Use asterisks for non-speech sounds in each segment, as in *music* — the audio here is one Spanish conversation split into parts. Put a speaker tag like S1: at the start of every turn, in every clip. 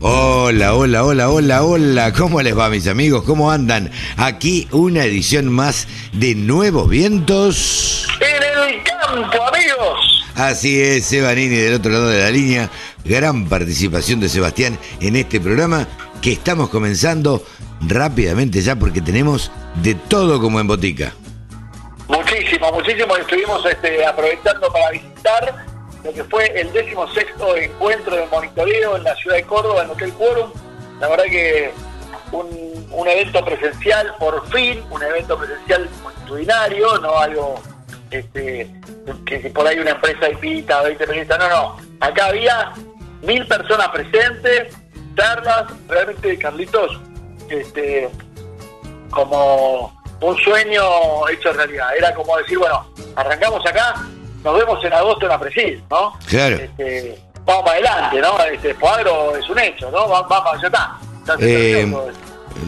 S1: Hola, hola, hola, hola, hola. ¿Cómo les va, mis amigos? ¿Cómo andan? Aquí una edición más de Nuevos Vientos.
S2: En el campo, amigos.
S1: Así es, Sebanini del otro lado de la línea. Gran participación de Sebastián en este programa que estamos comenzando rápidamente ya porque tenemos de todo como en botica.
S2: Muchísimo, muchísimo. Estuvimos este, aprovechando para visitar lo que fue el décimo sexto encuentro de monitoreo en la ciudad de Córdoba, en Hotel Quórum. La verdad que un, un evento presencial, por fin, un evento presencial multitudinario, no algo este, que, por ahí una empresa invita a 20 periodistas, no, no. Acá había mil personas presentes, charlas, realmente, Carlitos, este, como un sueño hecho realidad. Era como decir, bueno, arrancamos acá, nos vemos en agosto en la Presil, ¿no?
S1: Claro.
S2: Este, vamos para adelante, ¿no? Este Cuadro es un hecho, ¿no? Vamos, vamos ya está. Ya
S1: Eh.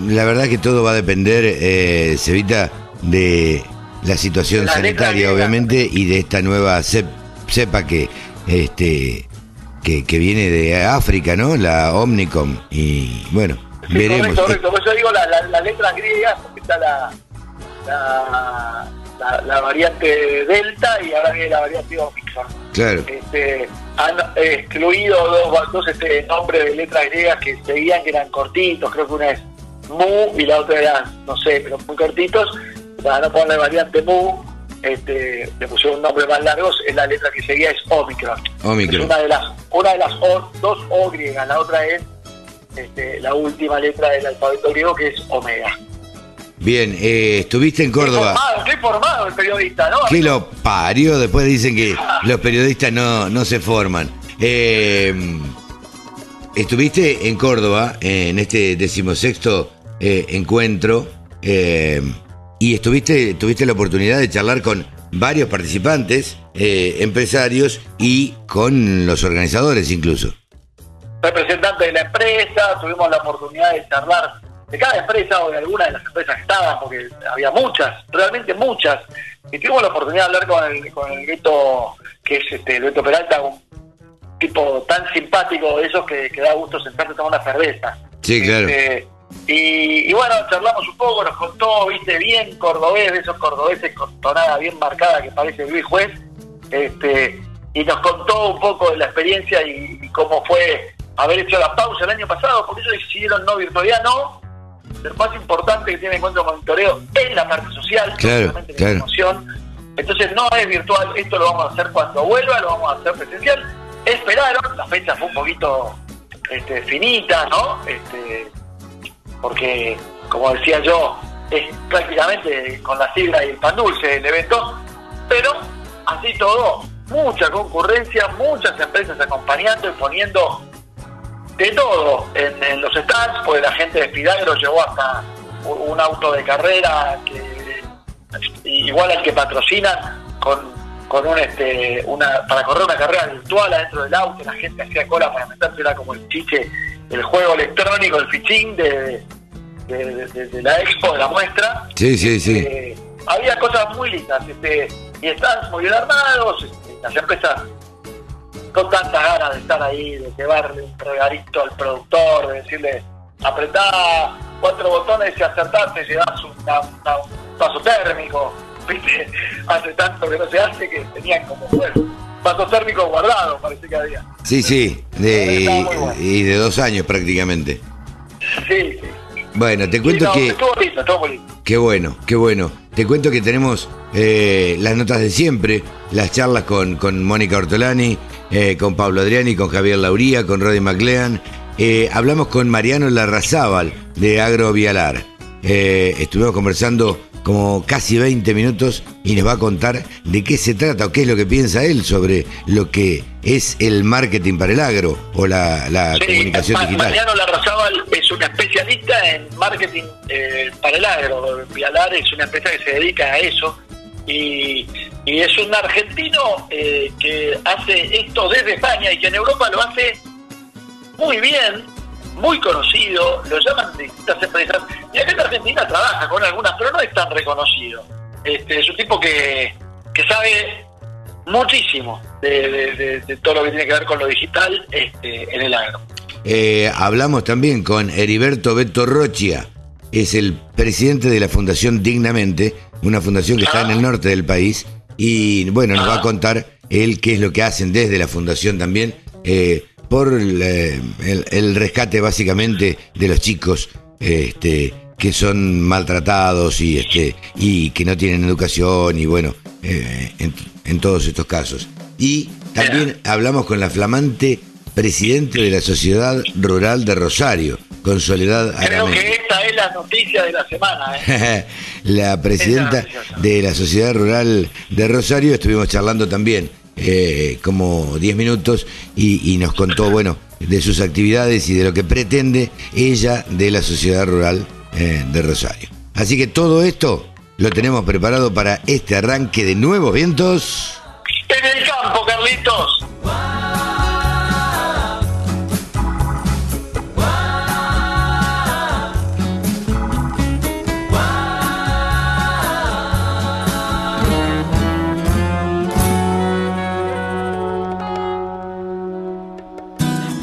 S1: La verdad que todo va a depender, eh, Cevita, de la situación
S2: La
S1: sanitaria, obviamente, y de esta nueva cep- cepa que, este, que, que viene de África, ¿no? La Omnicom. Y bueno,
S2: Sí,
S1: veremos.
S2: Correcto, correcto. Por eso digo la, la, la letra griega, porque está la, la, la, la variante Delta y ahora viene la variante Omicron.
S1: Claro.
S2: Este, han eh, excluido dos, dos este, nombres de letras griegas que seguían, que eran cortitos, creo que una es Mu y la otra era, no sé, pero muy cortitos. Para no ponerle variante Mu, este, le pusieron un nombre más largo, es la letra que seguía es Omicron.
S1: Omicron.
S2: Es una de las, una de las O- dos O griegas, la otra es este, la última letra del alfabeto griego que es Omega.
S1: Bien, eh, estuviste en
S2: Qué
S1: Córdoba.
S2: formado, qué formado el periodista, ¿no?
S1: Que lo parió, después dicen que los periodistas no, no se forman. Eh, estuviste en Córdoba en este decimosexto eh, encuentro eh, y estuviste, tuviste la oportunidad de charlar con varios participantes, eh, empresarios y con los organizadores incluso.
S2: representantes de la empresa, tuvimos la oportunidad de charlar de cada empresa o de alguna de las empresas que estaban, porque había muchas, realmente muchas. Y tuvimos la oportunidad de hablar con el, con el Beto, que es este, el Beto Peralta, un tipo tan simpático de esos que, que da gusto sentarse a tomar una cerveza.
S1: Sí, claro.
S2: Este, y, y bueno, charlamos un poco, nos contó, viste, bien cordobés, de esos cordobeses con tonada bien marcada que parece Luis Juez, este, y nos contó un poco de la experiencia y, y cómo fue haber hecho la pausa el año pasado, porque ellos decidieron no virtualidad, no. Lo más importante que tiene en cuenta el monitoreo es la parte social,
S1: Claro,
S2: la
S1: claro.
S2: Entonces no es virtual, esto lo vamos a hacer cuando vuelva, lo vamos a hacer presencial. Esperaron, la fecha fue un poquito este, finita, ¿no? Este, porque, como decía yo, es prácticamente con la sigla y el pan dulce el evento, pero así todo, mucha concurrencia, muchas empresas acompañando y poniendo de todo en, en los stands, pues la gente de Spidagro llevó hasta un, un auto de carrera que igual al que patrocinan con con un este una para correr una carrera virtual adentro del auto la gente hacía cola para meterse era como el chiche el juego electrónico el fichín de, de, de- de- de la expo de la muestra
S1: Sí, sí, sí.
S2: eh, había cosas muy lindas este, y estaban muy bien armados este, las empresas con tantas ganas de estar ahí, de llevarle un regalito al productor, de decirle, apretá cuatro botones y acertás, te llevas una- un vaso térmico. *laughs* ¿Viste? Hace tanto que no se hace que tenían como bueno, vaso térmico guardado, parece que había.
S1: Sí, sí, de- y,
S2: muy bueno.
S1: y de dos años prácticamente.
S2: Sí, sí.
S1: Bueno, te
S2: Sí,
S1: cuento
S2: no,
S1: que...
S2: Estuvo lindo, estuvo lindo.
S1: Qué bueno, qué bueno. Te cuento que tenemos eh, las notas de siempre, las charlas con, con Mónica Ortolani, eh, con Pablo Adriani, con Javier Lauría, con Roddy McLean. Eh, hablamos con Mariano Larrazábal de Agrovialar. Estuvimos conversando como casi 20 minutos y nos va a contar de qué se trata o qué es lo que piensa él sobre lo que es el marketing para el agro o la, la
S3: Sí,
S1: comunicación
S3: Ma-
S1: digital.
S3: Mariano Larrazábal es un especialista en marketing eh, para el agro. Vialar es una empresa que se dedica a eso y, y es un argentino eh, que hace esto desde España y que en Europa lo hace muy bien, muy conocido, lo llaman distintas empresas y acá en Argentina trabaja con algunas, pero no es tan reconocido. Este, es un tipo que, que sabe muchísimo de, de- de- de todo lo que tiene que ver con lo digital este, en el agro.
S1: Eh, hablamos también con Heriberto Beto Rochia, es el presidente de la Fundación Dignamente, una fundación que está en el norte del país, y bueno, nos va a contar él qué es lo que hacen desde la fundación también, eh, por el, el- el rescate básicamente de los chicos este, que son maltratados y, este, y que no tienen educación, y bueno, eh, en, en todos estos casos. Y también hablamos con la flamante presidente de la Sociedad Rural de Rosario, con Soledad
S3: Creo que esta es la noticia de la semana. ¿eh? *laughs*
S1: la presidenta de la Sociedad Rural de Rosario, estuvimos charlando también eh, como 10 minutos y, nos contó, bueno, de sus actividades y de lo que pretende ella de la Sociedad Rural eh, de Rosario. Así que todo esto lo tenemos preparado para este arranque de nuevos vientos.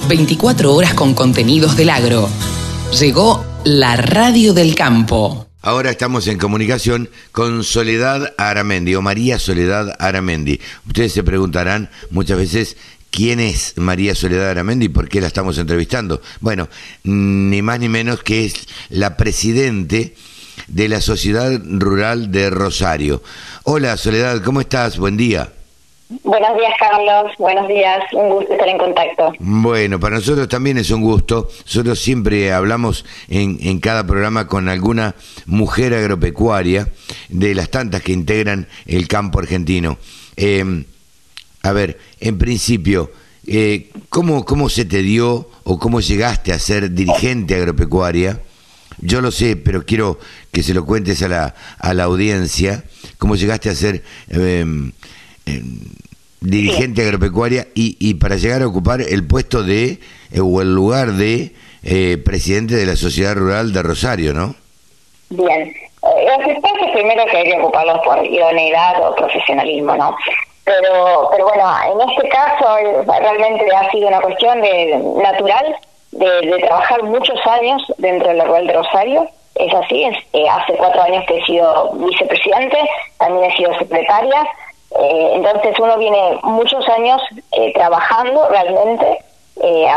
S4: 24 horas con contenidos del agro. Llegó la radio del campo.
S1: Ahora estamos en comunicación con Soledad Aramendi o María Soledad Aramendi. Ustedes se preguntarán muchas veces quién es María Soledad Aramendi y por qué la estamos entrevistando. Bueno, ni más ni menos que es la presidente de la Sociedad Rural de Rosario. Hola Soledad, ¿cómo estás? Buen día.
S5: Buenos días, Carlos. Buenos días. Un gusto estar en contacto.
S1: Bueno, para nosotros también es un gusto. Nosotros siempre hablamos en, en cada programa con alguna mujer agropecuaria de las tantas que integran el campo argentino. Eh, a ver, en principio, eh, ¿cómo, ¿cómo se te dio o cómo llegaste a ser dirigente agropecuaria? Yo lo sé, pero quiero que se lo cuentes a la, a la audiencia. ¿Cómo llegaste a ser eh, eh, dirigente agropecuaria y, y para llegar a ocupar el puesto de, eh, o el lugar de eh, presidente de la Sociedad Rural de Rosario, ¿no?
S5: Bien. Los espacios primero que hay que ocuparlos por idoneidad o profesionalismo, ¿no? Pero, pero bueno, en este caso realmente ha sido una cuestión de natural de, trabajar muchos años dentro de la Rural de Rosario. Es así, es, hace cuatro años que he sido vicepresidente, también he sido secretaria. Eh, entonces uno viene muchos años eh, trabajando realmente eh,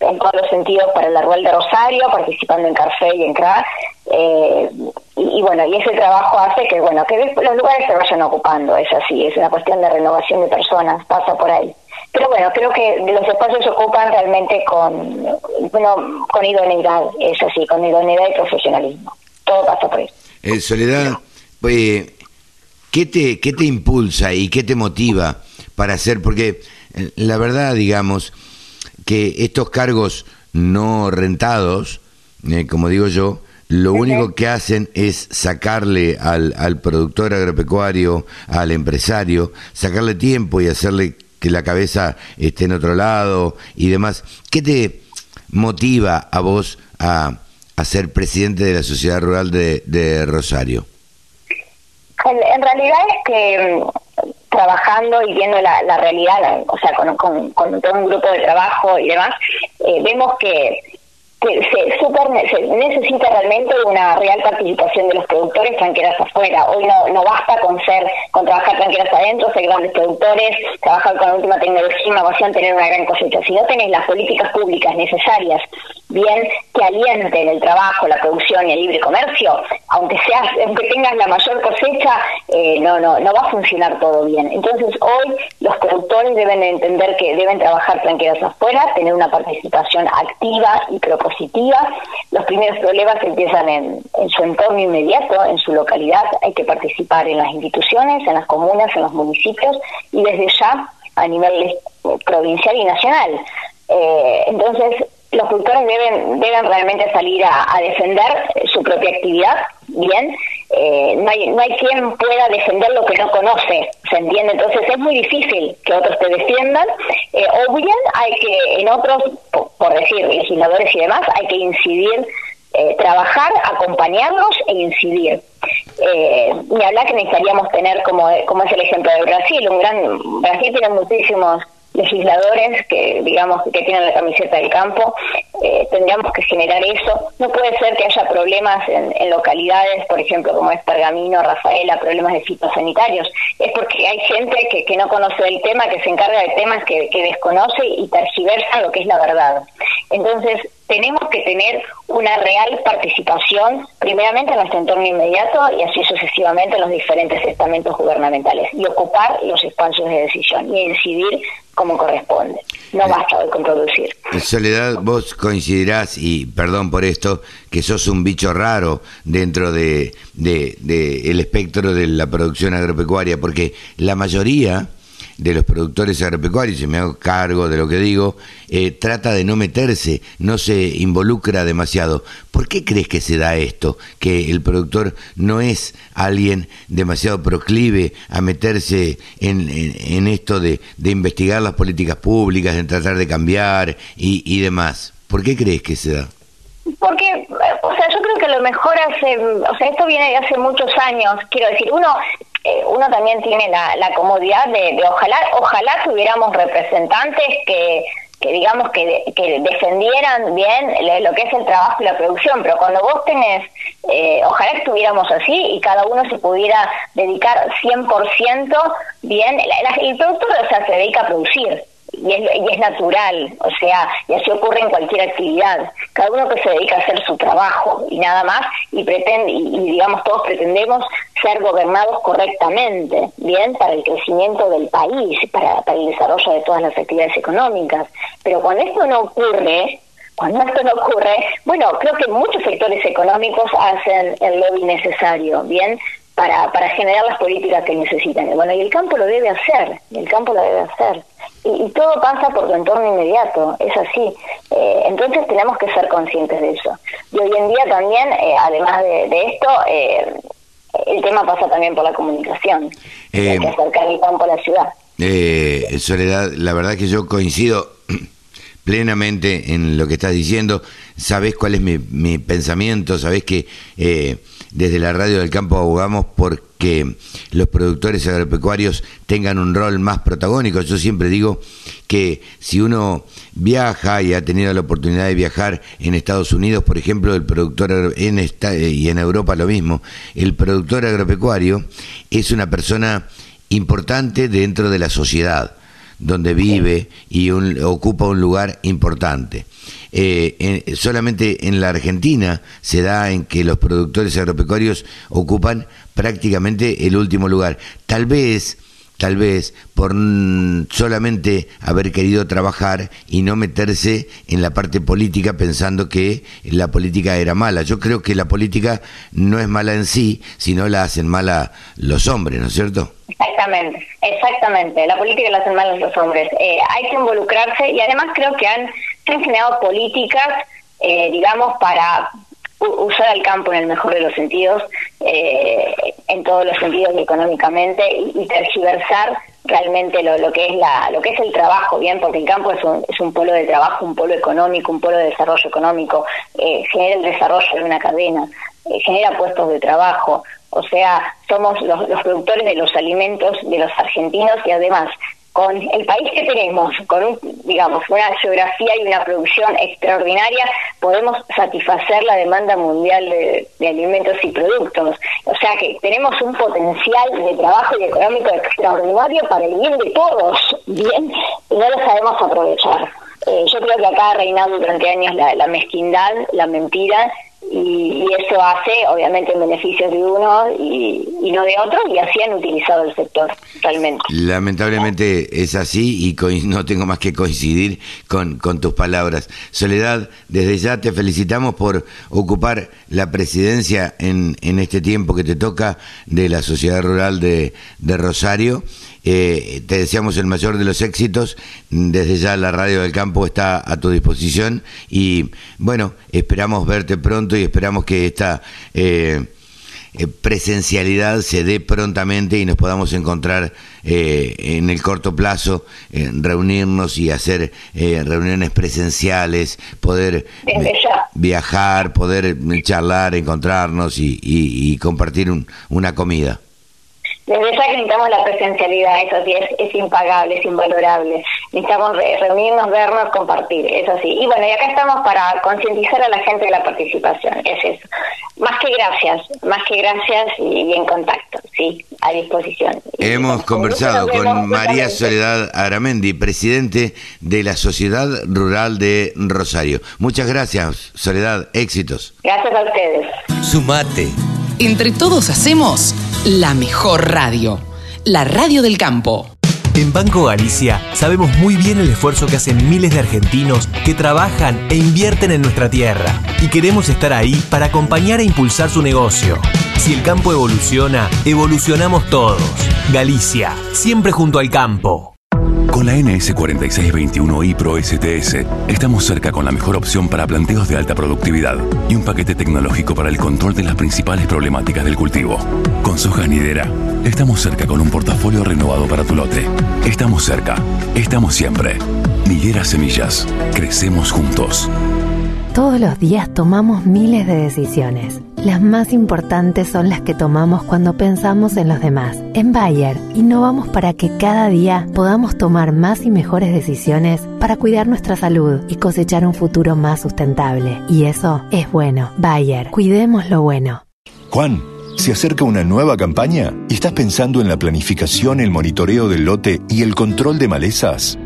S5: en todos los sentidos para la Rural de Rosario, participando en Carfe y en CRA. eh, y, y bueno, y ese trabajo hace que bueno que los lugares se vayan ocupando, es así, es una cuestión de renovación de personas, pasa por ahí. Pero bueno, creo que los espacios se ocupan realmente con, bueno, con idoneidad, es así, con idoneidad y profesionalismo. Todo pasa por ahí.
S1: Eh, Soledad, eh, ¿qué, te, ¿qué te impulsa y qué te motiva para hacer? Porque eh, la verdad, digamos, que estos cargos no rentados, eh, como digo yo, lo único que hacen es sacarle al, al productor agropecuario, al empresario, sacarle tiempo y hacerle que la cabeza esté en otro lado y demás. ¿Qué te motiva a vos a, a ser presidente de la Sociedad Rural de, de Rosario?
S5: En, realidad es que mm, trabajando y viendo la, realidad, o sea, con, todo un grupo de trabajo y demás, eh, vemos que, que se, super, se necesita realmente una real participación de los productores tranqueras afuera. Hoy no, no basta con ser, con trabajar tranqueras adentro, ser grandes productores, trabajar con la última tecnología, innovación, tener una gran cosecha. Si no tenés las políticas públicas necesarias bien que alienten el trabajo, la producción y el libre comercio, aunque seas, aunque tengas la mayor cosecha, eh, no, no, no va a funcionar todo bien. Entonces hoy los productores deben entender que deben trabajar tranquilos afuera, tener una participación activa y propositiva. Los primeros problemas empiezan en, en su entorno inmediato, en su localidad. Hay que participar en las instituciones, en las comunas, en los municipios y desde ya a nivel provincial y nacional. Eh, entonces, los cultores deben, deben realmente salir a, defender su propia actividad, bien, eh, no, hay, no hay quien pueda defender lo que no conoce, ¿se entiende? Entonces es muy difícil que otros te defiendan, eh, o bien hay que, en otros, por, decir, legisladores y demás, hay que incidir, eh, trabajar, acompañarlos e incidir. Eh, ni hablar que necesitaríamos tener, como, como es el ejemplo de Brasil, un gran, Brasil tiene muchísimos legisladores que digamos que tienen la camiseta del campo eh, tendríamos que generar eso. No puede ser que haya problemas en, localidades por ejemplo como es Pergamino Rafaela problemas de fitosanitarios. Es porque hay gente que, que no conoce el tema que se encarga de temas que, que desconoce y tergiversa lo que es la verdad. Entonces tenemos que tener una real participación, primeramente en nuestro entorno inmediato y así sucesivamente en los diferentes estamentos gubernamentales y ocupar los espacios de decisión y incidir como corresponde. No basta hoy con producir.
S1: Soledad, vos coincidirás, y perdón por esto, que sos un bicho raro dentro de, de, de el espectro de la producción agropecuaria, porque la mayoría de los productores agropecuarios, y me hago cargo de lo que digo, eh, trata de no meterse, no se involucra demasiado. ¿Por qué crees que se da esto? Que el productor no es alguien demasiado proclive a meterse en, en, esto de, de, investigar las políticas públicas, de tratar de cambiar y, y demás. ¿Por qué crees que se da?
S5: Porque, o sea, yo creo que lo mejor hace, o sea, esto viene de hace muchos años, quiero decir, uno eh, uno también tiene la, comodidad de, ojalá ojalá tuviéramos representantes que que digamos que, que defendieran bien lo que es el trabajo y la producción, pero cuando vos tenés, eh, ojalá estuviéramos así y cada uno se pudiera dedicar 100% bien, el productor o sea, se dedica a producir, y es, y es natural, o sea, y así ocurre en cualquier actividad. Cada uno que se dedica a hacer su trabajo y nada más, y pretende, y, digamos todos pretendemos ser gobernados correctamente, bien, para el crecimiento del país, para, para el desarrollo de todas las actividades económicas. Pero cuando esto no ocurre, cuando esto no ocurre, bueno, creo que muchos sectores económicos hacen el lobby necesario, ¿bien? Para, para generar las políticas que necesitan. Bueno, y el campo lo debe hacer, el campo lo debe hacer y, todo pasa por tu entorno inmediato, es así. Eh, entonces tenemos que ser conscientes de eso. Y hoy en día también, eh, además de, esto, eh, el tema pasa también por la comunicación. hay que acercar el campo a la ciudad.
S1: Soledad, la verdad que yo coincido *clears throat* plenamente en lo que estás diciendo. Sabés cuál es mi, mi pensamiento, sabés que desde la radio del campo abogamos por que los productores agropecuarios tengan un rol más protagónico. Yo siempre digo que si uno viaja y ha tenido la oportunidad de viajar en Estados Unidos, por ejemplo, el productor en y en Europa lo mismo, el productor agropecuario es una persona importante dentro de la sociedad donde vive y ocupa un lugar importante. Eh, solamente en la Argentina se da en que los productores agropecuarios ocupan prácticamente el último lugar. Tal vez tal vez por solamente haber querido trabajar y no meterse en la parte política pensando que la política era mala. Yo creo que la política no es mala en sí, sino la hacen mala los hombres, ¿no es cierto?
S5: Exactamente, exactamente. La política la hacen mal los hombres. Eh, hay que involucrarse y además creo que han, se han generado políticas, eh, digamos, para usar el campo en el mejor de los sentidos, eh, en todos los sentidos económicamente, y, tergiversar realmente lo, lo, que es la lo que es el trabajo bien porque el campo es un, es un polo de trabajo un polo económico un polo de desarrollo económico eh, genera el desarrollo de una cadena eh, genera puestos de trabajo. O sea somos los, los productores de los alimentos de los argentinos y además con el país que tenemos, con un, digamos una geografía y una producción extraordinaria, podemos satisfacer la demanda mundial de, alimentos y productos. O sea que tenemos un potencial de trabajo y económico extraordinario para el bien de todos, bien, y no lo sabemos aprovechar. Eh, yo creo que acá ha reinado durante años la, la mezquindad, la mentira, y, eso hace, obviamente, en beneficio de uno y, y no de otro, y así han utilizado el sector, realmente.
S1: Lamentablemente es así y *laughs* no tengo más que coincidir con, con tus palabras. Soledad, desde ya te felicitamos por ocupar la presidencia en, en este tiempo que te toca de la Sociedad Rural de, de Rosario. Eh, te deseamos el mayor de los éxitos. Desde ya la Radio del Campo está a tu disposición y bueno, esperamos verte pronto y esperamos que esta... eh, eh, presencialidad se dé prontamente y nos podamos encontrar eh, en el corto plazo, eh, reunirnos y hacer eh, reuniones presenciales, poder viajar, poder charlar, encontrarnos y, y- y compartir un- una comida.
S5: Desde ya que necesitamos la presencialidad, eso sí, es, es impagable, es invalorable. Necesitamos re- reunirnos, vernos, compartir, eso sí. Y bueno, y acá estamos para concientizar a la gente de la participación, es eso. Más que gracias, más que gracias y, y en contacto, sí, a disposición.
S1: Hemos conversado
S5: vemos
S1: con María. Soledad Aramendi, presidente de la Sociedad Rural de Rosario. Muchas gracias, Soledad. Éxitos.
S5: Gracias a ustedes.
S6: Sumate.
S4: Entre todos hacemos la mejor radio, la radio del campo.
S7: En Banco Galicia sabemos muy bien el esfuerzo que hacen miles de argentinos que trabajan e invierten en nuestra tierra y queremos estar ahí para acompañar e impulsar su negocio. Si el campo evoluciona, evolucionamos todos. Galicia, siempre junto al campo.
S8: Con la NS4621i Pro STS estamos cerca con la mejor opción para planteos de alta productividad y un paquete tecnológico para el control de las principales problemáticas del cultivo. Con soja nidera, estamos cerca con un portafolio renovado para tu lote. Estamos cerca, estamos siempre. Nidera Semillas, crecemos juntos.
S9: Todos los días tomamos miles de decisiones. Las más importantes son las que tomamos cuando pensamos en los demás. En Bayer, innovamos para que cada día podamos tomar más y mejores decisiones para cuidar nuestra salud y cosechar un futuro más sustentable. Y eso es bueno. Bayer, cuidemos lo bueno.
S10: Juan, se acerca una nueva campaña y estás pensando en la planificación, el monitoreo del lote y el control de malezas.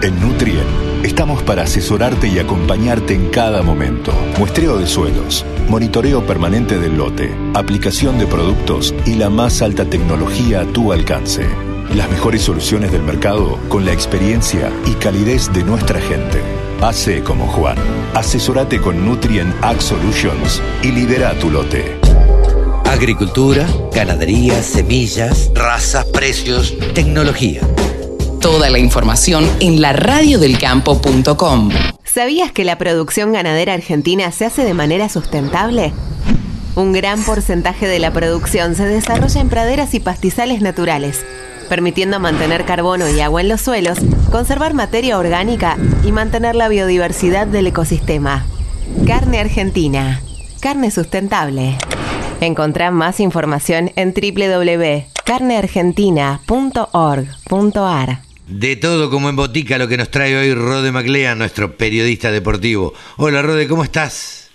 S10: En Nutrien estamos para asesorarte y acompañarte en cada momento. Muestreo de suelos, monitoreo permanente del lote, aplicación de productos y la más alta tecnología a tu alcance. Las mejores soluciones del mercado con la experiencia y calidez de nuestra gente. Hace como Juan. Asesorate con Nutrien Ag Solutions y lidera tu lote.
S6: Agricultura, ganadería, semillas, razas, precios, tecnología.
S4: Toda la información en laradiodelcampo.com.
S11: ¿Sabías que la producción ganadera argentina se hace de manera sustentable? Un gran porcentaje de la producción se desarrolla en praderas y pastizales naturales, permitiendo mantener carbono y agua en los suelos, conservar materia orgánica y mantener la biodiversidad del ecosistema. Carne argentina. Carne sustentable. Encontrá más información en www.carneargentina.org.ar.
S1: De todo como en botica lo que nos trae hoy Rode Maclea, nuestro periodista deportivo. Hola Rode, ¿cómo estás?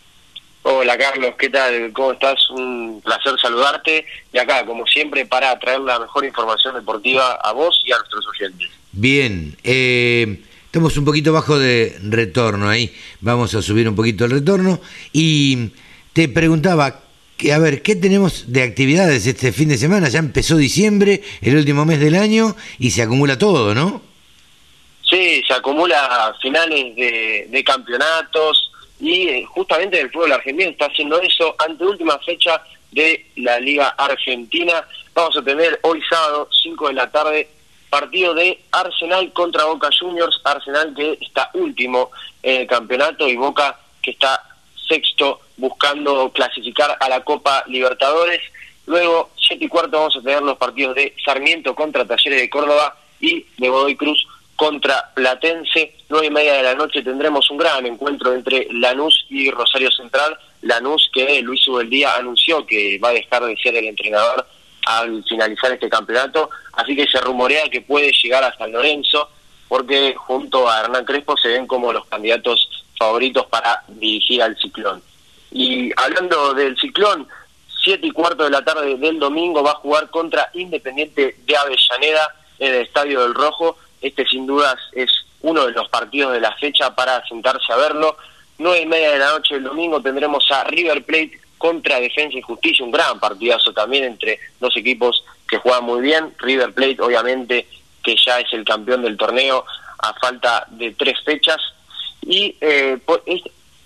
S12: Hola Carlos, ¿qué tal? ¿Cómo estás? Un placer saludarte. Y acá, como siempre, para traer la mejor información deportiva a vos y a nuestros oyentes.
S1: Bien, eh, estamos un poquito bajo de retorno ahí. Vamos a subir un poquito el retorno. Y te preguntaba, a ver, ¿qué tenemos de actividades este fin de semana? Ya empezó diciembre, el último mes del año, y se acumula todo, ¿no?
S12: Sí, se acumula finales de, de campeonatos y eh, justamente el fútbol argentino está haciendo eso ante última fecha de la Liga Argentina. Vamos a tener hoy sábado, 5 de la tarde, partido de Arsenal contra Boca Juniors. Arsenal que está último en el campeonato y Boca que está sexto buscando clasificar a la Copa Libertadores. Luego, siete y cuarto, vamos a tener los partidos de Sarmiento contra Talleres de Córdoba y de Godoy Cruz contra Platense. Nueve y media de la noche tendremos un gran encuentro entre Lanús y Rosario Central. Lanús que Luis Ubeldía anunció que va a dejar de ser el entrenador al finalizar este campeonato, así que se rumorea que puede llegar a San Lorenzo, porque junto a Hernán Crespo se ven como los candidatos favoritos para dirigir al Ciclón. Y hablando del Ciclón, siete y cuarto de la tarde del domingo va a jugar contra Independiente de Avellaneda en el Estadio del Rojo. Este sin dudas es uno de los partidos de la fecha para sentarse a verlo. Nueve y media de la noche del domingo tendremos a River Plate contra Defensa y Justicia, un gran partidazo también entre dos equipos que juegan muy bien. River Plate, obviamente, que ya es el campeón del torneo a falta de tres fechas. Y eh,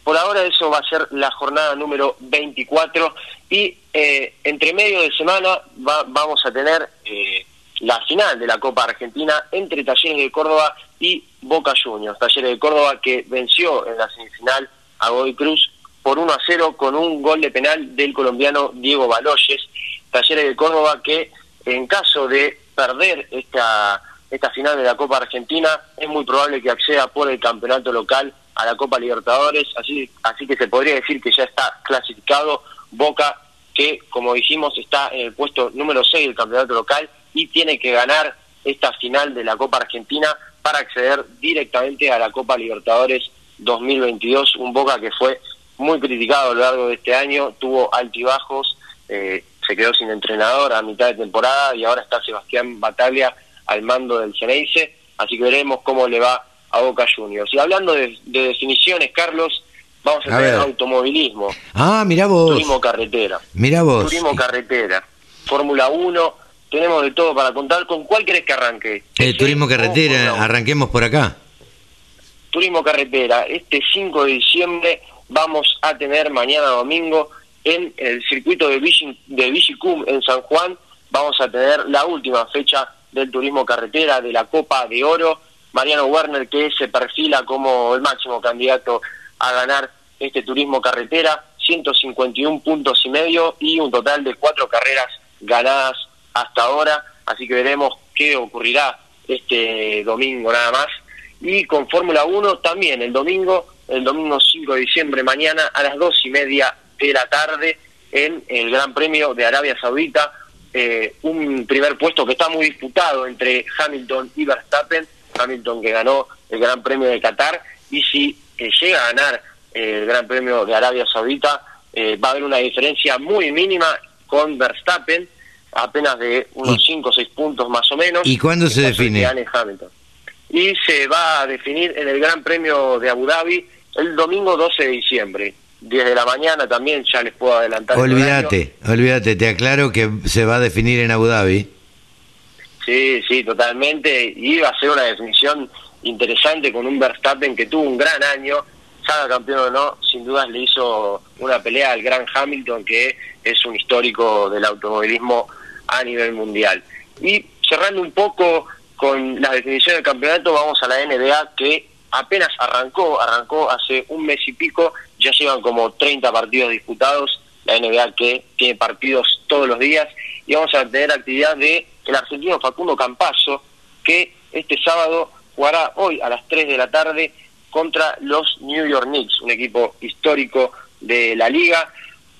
S12: por, ahora eso va a ser la jornada número 24. Y eh, entre medio de semana vamos a tener eh, la final de la Copa Argentina entre Talleres de Córdoba y Boca Juniors. Talleres de Córdoba que venció en la semifinal a Godoy Cruz por 1 a 0 con un gol de penal del colombiano Diego Baloyes. Talleres de Córdoba que en caso de perder esta, esta final de la Copa Argentina es muy probable que acceda por el campeonato local a la Copa Libertadores, así, así que se podría decir que ya está clasificado Boca, que como dijimos está en el puesto número 6 del campeonato local y tiene que ganar esta final de la Copa Argentina para acceder directamente a la Copa Libertadores 2022, un Boca que fue muy criticado a lo largo de este año, tuvo altibajos, eh, se quedó sin entrenador a mitad de temporada y ahora está Sebastián Bataglia al mando del Ceneice, así que veremos cómo le va a Boca Juniors. Y hablando de, definiciones, Carlos, vamos a, tener automovilismo.
S1: Ah, mira vos.
S12: Turismo carretera.
S1: Mira vos.
S12: Turismo carretera. Fórmula 1, tenemos de todo para contar. ¿Con cuál crees que arranque?
S1: El turismo carretera, arranquemos por acá.
S12: Turismo carretera, este 5 de diciembre vamos a tener mañana domingo en el circuito de, Vichy, de en San Juan, vamos a tener la última fecha del turismo carretera de la Copa de Oro. Mariano Werner que se perfila como el máximo candidato a ganar este turismo carretera, 151 puntos y medio y un total de cuatro carreras ganadas hasta ahora, así que veremos qué ocurrirá este domingo nada más. Y con Fórmula 1 también el domingo el domingo 5 de diciembre, mañana a las dos y media de la tarde en el Gran Premio de Arabia Saudita. Eh, un primer puesto que está muy disputado entre Hamilton y Verstappen. Hamilton que ganó el Gran Premio de Qatar y si eh, llega a ganar el Gran Premio de Arabia Saudita eh, va a haber una diferencia muy mínima con Verstappen, apenas de unos 5 o 6 puntos más o menos.
S1: ¿Y cuándo se define?
S12: Hamilton. Y se va a definir en el Gran Premio de Abu Dhabi el domingo 12 de diciembre. 10 de la mañana también, ya les puedo adelantar.
S1: Olvídate, olvídate, te aclaro que se va a definir en Abu Dhabi.
S12: Sí, sí, totalmente. Y va a ser una definición interesante con un Verstappen que tuvo un gran año, salga campeón o no, sin dudas le hizo una pelea al gran Hamilton, que es un histórico del automovilismo a nivel mundial. Y cerrando un poco con la definición del campeonato, vamos a la NBA que apenas arrancó, arrancó hace un mes y pico, ya llevan como 30 partidos disputados, la NBA que tiene partidos todos los días, y vamos a tener actividad de el argentino Facundo Campazo, que este sábado jugará hoy a las 3 de la tarde contra los New York Knicks, un equipo histórico de la liga.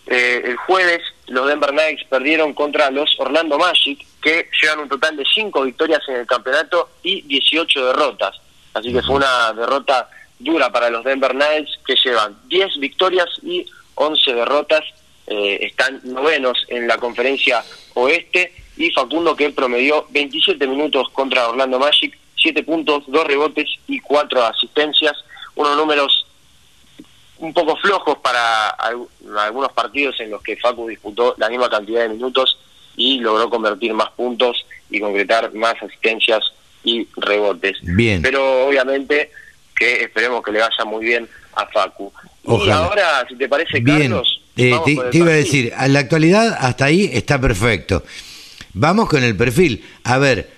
S12: Eh, el jueves los Denver Knights perdieron contra los Orlando Magic, que llevan un total de 5 victorias en el campeonato y 18 derrotas. Así que fue una derrota dura para los Denver Knights, que llevan 10 victorias y 11 derrotas. Eh, están novenos en la conferencia oeste. Y Facundo que promedió 27 minutos contra Orlando Magic, 7 puntos, 2 rebotes y 4 asistencias. Unos números un poco flojos para algunos partidos en los que Facu disputó la misma cantidad de minutos y logró convertir más puntos y concretar más asistencias y rebotes.
S1: Bien.
S12: Pero obviamente que esperemos que le vaya muy bien a Facu. Y ahora, si te parece, Carlos...
S1: Eh, te, iba a decir, a la actualidad hasta ahí está perfecto. Vamos con el perfil. A ver,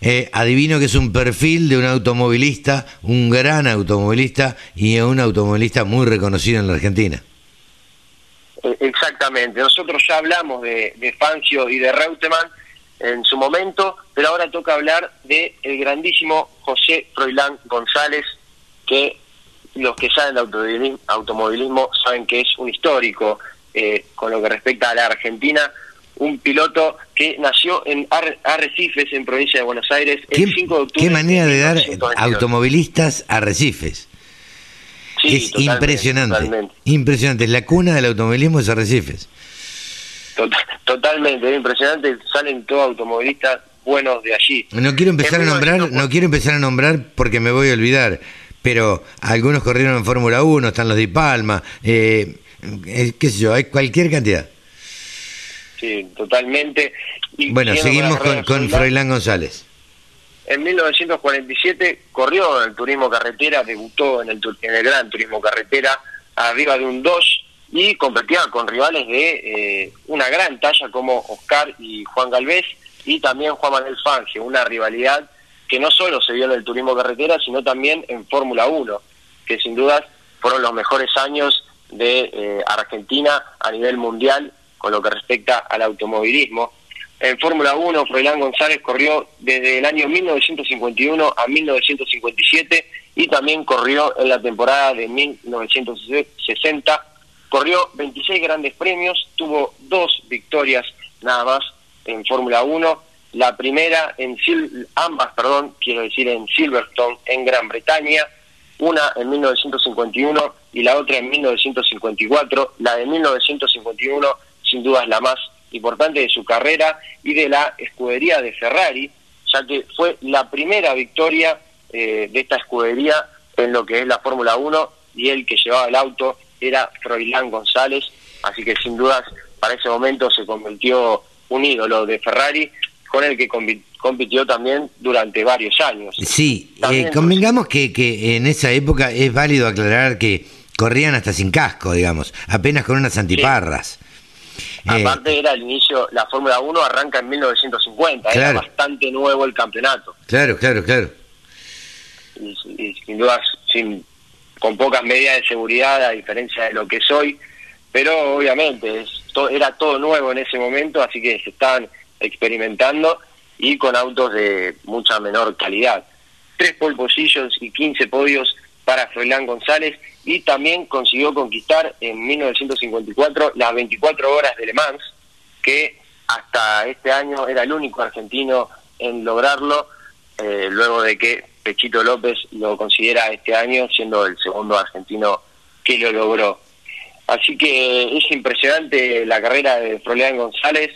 S1: eh, adivino que es un perfil de un automovilista, un gran automovilista y un automovilista muy reconocido en la Argentina.
S12: Eh, exactamente. Nosotros ya hablamos de, de Fancio y de Reutemann en su momento, pero ahora toca hablar de el grandísimo José Froilán González, que los que saben de automovilismo, saben que es un histórico eh, con lo que respecta a la Argentina, un piloto que nació en Arrecifes, en provincia de Buenos Aires, el 5 de octubre.
S1: ¿Qué manera de dar automovilistas a Arrecifes? es impresionante. Impresionante. La cuna del automovilismo es Arrecifes.
S12: totalmente, es impresionante. Salen todos automovilistas buenos de allí.
S1: No quiero empezar a nombrar,
S12: 1900
S1: no quiero empezar a nombrar porque me voy a olvidar, pero algunos corrieron en Fórmula 1, están los de Palma, eh, eh, qué sé yo, hay cualquier cantidad.
S12: Sí, totalmente. Y
S1: Bueno, seguimos con, con
S12: Froilán,
S1: González.
S12: En 1947 corrió en el turismo carretera, debutó en el, en el gran turismo carretera, arriba de un Dodge y competía con rivales de eh, una gran talla como Oscar y Juan Galvez y también Juan Manuel Fangio, una rivalidad que no solo se dio en el turismo carretera, sino también en Fórmula 1, que sin dudas fueron los mejores años de eh, Argentina a nivel mundial con lo que respecta al automovilismo. En Fórmula 1, Froilán González corrió desde el año 1951 a 1957 y también corrió en la temporada de 1960. Corrió 26 grandes premios, tuvo dos victorias nada más en Fórmula 1. La primera en Sil- ambas, perdón, quiero decir en Silverstone en Gran Bretaña, una en 1951 y la otra en 1954. La de 1951 sin duda es la más importante de su carrera y de la escudería de Ferrari, ya que fue la primera victoria eh, de esta escudería en lo que es la Fórmula 1 y el que llevaba el auto era Froilán González, así que sin dudas para ese momento se convirtió un ídolo de Ferrari con el que compitió también durante varios años.
S1: Sí, eh, convengamos que, que en esa época es válido aclarar que corrían hasta sin casco, digamos, apenas con unas antiparras.
S12: Aparte era el inicio, la Fórmula 1 arranca en 1950, era
S1: Claro.
S12: bastante nuevo el campeonato.
S1: claro, claro, claro.
S12: y, y sin duda sin, con pocas medidas de seguridad a diferencia de lo que soy, pero obviamente es to- era todo nuevo en ese momento, así que se estaban experimentando y con autos de mucha menor calidad. Tres pole positions y 15 podios para Froilán González y también consiguió conquistar en 1954 las 24 horas de Le Mans, que hasta este año era el único argentino en lograrlo, eh, luego de que Pechito López lo considera este año siendo el segundo argentino que lo logró. Así que es impresionante la carrera de Froilán González,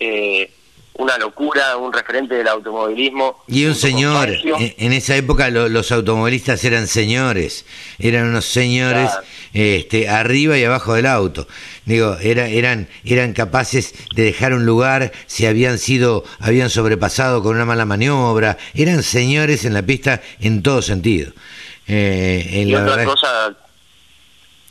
S12: eh, una locura, un referente del automovilismo.
S1: Y un señor, en, en esa época lo- los automovilistas eran señores, eran unos señores
S12: Claro.
S1: este, arriba y abajo del auto. Digo, era, eran, eran capaces de dejar un lugar si habían sido, habían sobrepasado con una mala maniobra, eran señores en la pista en todo sentido. Eh, en
S12: Y
S1: la
S12: otra
S1: verdad-
S12: cosa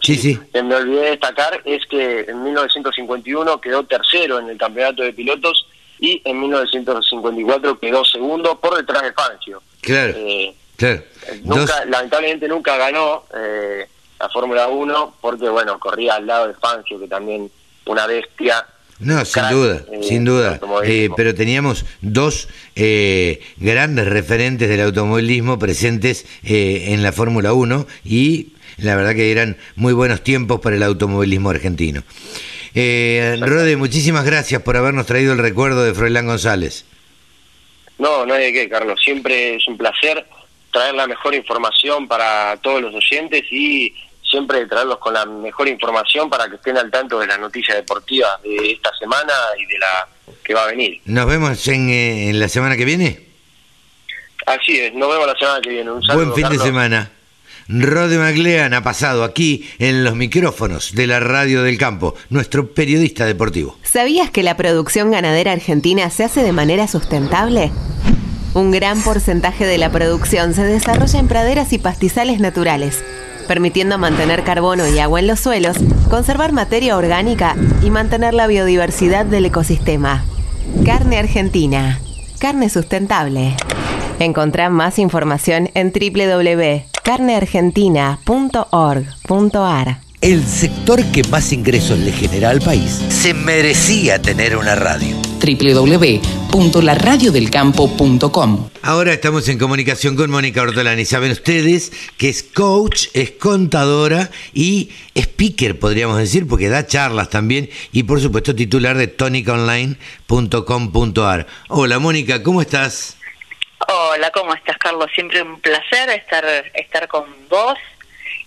S1: sí, sí.
S12: que me olvidé de destacar es que en 1951 quedó tercero en el campeonato de pilotos y en 1954 quedó segundo por detrás de Fangio.
S1: Claro,
S12: Eh,
S1: claro. Dos-
S12: nunca, lamentablemente nunca ganó eh, la Fórmula 1 porque, bueno, corría al lado de Fangio, que también una bestia.
S1: No, sin duda,
S12: eh,
S1: sin duda. Eh, pero teníamos dos eh, grandes referentes del automovilismo presentes eh, en la Fórmula 1 y la verdad que eran muy buenos tiempos para el automovilismo argentino. Eh, Rode, muchísimas gracias por habernos traído el recuerdo de Froilán González.
S12: No, no hay de qué, Carlos. Siempre es un placer traer la mejor información para todos los oyentes y siempre traerlos con la mejor información para que estén al tanto de las noticias deportivas de esta semana y de la que va a venir.
S1: Nos vemos en, eh, en la semana que viene.
S12: Así es, nos vemos la semana que viene. Un saludo,
S1: Buen fin
S12: Carlos.
S1: de semana. Rode Maglean ha pasado aquí en los micrófonos de la Radio del Campo, nuestro periodista deportivo.
S11: ¿Sabías que la producción ganadera argentina se hace de manera sustentable? Un gran porcentaje de la producción se desarrolla en praderas y pastizales naturales, permitiendo mantener carbono y agua en los suelos, conservar materia orgánica y mantener la biodiversidad del ecosistema. Carne argentina. Carne sustentable. Encontrá más información en www.carneargentina.org.ar.
S13: El sector que más ingresos le genera al país se merecía tener una radio.
S4: www.laradiodelcampo.com
S1: Ahora estamos en comunicación con Mónica Ortolani. Saben ustedes que es coach, es contadora y speaker, podríamos decir, porque da charlas también y por supuesto titular de tonicaonline.com.ar. Hola Mónica, ¿cómo estás?
S14: Hola, ¿cómo estás, Carlos? Siempre un placer estar estar con vos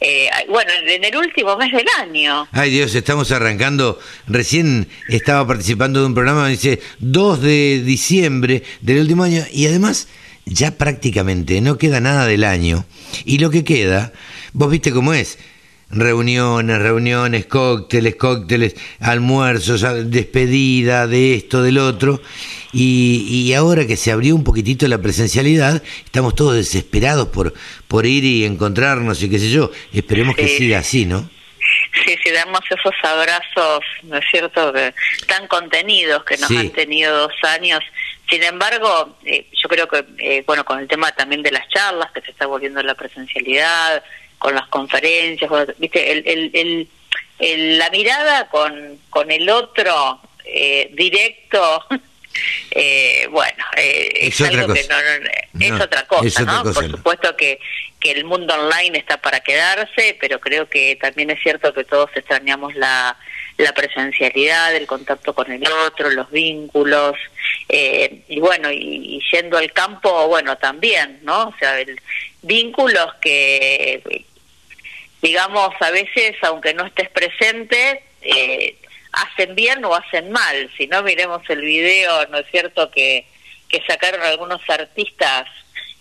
S14: eh, bueno, en el último mes del año.
S1: Ay Dios, estamos arrancando. Recién estaba participando de un programa, dice 2 de diciembre del último año y además ya prácticamente no queda nada del año. Y lo que queda, vos viste cómo es. Reuniones, reuniones, cócteles, cócteles, almuerzos, despedida de esto, del otro. Y, ahora que se abrió un poquitito la presencialidad, estamos todos desesperados por, por ir y encontrarnos y qué sé yo. Esperemos que siga así, ¿no?
S14: Sí, sí, damos esos abrazos, ¿no es cierto?, tan contenidos que nos han tenido dos años. Sin embargo, eh, yo creo que, eh, bueno, con el tema también de las charlas, que se está volviendo la presencialidad, con las conferencias, viste, el, el, la mirada con, con el otro eh, directo *laughs* eh, bueno, eh, es, algo que no, es otra cosa, ¿no? Por supuesto que, que el mundo online está para quedarse, pero creo que también es cierto que todos extrañamos la, la presencialidad, el contacto con el otro, los vínculos, eh, y bueno, y, yendo al campo, bueno, también, ¿no? O sea, el, vínculos que, digamos, a veces, aunque no estés presente, eh, hacen bien o hacen mal. Si no, miremos el video, ¿no es cierto?, que, que sacaron algunos artistas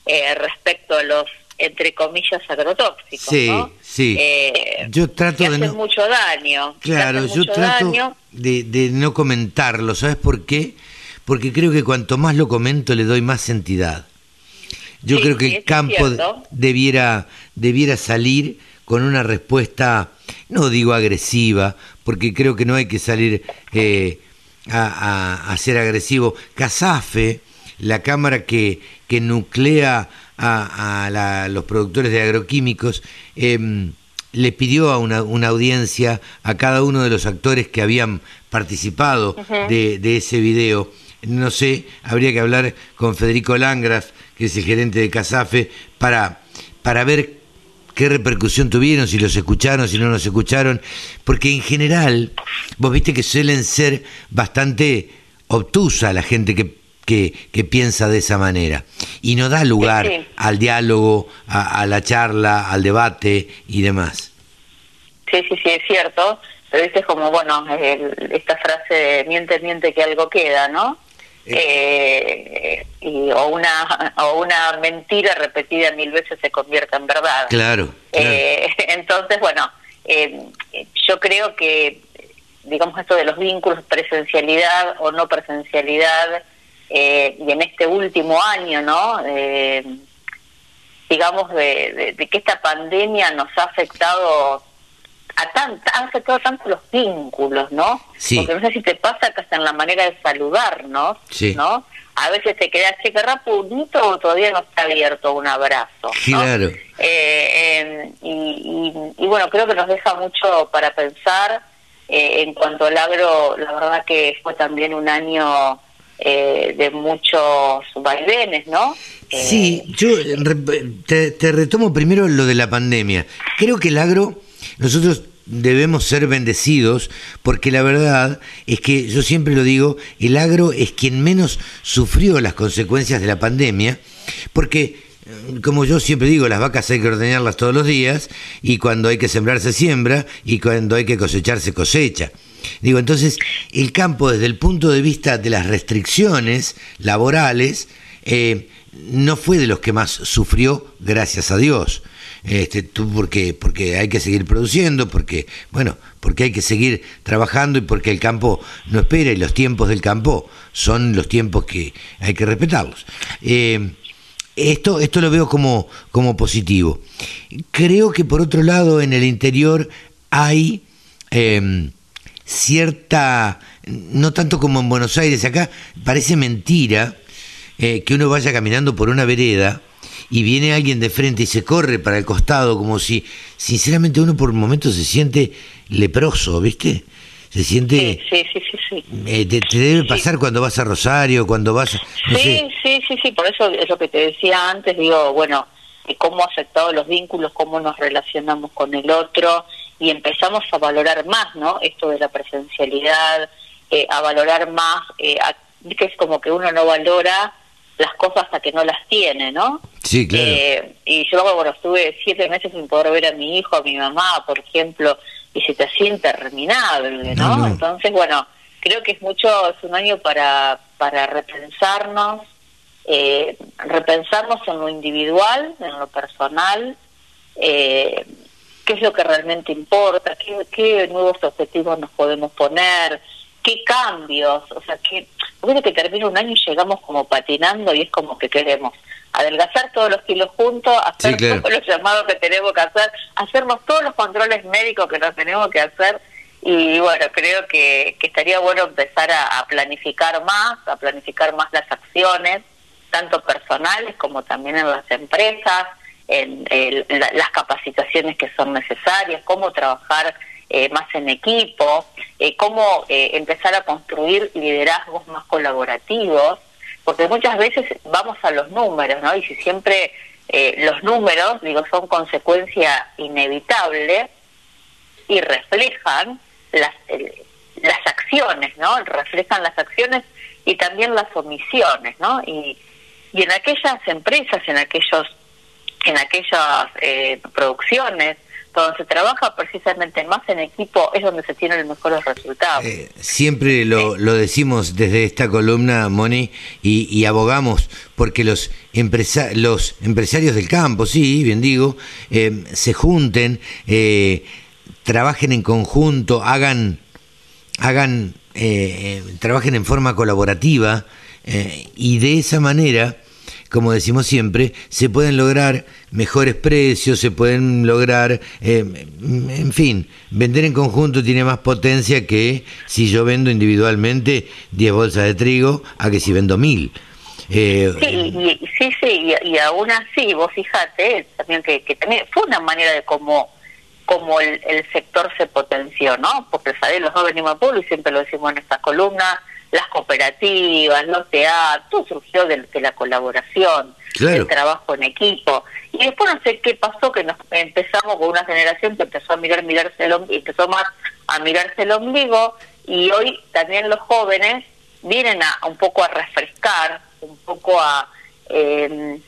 S14: eh, respecto a los entre comillas agrotóxicos,
S1: sí, Sí,
S14: eh,
S1: yo trato
S14: de
S1: hacen
S14: mucho daño.
S1: Claro, yo trato de, de, no comentarlo, ¿sabes por qué? Porque creo que cuanto más lo comento le doy más entidad. Yo creo que el campo debiera debiera salir con una respuesta, no digo agresiva, porque creo que no hay que salir eh, a, ser agresivo. CASAFE, la cámara que, que nuclea a, los productores de agroquímicos, em, le pidió a una, una, audiencia a cada uno de los actores que habían participado de, de, ese video. No sé, habría que hablar con Federico Langras, que es el gerente de CASAFE, para, para ver qué repercusión tuvieron, si los escucharon, si no los escucharon, porque en general, vos viste que suelen ser bastante obtusa la gente que, que, piensa de esa manera y no da lugar al diálogo, a, la charla, al debate y demás.
S14: Sí, sí, sí, es cierto, pero viste como, bueno, esta frase de miente, miente que algo queda, ¿no? Eh, y, o una o una mentira repetida mil veces se convierta en verdad.
S1: Claro.
S14: Eh, *laughs* entonces, bueno, eh, yo creo que, digamos, esto de los vínculos, presencialidad o no presencialidad, eh, y en este último año, ¿no? digamos, de, de que esta pandemia nos ha afectado a tan, han afectado tanto los vínculos, ¿no?
S1: Sí.
S14: Porque no sé si te pasa que hasta en la manera de saludarnos, ¿no? A veces te quedas, che, qué o todavía no está abierto un abrazo.
S1: Claro.
S14: Eh, y, y, bueno, creo que nos deja mucho para pensar. Eh, en cuanto al agro, la verdad que fue también un año eh, de muchos vaivenes, ¿no?
S1: Sí, yo te, te retomo primero lo de la pandemia. Creo que el agro nosotros debemos ser bendecidos porque la verdad es que yo siempre lo digo, el agro es quien menos sufrió las consecuencias de la pandemia porque eh, como yo siempre digo, las vacas hay que ordeñarlas todos los días y cuando hay que sembrar se siembra y cuando hay que cosechar se cosecha. Digo, entonces el campo desde el punto de vista de las restricciones laborales eh, no fue de los que más sufrió, gracias a Dios este, tú porque, porque hay que seguir produciendo, porque, bueno, porque hay que seguir trabajando y porque el campo no espera y los tiempos del campo son los tiempos que hay que respetarlos. Eh, esto, esto lo veo como, como positivo. Creo que por otro lado en el interior hay em, cierta, no tanto como en Buenos Aires, acá parece mentira eh, que uno vaya caminando por una vereda y viene alguien de frente y se corre para el costado, como si, sinceramente, uno por momentos se siente leproso, ¿viste? Se siente...
S14: Sí, sí, sí, sí.
S1: Eh, te, debe pasar cuando vas a Rosario, cuando vas...
S14: sí, sí, sí, sí, por eso es lo que te decía antes, digo, bueno, cómo ha afectado los vínculos, cómo nos relacionamos con el otro y empezamos a valorar más, ¿no? Esto de la presencialidad, eh, a valorar más, eh, que es como que uno no valora las cosas hasta que no las tiene, ¿no?
S1: Sí, claro.
S14: Eh, y yo, bueno, estuve siete meses sin poder ver a mi hijo, a mi mamá, por ejemplo, y se te hacía interminable, ¿no? Entonces, bueno, creo que es mucho, es un año para, para repensarnos, eh, repensarnos en lo individual, en lo personal, eh, qué es lo que realmente importa, qué, qué nuevos objetivos nos podemos poner, qué cambios, o sea, que, porque que termina un año y llegamos como patinando y es como que queremos adelgazar todos los kilos juntos, hacer todos los llamados que tenemos que hacer, hacernos todos los controles médicos que nos tenemos que hacer. Y bueno, creo que, que estaría bueno empezar a, planificar más, a planificar más las acciones, tanto personales como también en las empresas, en, las capacitaciones que son necesarias, cómo trabajar eh, más en equipo, eh, cómo eh, empezar a construir liderazgos más colaborativos, porque muchas veces vamos a los números, ¿no? Y si siempre los números, digo, son consecuencia inevitable y reflejan las, las acciones, ¿no? Reflejan las acciones y también las omisiones, ¿no? Y, y en aquellas empresas, en aquellos en aquellas eh, producciones donde se trabaja precisamente más en equipo es donde se tienen los mejores resultados.
S1: Eh, siempre lo, lo, decimos desde esta columna, Moni, y, abogamos porque los, empresa los empresarios del campo, sí, bien digo, eh, se junten, trabajen en conjunto, hagan, hagan trabajen en forma colaborativa y de esa manera como decimos siempre, se pueden lograr mejores precios, se pueden lograr, eh, en fin, vender en conjunto tiene más potencia que si yo vendo individualmente 10 bolsas de trigo a que si vendo mil.
S14: Eh, sí, sí, sí, y, aún así, vos fijate también que, también fue una manera de cómo como el, sector se potenció, ¿no? Porque ¿sabes? los dos venimos al pueblo y siempre lo decimos en esta columna, las cooperativas, los teatros, todo surgió de, la colaboración, del trabajo en equipo. Y después no sé qué pasó, que nos empezamos con una generación que empezó a mirar, mirarse el empezó más a mirarse el ombligo, y hoy también los jóvenes vienen a un poco a refrescar, un poco a... Eh,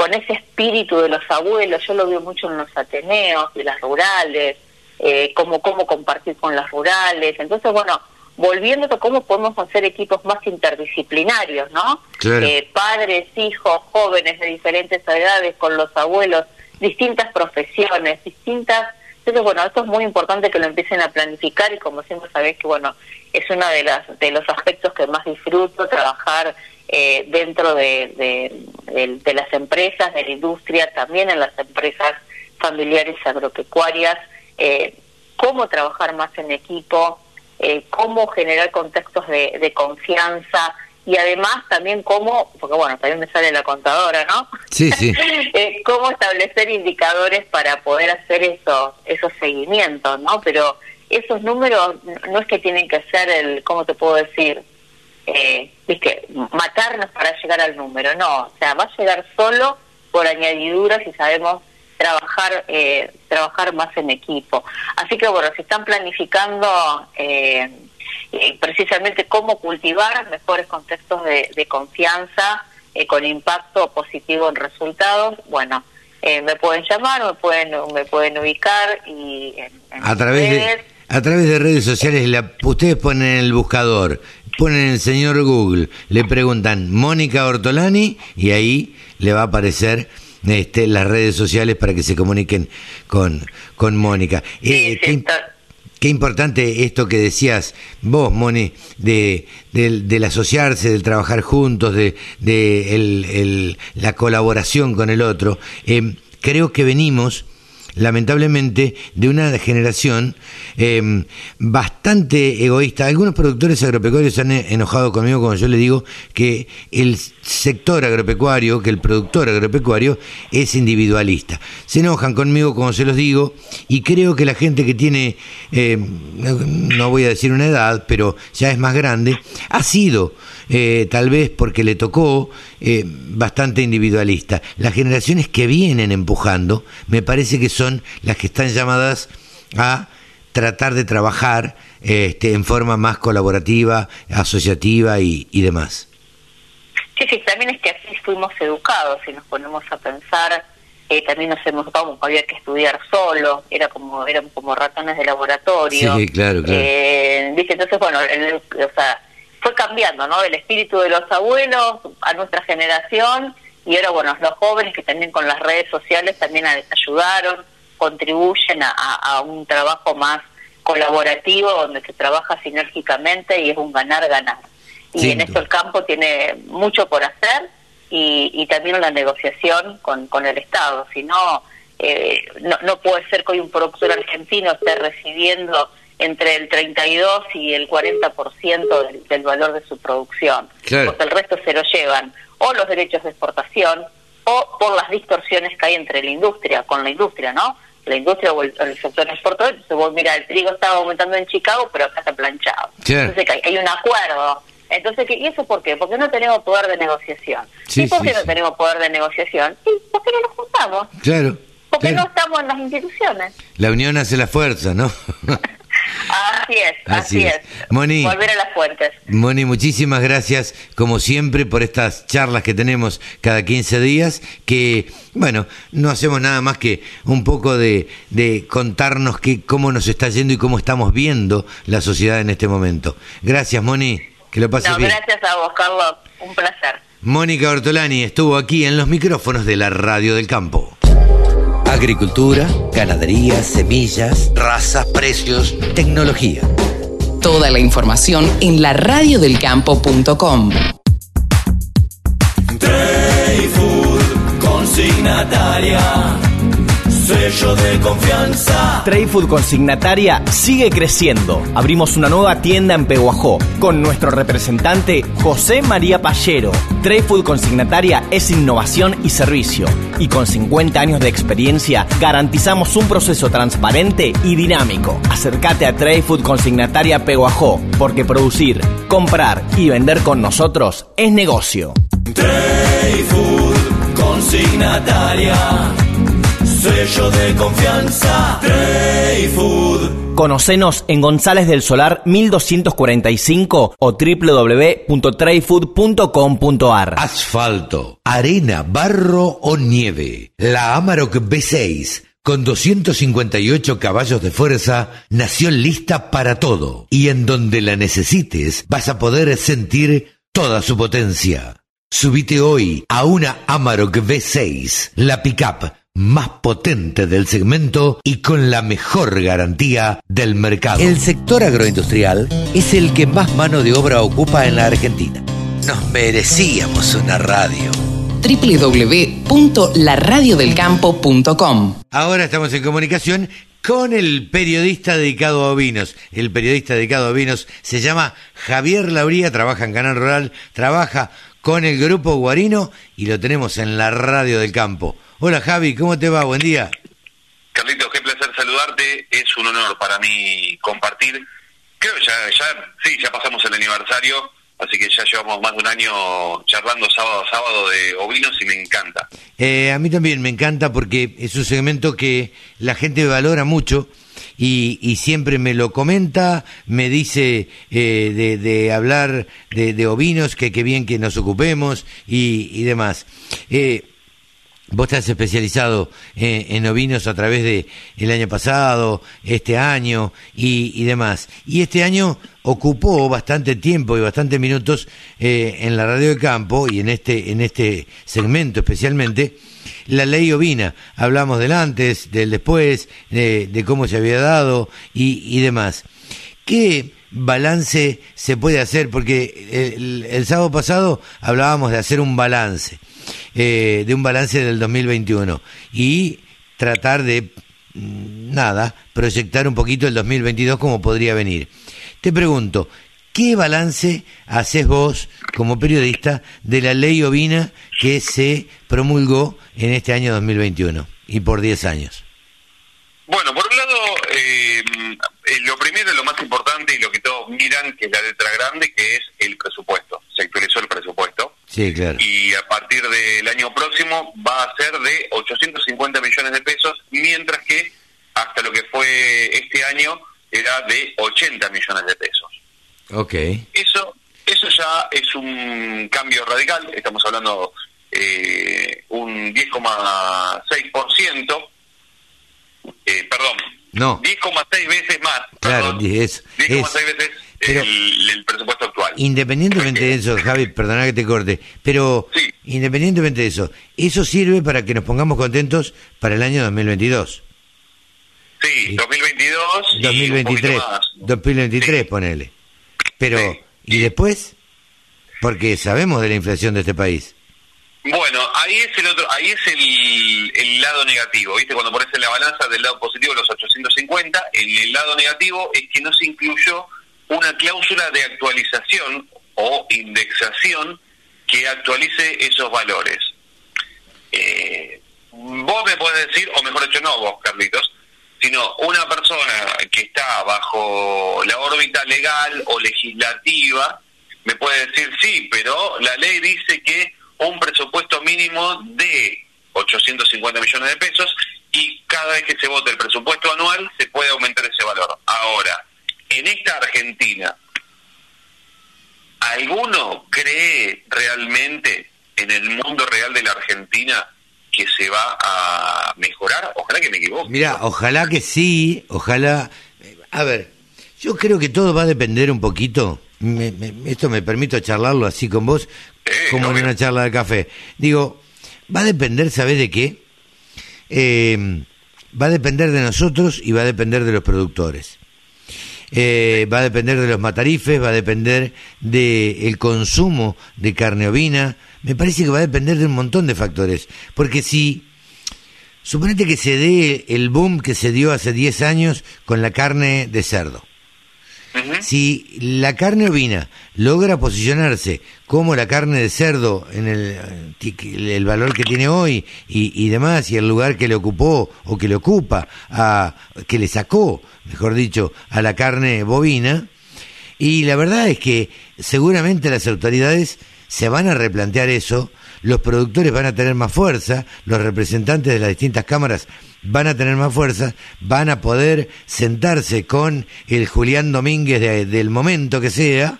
S14: con ese espíritu de los abuelos, yo lo veo mucho en los ateneos, de las rurales, eh, cómo, cómo compartir con las rurales. Entonces, bueno, volviendo a cómo podemos hacer equipos más interdisciplinarios, ¿no? Eh, padres, hijos, jóvenes de diferentes edades, con los abuelos, distintas profesiones, distintas... Entonces, bueno, esto es muy importante que lo empiecen a planificar y como siempre sabéis que, bueno, es uno de, las, de los aspectos que más disfruto, trabajar eh, dentro de, de, las empresas, de la industria, también en las empresas familiares agropecuarias, eh, cómo trabajar más en equipo, eh, cómo generar contextos de, confianza y además también cómo, porque bueno, también me sale la contadora, ¿no?
S1: Sí, sí. *laughs*
S14: eh, cómo establecer indicadores para poder hacer esos, esos seguimientos, ¿no? Pero esos números no es que tienen que ser el, ¿cómo te puedo decir? Eh, que matarnos para llegar al número, no, o sea, va a llegar solo por añadidura si sabemos trabajar eh, trabajar más en equipo. Así que bueno, se están planificando eh, eh, precisamente cómo cultivar mejores contextos de, confianza con impacto positivo en resultados. Bueno, me pueden llamar, me pueden me pueden ubicar y
S1: a través de a través de redes sociales la, ustedes ponen el buscador, ponen el señor Google, le preguntan Mónica Ortolani y ahí le va a aparecer este, las redes sociales para que se comuniquen con, con Mónica. Eh, qué, importante esto que decías vos, Moni, de, del, asociarse, del trabajar juntos, de, de la colaboración con el otro. Eh, creo que venimos lamentablemente, de una generación em, bastante egoísta. Algunos productores agropecuarios se han enojado conmigo cuando yo le digo que el sector agropecuario, que el productor agropecuario es individualista. Se enojan conmigo como se los digo y creo que la gente que tiene, em, no voy a decir una edad, pero ya es más grande, ha sido eh, tal vez porque le tocó eh, bastante individualista. Las generaciones que vienen empujando me parece que son las que están llamadas a tratar de trabajar este, en forma más colaborativa, asociativa y, demás.
S14: Sí, sí, también es que así fuimos educados y nos ponemos a pensar, eh, también nos hemos educado, había que estudiar solo, era como eran como ratones de laboratorio.
S1: Sí, claro, claro.
S14: Eh, ¿viste? Entonces, bueno, el- o sea, fue cambiando, ¿no? El espíritu de los abuelos a nuestra generación y ahora, bueno, los jóvenes que también con las redes sociales también ayudaron, contribuyen a, a- a un trabajo más colaborativo donde se trabaja sinérgicamente y es un ganar-ganar. Y
S1: Sin
S14: en esto el campo tiene mucho por hacer y, y también la negociación con, con el Estado. Si no, eh, no, no puede ser que hoy un productor argentino esté recibiendo entre el 32 y el 40% del, del valor de su producción,
S1: Claro.
S14: porque el resto se lo llevan o los derechos de exportación o por las distorsiones que hay entre la industria, con la industria, ¿no? La industria o el, el sector exportador, entonces vos mira, el trigo estaba aumentando en Chicago, pero acá está planchado.
S1: Claro.
S14: Entonces hay, hay un acuerdo. Entonces, ¿qué- ¿y eso por qué? Porque no tenemos poder de negociación.
S1: Sí,
S14: ¿Y por
S1: sí,
S14: qué no
S1: sí.
S14: tenemos poder de negociación? ¿Y por qué no nos juntamos?
S1: Claro.
S14: Porque
S1: claro.
S14: no estamos en las instituciones.
S1: La unión hace la fuerza, ¿no? *laughs*
S14: Así es,
S1: Así
S14: así,
S1: es.
S14: es.
S1: Moni.
S14: Volver a las fuentes.
S1: Moni, muchísimas gracias, como siempre, por estas charlas que tenemos cada 15 días, que, bueno, no hacemos nada más que un poco de, de contarnos que, cómo nos está yendo y cómo estamos viendo la sociedad en este momento. Gracias, Moni, que lo pases
S14: No,
S1: bien.
S14: gracias a vos, Carlos. Un placer.
S1: Mónica Ortolani estuvo aquí en los micrófonos de la Radio del Campo. Agricultura, ganadería, semillas, razas, precios, tecnología.
S4: Toda la información en laradiodelcampo.com.
S15: Food, consignataria, sello de confianza.
S16: Trade Food Consignataria sigue creciendo. Abrimos una nueva tienda en Peguajó con nuestro representante José María Pallero. Trade Food Consignataria es innovación y servicio. Y con 50 años de experiencia garantizamos un proceso transparente y dinámico. Acércate a Trade Food Consignataria Peguajó porque producir, comprar y vender con nosotros es negocio.
S15: Trade Food, consignataria, sello de confianza.
S16: Conocenos en González del Solar 1245 o www.tradefood.com.ar.
S13: Asfalto, arena, barro o nieve. La Amarok B6 con 258 caballos de fuerza nació lista para todo y en donde la necesites vas a poder sentir toda su potencia. Subite hoy a una Amarok V6, la pickup más potente del segmento y con la mejor garantía del mercado.
S1: El sector agroindustrial es el que más mano de obra ocupa en la Argentina. Nos merecíamos una radio.
S4: www.laradiodelcampo.com.
S1: Ahora estamos en comunicación con el periodista dedicado a ovinos. El periodista dedicado a ovinos se llama Javier Lauría, trabaja en Canal Rural, trabaja con el grupo Guarino y lo tenemos en la radio del campo. Hola Javi, ¿cómo te va? Buen día.
S17: Carlitos, qué placer saludarte. Es un honor para mí compartir. Creo que ya, ya, sí, ya pasamos el aniversario, así que ya llevamos más de un año charlando sábado a sábado de ovinos y me encanta.
S1: Eh, a mí también me encanta porque es un segmento que la gente valora mucho y, y siempre me lo comenta, me dice eh, de, de hablar de, de ovinos, que qué bien que nos ocupemos y, y demás. Eh, Vos estás especializado en, en ovinos a través de el año pasado, este año y, y demás. Y este año ocupó bastante tiempo y bastante minutos eh, en la radio de campo y en este en este segmento especialmente la ley ovina. Hablamos del antes, del después, de, de cómo se había dado y, y demás. ¿Qué balance se puede hacer? Porque el sábado pasado hablábamos de hacer un balance, eh, de un balance del 2021 y tratar de, mm, nada, proyectar un poquito el 2022 como podría venir. Te pregunto, ¿qué balance haces vos como periodista de la ley ovina que se promulgó en este año 2021 y por 10 años?
S17: Bueno, por un lado, eh, lo primero, lo más importante y lo que todos miran, que es la letra grande, que es el presupuesto. Se actualizó el presupuesto.
S1: Sí, claro.
S17: y a partir del año próximo va a ser de 850 millones de pesos, mientras que hasta lo que fue este año era de 80 millones de pesos.
S1: Ok.
S17: Eso eso ya es un cambio radical, estamos hablando eh, un 10,6%, eh, perdón,
S1: No,
S17: 10,6 veces más,
S1: claro, es,
S17: 10,6
S1: es-
S17: veces
S1: pero-
S17: el, el presupuesto actual.
S1: Independientemente de eso, Javi, perdona que te corte, pero independientemente de eso, eso sirve para que nos pongamos contentos para el año 2022,
S17: Sí, 2022 y un poquito
S1: 2023,
S17: más.
S1: 2023, ponele. Pero, ¿y después? Porque sabemos de la inflación de este país.
S17: Bueno, ahí es el otro, ahí es el, el lado negativo, ¿viste? Cuando pones en la balanza del lado positivo los 850, el, el lado negativo es que no se incluyó una cláusula de actualización o indexación que actualice esos valores. Eh, vos me podés decir, o mejor dicho, no vos, Carlitos, sino una persona que está bajo la órbita legal o legislativa me puede decir, sí, pero la ley dice que un presupuesto mínimo de 850 millones de pesos y cada vez que se vote el presupuesto anual se puede aumentar ese valor. Ahora, en esta Argentina, ¿alguno cree realmente en el mundo real de la Argentina que se va a mejorar? Ojalá que me equivoque.
S1: Mira, ojalá que sí, ojalá... A ver, yo creo que todo va a depender un poquito, me- me- esto me permito charlarlo así con vos, como en una charla de café. Digo, va a depender, ¿sabés de qué? Eh, va a depender de nosotros y va a depender de los productores. Eh, va a depender de los matarifes, va a depender del consumo de carne ovina. Me parece que va a depender de un montón de factores. Porque si, suponete que se dé el boom que se dio hace 10 años con la carne de cerdo. Si la carne ovina logra posicionarse como la carne de cerdo en el, el valor que tiene hoy y, y demás, y el lugar que le ocupó o que le ocupa, a, que le sacó, mejor dicho, a la carne bovina, y la verdad es que seguramente las autoridades se van a replantear eso, los productores van a tener más fuerza, los representantes de las distintas cámaras van a tener más fuerza, van a poder sentarse con el Julián Domínguez de- del momento que sea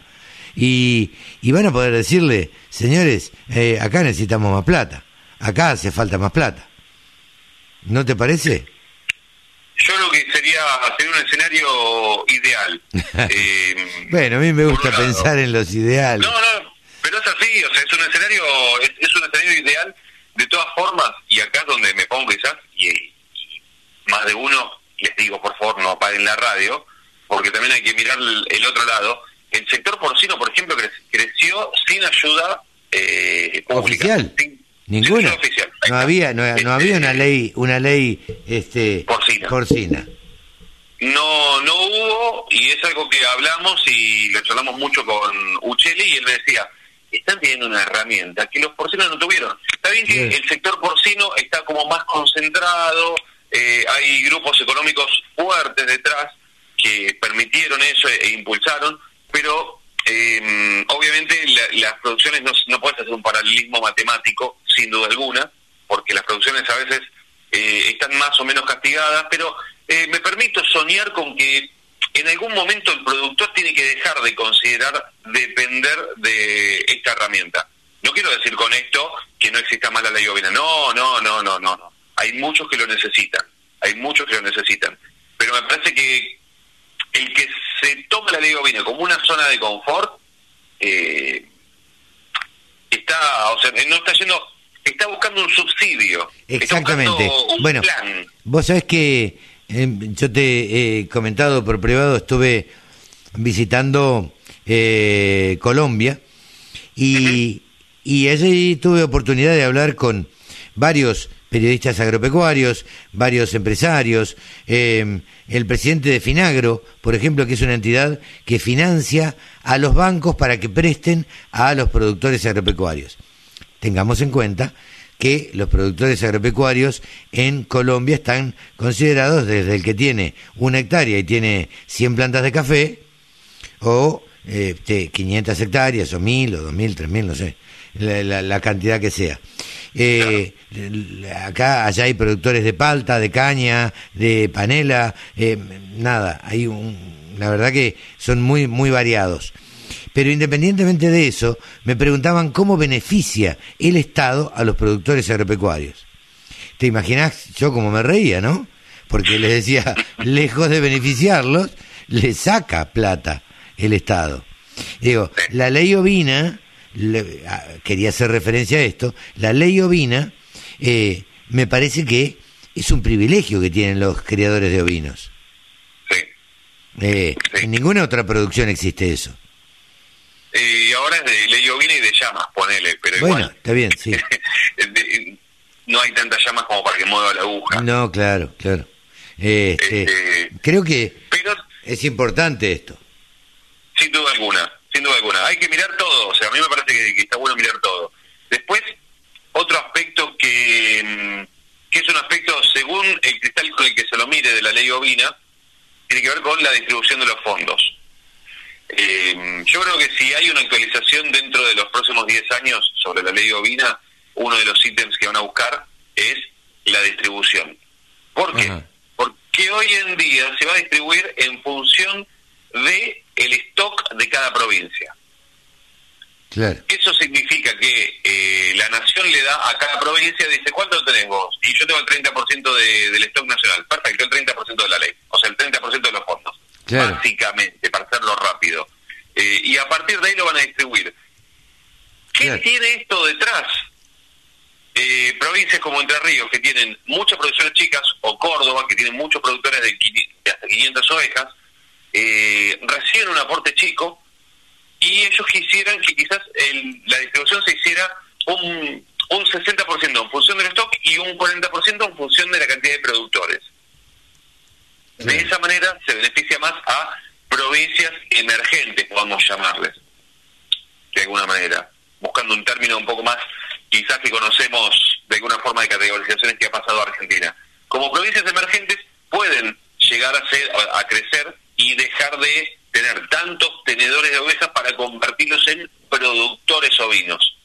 S1: y, y van a poder decirle, señores, eh, acá necesitamos más plata, acá hace falta más plata. ¿No te parece?
S17: Yo lo que sería, sería un escenario ideal. *laughs* Eh,
S1: Bueno, a mí me gusta pensar en los ideales.
S17: No, no, pero es así, o sea, es un escenario, es, es un escenario ideal de todas formas, y acá es donde me pongo quizás, y, y más de uno, les digo, por favor, no apaguen la radio, porque también hay que mirar el, el otro lado. El sector porcino, por ejemplo, cre- creció sin ayuda eh, pública.
S1: oficial. Ninguna. no había no, no había una ley una ley este porcina,
S17: No, no hubo, y es algo que hablamos y lo charlamos mucho con Ucheli, y él me decía, están teniendo una herramienta que los porcinos no tuvieron. Está bien que el sector porcino está como más concentrado, eh, hay grupos económicos fuertes detrás que permitieron eso e, e impulsaron, pero eh, obviamente la- las producciones no, no puedes hacer un paralelismo matemático, sin duda alguna, porque las producciones a veces eh, están más o menos castigadas, pero eh, me permito soñar con que en algún momento el productor tiene que dejar de considerar depender de esta herramienta. No quiero decir con esto que no exista más la ley ovina. No, no, no, no, no, no. Hay muchos que lo necesitan. Hay muchos que lo necesitan. Pero me parece que el que se toma la ley ovina como una zona de confort eh, está, o sea, no está yendo, está buscando un subsidio.
S1: exactamente
S17: Está un
S1: bueno
S17: plan.
S1: vos sabés que eh, yo te he comentado por privado estuve visitando eh, Colombia y, allí tuve oportunidad de hablar con varios periodistas agropecuarios, varios empresarios, eh, el presidente de Finagro, por ejemplo, que es una entidad que financia a los bancos para que presten a los productores agropecuarios. Tengamos en cuenta que los productores agropecuarios en Colombia están considerados desde el que tiene una hectárea y tiene 100 plantas de café, o eh, este, 500 hectáreas, o 1000, o 2000, 3000, no sé, la, la- cantidad que sea. Eh, Acá, allá hay productores de palta, de caña, de panela, eh, nada, hay un, la verdad que son muy, muy variados. Pero independientemente de eso, me preguntaban cómo beneficia el Estado a los productores agropecuarios. ¿Te imaginas yo como me reía, no? Porque les decía, *laughs* lejos de beneficiarlos, le saca plata el Estado. Digo, la ley ovina, ah, quería hacer referencia a esto, la ley ovina eh, me parece que es un privilegio que tienen los criadores de ovinos. Eh, en ninguna otra producción existe eso.
S17: Y ahora es de ley ovina y de llamas, ponele, pero
S1: bueno, está bien, sí. *laughs*
S17: no hay tantas llamas como para que mueva la aguja.
S1: No, claro, claro. Este, este, creo que es importante esto.
S17: Sin duda alguna, sin duda alguna. Hay que mirar todo, o sea, a mí me parece que, está bueno mirar todo. Después, otro aspecto que, mm, que es un aspecto, según el cristal con el que se lo mire de la ley ovina, tiene que ver con la distribución de los fondos. Eh, yo creo que si hay una actualización dentro de los próximos 10 años sobre la ley ovina, uno de los ítems que van a buscar es la distribución. ¿Por qué? Porque hoy en día se va a distribuir en función de el stock de cada provincia. Eso significa que eh, la nación le da a cada provincia, dice, ¿cuánto tenés vos? Y yo tengo el 30% de, del stock nacional. Perfecto, el 30% de la ley. O sea, el 30% de los fondos. Básicamente, para hacerlo rápido. Eh, y a partir de ahí lo van a distribuir. ¿Qué tiene esto detrás? Eh, provincias como Entre Ríos, que tienen muchas producciones chicas, o Córdoba, que tienen muchos productores de, hasta 500 ovejas, reciben un aporte chico y ellos quisieran que quizás la distribución se hiciera un, un 60% en función del stock y un 40% en función de la cantidad de productores. De esa manera se beneficia más a provincias emergentes, podemos llamarles, de alguna manera, buscando un término un poco más, quizás que conocemos de alguna forma de categorizaciones que ha pasado a Argentina. Como provincias emergentes pueden llegar a, ser, a crecer y dejar de tener tantos tenedores de ovejas para convertirlos en productores ovinos.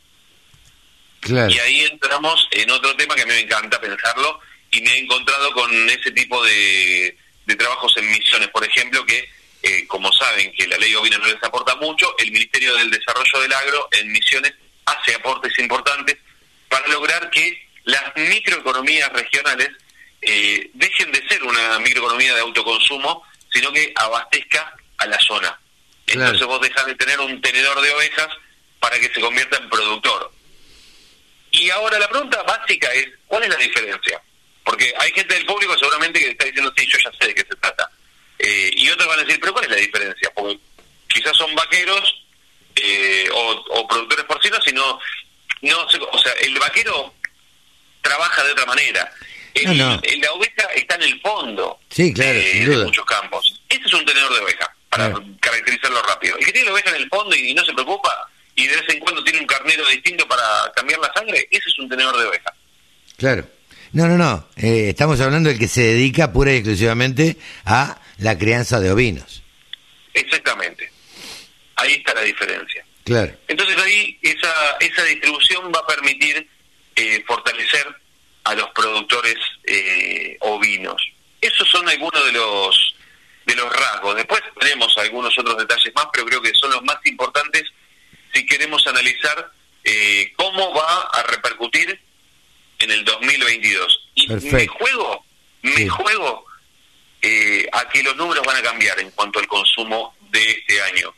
S17: Y ahí entramos en otro tema que a mí me encanta pensarlo y me he encontrado con ese tipo de, trabajos en misiones, por ejemplo, que eh, como saben que la ley ovina no les aporta mucho, el Ministerio del Desarrollo del Agro en misiones hace aportes importantes para lograr que las microeconomías regionales eh, dejen de ser una microeconomía de autoconsumo, sino que abastezca a la zona. Entonces vos dejás de tener un tenedor de ovejas para que se convierta en productor. Y ahora la pregunta básica es, ¿cuál es la diferencia? Porque hay gente del público seguramente que está diciendo, sí, yo ya sé de qué se trata. Eh, y otros van a decir, pero ¿cuál es la diferencia? Porque quizás son vaqueros eh, o, productores porcinos, sino, no, o sea, el vaquero trabaja de otra manera. La oveja está en el fondo
S1: sí, claro,
S17: eh, de muchos campos. Este es un tenedor de oveja para caracterizarlo rápido. El que tiene la oveja en el fondo y no se preocupa y de vez en cuando tiene un carnero distinto para cambiar la sangre, ese es un tenedor de oveja.
S1: Claro. No, no, no. Eh, estamos hablando del que se dedica pura y exclusivamente a la crianza de ovinos.
S17: Exactamente. Ahí está la diferencia.
S1: Claro.
S17: Entonces ahí esa, esa distribución va a permitir eh, fortalecer a los productores eh, ovinos. Esos son algunos de los de los rasgos. Después tenemos algunos otros detalles más, pero creo que son los más importantes si queremos analizar eh, cómo va a repercutir en el 2022. Y me juego, me juego eh, a que los números van a cambiar en cuanto al consumo de este año.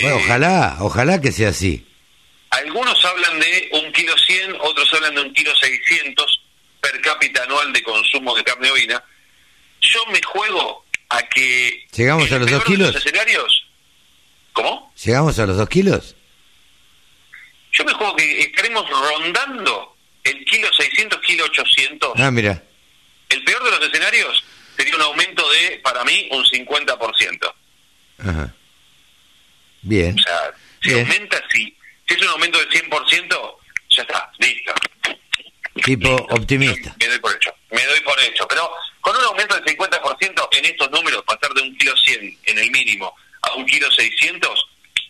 S1: Bueno, eh, ojalá, ojalá que sea así.
S17: Algunos hablan de un kilo 100, otros hablan de un kilo 600 per cápita anual de consumo de carne ovina. Yo me juego a que...
S1: ¿Llegamos a los dos kilos?
S17: escenarios, ¿Cómo?
S1: ¿Llegamos a los dos kilos?
S17: Yo me juego que estaremos rondando el kilo 600, kilo 800.
S1: Ah, mira.
S17: El peor de los escenarios sería un aumento de, para mí, un 50%.
S1: Ajá. Bien.
S17: O sea, si aumenta, si, si es un aumento del 100%, ya está, listo.
S1: Tipo optimista.
S17: Me doy por hecho, me doy por hecho. Pero con un aumento del 50% en estos números, pasar de un kilo 100 en el mínimo a un kilo 600,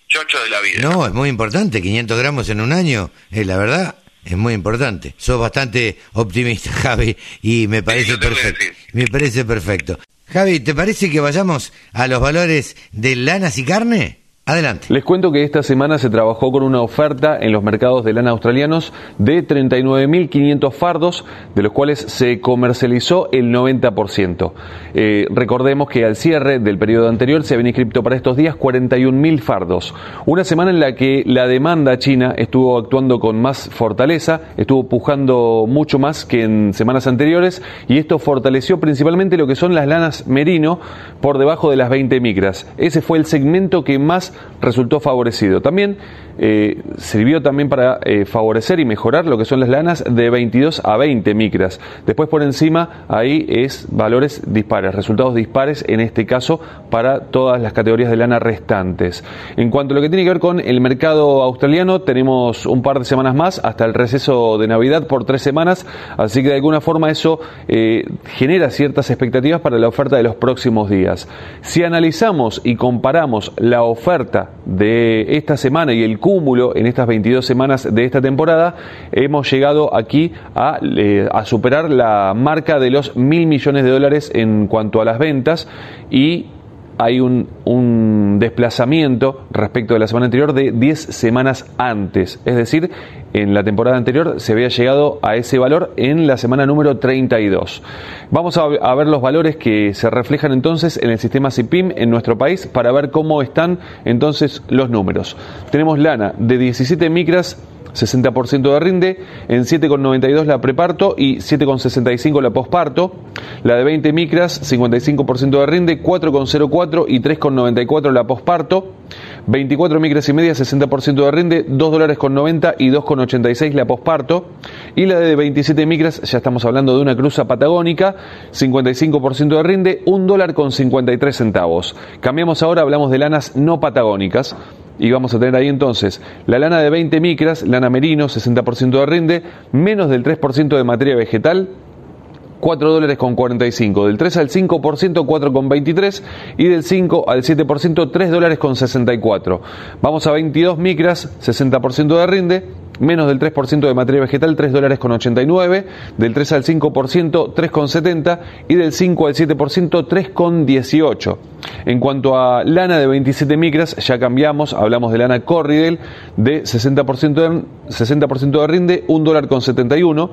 S17: chocho de la vida.
S1: No, es muy importante, 500 gramos en un año, eh, la verdad, es muy importante. Sos bastante optimista, *laughs* Javi, y me parece perfecto. Me parece perfecto. Javi, ¿te parece que vayamos a los valores de lanas y carne? Adelante.
S18: Les cuento que esta semana se trabajó con una oferta en los mercados de lana australianos de 39.500 fardos, de los cuales se comercializó el 90%. Eh, recordemos que al cierre del periodo anterior se habían inscrito para estos días 41.000 fardos. Una semana en la que la demanda china estuvo actuando con más fortaleza, estuvo pujando mucho más que en semanas anteriores y esto fortaleció principalmente lo que son las lanas merino por debajo de las 20 micras. Ese fue el segmento que más resultó favorecido. También eh, sirvió también para eh, favorecer y mejorar lo que son las lanas de 22 a 20 micras. Después por encima ahí es valores dispares, resultados dispares en este caso para todas las categorías de lana restantes. En cuanto a lo que tiene que ver con el mercado australiano, tenemos un par de semanas más hasta el receso de Navidad por tres semanas, así que de alguna forma eso eh, genera ciertas expectativas para la oferta de los próximos días. Si analizamos y comparamos la oferta de esta semana y el cúmulo en estas 22 semanas de esta temporada, hemos llegado aquí a, eh, a superar la marca de los mil millones de dólares en cuanto a las ventas y hay un, un, desplazamiento respecto de la semana anterior de 10 semanas antes. Es decir, en la temporada anterior se había llegado a ese valor en la semana número 32. Vamos a, a ver los valores que se reflejan entonces en el sistema CIPIM en nuestro país para ver cómo están entonces los números. Tenemos lana de 17 micras 60% de rinde, en 7,92 la preparto y 7,65 la posparto, la de 20 micras 55% de rinde, 4,04 y 3,94 la posparto, 24 micras y media 60% de rinde, 2 dólares con 90 y 2,86 la posparto, y la de 27 micras, ya estamos hablando de una cruza patagónica, 55% de rinde, 1 dólar con 53 centavos. Cambiamos ahora, hablamos de lanas no patagónicas, y vamos a tener ahí entonces la lana de 20 micras, lana merino, 60% de rinde, menos del 3% de materia vegetal, 4 dólares con 45, del 3 al 5% 4 con 23 y del 5 al 7% 3 dólares con 64. Vamos a 22 micras, 60% de rinde, menos del 3% de materia vegetal 3 dólares con 89, del 3 al 5% 3 con 70 y del 5 al 7% 3 con 18. En cuanto a lana de 27 micras, ya cambiamos, hablamos de lana Corridel de 60% de, 60 de rinde, 1 dólar con 71,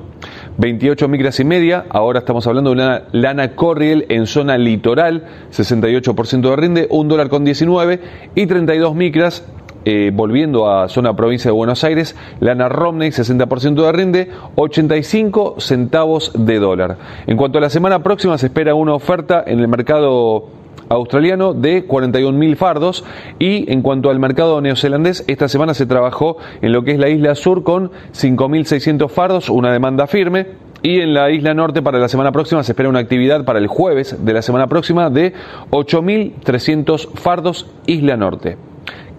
S18: 28 micras y media, ahora estamos hablando de una lana Corridel en zona litoral, 68% de rinde, 1 dólar con 19 y 32 micras eh, volviendo a zona provincia de Buenos Aires, lana Romney 60% de rinde, 85 centavos de dólar. En cuanto a la semana próxima se espera una oferta en el mercado australiano de 41.000 fardos y en cuanto al mercado neozelandés, esta semana se trabajó en lo que es la isla sur con 5.600 fardos, una demanda firme. Y en la isla norte para la semana próxima se espera una actividad para el jueves de la semana próxima de 8.300 fardos isla norte.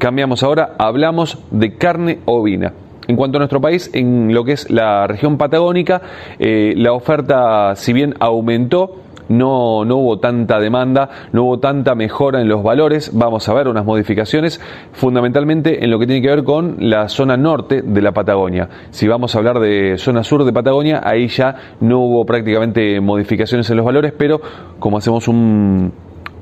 S18: Cambiamos ahora, hablamos de carne ovina. En cuanto a nuestro país, en lo que es la región patagónica, eh, la oferta, si bien aumentó, no, no hubo tanta demanda, no hubo tanta mejora en los valores. Vamos a ver unas modificaciones, fundamentalmente en lo que tiene que ver con la zona norte de la Patagonia. Si vamos a hablar de zona sur de Patagonia, ahí ya no hubo prácticamente modificaciones en los valores, pero como hacemos un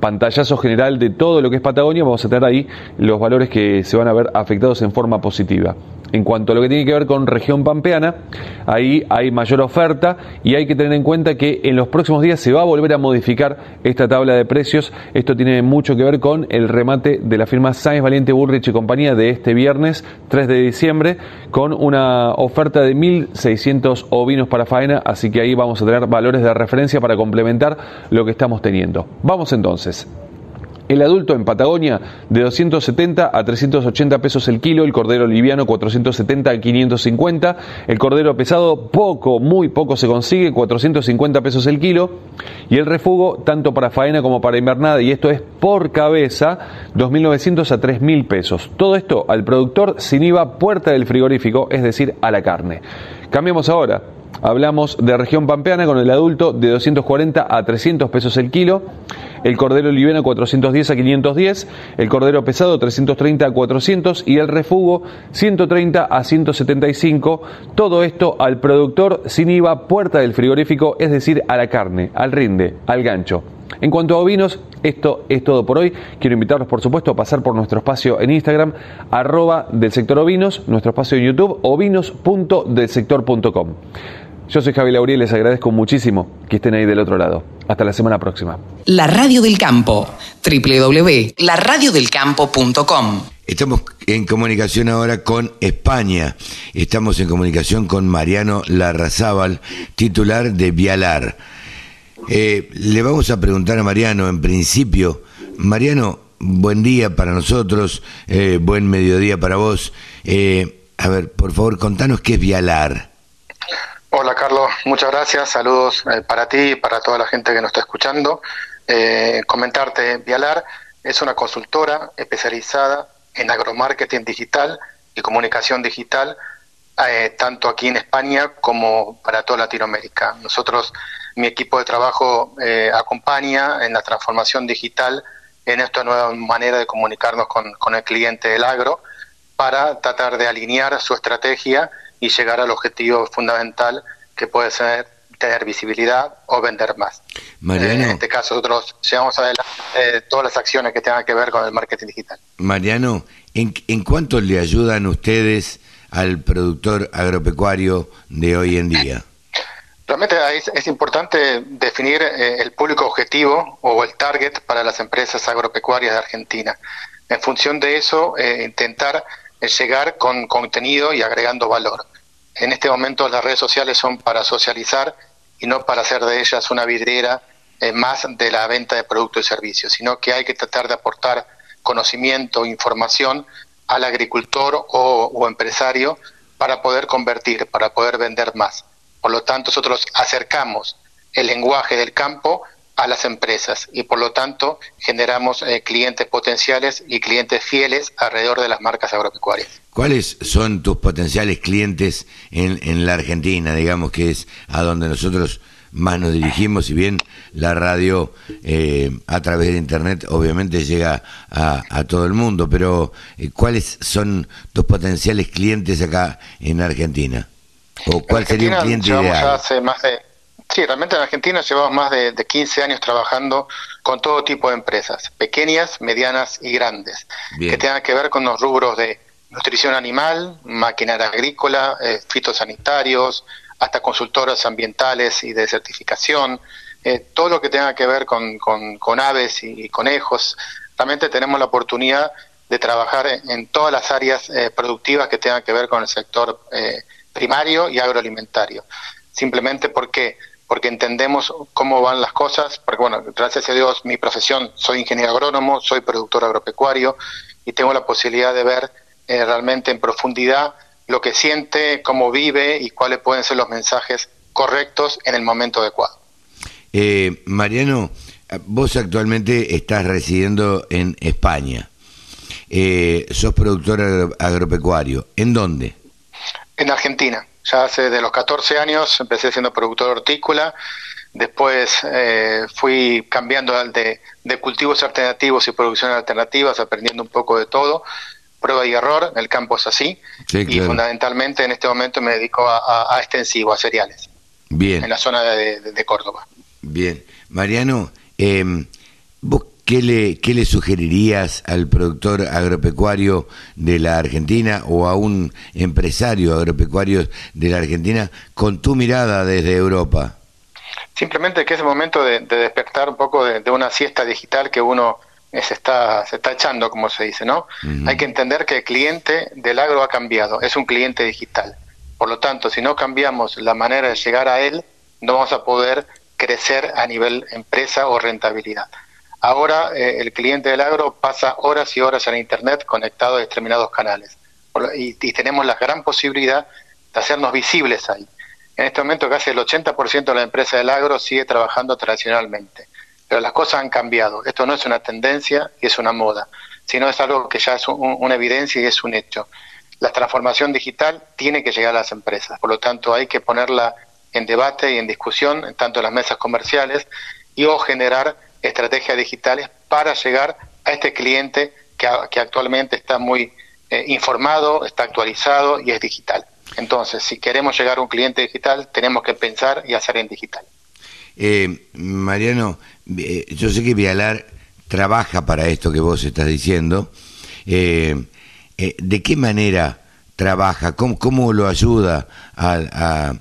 S18: pantallazo general de todo lo que es Patagonia, vamos a tener ahí los valores que se van a ver afectados en forma positiva. En cuanto a lo que tiene que ver con región pampeana, ahí hay mayor oferta y hay que tener en cuenta que en los próximos días se va a volver a modificar esta tabla de precios. Esto tiene mucho que ver con el remate de la firma Sáenz Valiente Bullrich y compañía de este viernes 3 de diciembre con una oferta de 1.600 ovinos para faena, así que ahí vamos a tener valores de referencia para complementar lo que estamos teniendo. Vamos entonces. El adulto en Patagonia de 270 a 380 pesos el kilo, el cordero liviano 470 a 550, el cordero pesado poco, muy poco se consigue, 450 pesos el kilo, y el refugo tanto para faena como para invernada, y esto es por cabeza, 2.900 a 3.000 pesos. Todo esto al productor sin IVA puerta del frigorífico, es decir, a la carne. Cambiamos ahora. Hablamos de región pampeana con el adulto de 240 a 300 pesos el kilo, el cordero liviano 410 a 510, el cordero pesado 330 a 400 y el refugo 130 a 175. Todo esto al productor sin IVA puerta del frigorífico, es decir, a la carne, al rinde, al gancho. En cuanto a ovinos, esto es todo por hoy. Quiero invitarlos, por supuesto, a pasar por nuestro espacio en Instagram, arroba del sector ovinos, nuestro espacio en YouTube, ovinos.delsector.com. Yo soy Javi Lauriel, les agradezco muchísimo que estén ahí del otro lado. Hasta la semana próxima.
S4: La Radio del Campo, www.laradiodelcampo.com.
S1: Estamos en comunicación ahora con España. Estamos en comunicación con Mariano Larrazábal, titular de Vialar. Eh, le vamos a preguntar a Mariano, en principio, Mariano, buen día para nosotros, eh, buen mediodía para vos. Eh, a ver, por favor, contanos qué es Vialar.
S19: Hola Carlos, muchas gracias. Saludos eh, para ti y para toda la gente que nos está escuchando. Eh, comentarte, Vialar es una consultora especializada en agromarketing digital y comunicación digital, eh, tanto aquí en España como para toda Latinoamérica. Nosotros, mi equipo de trabajo acompaña en la transformación digital en esta nueva manera de comunicarnos con el cliente del agro para tratar de alinear su estrategia y llegar al objetivo fundamental que puede ser tener visibilidad o vender más.
S1: Mariano.
S19: en este caso nosotros llevamos adelante eh, todas las acciones que tengan que ver con el marketing digital.
S1: Mariano, ¿en, ¿en cuánto le ayudan ustedes al productor agropecuario de hoy en día?
S19: Realmente es, es importante definir eh, el público objetivo o el target para las empresas agropecuarias de Argentina. En función de eso, eh, intentar llegar con contenido y agregando valor. En este momento las redes sociales son para socializar y no para hacer de ellas una vidriera eh, más de la venta de productos y servicios, sino que hay que tratar de aportar conocimiento, información al agricultor o, empresario para poder convertir, para poder vender más. Por lo tanto, nosotros acercamos el lenguaje del campo a las empresas y por lo tanto generamos eh, clientes potenciales y clientes fieles alrededor de las marcas agropecuarias.
S1: ¿Cuáles son tus potenciales clientes en, en la Argentina, digamos que es a donde nosotros más nos dirigimos, si bien la radio eh, a través de Internet obviamente llega a, a todo el mundo, pero eh, ¿cuáles son tus potenciales clientes acá en Argentina? ¿O cuál sería un cliente ideal?
S19: ya hace más de, sí, realmente en Argentina llevamos más de, de 15 años trabajando con todo tipo de empresas, pequeñas, medianas y grandes,
S1: Bien.
S19: que tengan que ver con los rubros de nutrición animal, maquinaria agrícola, eh, fitosanitarios, hasta consultoras ambientales y de certificación, eh, todo lo que tenga que ver con, con, aves y, conejos. Realmente tenemos la oportunidad de trabajar en, todas las áreas eh, productivas que tengan que ver con el sector primario y agroalimentario. Simplemente porque porque entendemos cómo van las cosas, porque bueno, gracias a Dios mi profesión, soy ingeniero agrónomo, soy productor agropecuario y tengo la posibilidad de ver eh, realmente en profundidad lo que siente, cómo vive y cuáles pueden ser los mensajes correctos en el momento adecuado.
S1: Eh, Mariano, vos actualmente estás residiendo en España. Eh, sos productor agro- agropecuario. ¿En dónde?
S19: En Argentina, ya hace de los 14 años empecé siendo productor hortícola, después eh, fui cambiando de, de cultivos alternativos y producciones alternativas, aprendiendo un poco de todo, prueba y error, el campo es así,
S1: Sí,
S19: y fundamentalmente en este momento me dedico a, a- a extensivo, a cereales,
S1: Bien.
S19: en la zona de, de- de Córdoba.
S1: Bien. Mariano, eh, ¿vos qué le, qué le sugerirías al productor agropecuario de la Argentina o a un empresario agropecuario de la Argentina con tu mirada desde Europa?
S19: Simplemente que es el momento de, de despertar un poco de, de una siesta digital que uno se está, se está echando, como se dice, ¿no? Hay que entender que el cliente del agro ha cambiado, es un cliente digital. Por lo tanto, si no cambiamos la manera de llegar a él, no vamos a poder crecer a nivel empresa o rentabilidad. Ahora eh, el cliente del agro pasa horas y horas en Internet conectado a determinados canales y, y tenemos la gran posibilidad de hacernos visibles ahí. En este momento casi el 80% de la empresa del agro sigue trabajando tradicionalmente, pero las cosas han cambiado. Esto no es una tendencia y es una moda, sino es algo que ya es un- una evidencia y es un hecho. La transformación digital tiene que llegar a las empresas, por lo tanto hay que ponerla en debate y en discusión, en tanto en las mesas comerciales, y o generar estrategias digitales para llegar a este cliente que, que actualmente está muy eh, informado, está actualizado y es digital. Entonces, si queremos llegar a un cliente digital, tenemos que pensar y hacer en digital.
S1: Eh, Mariano, eh, yo sé que Vialar trabaja para esto que vos estás diciendo. Eh, ¿De qué manera trabaja? ¿Cómo, cómo lo ayuda a,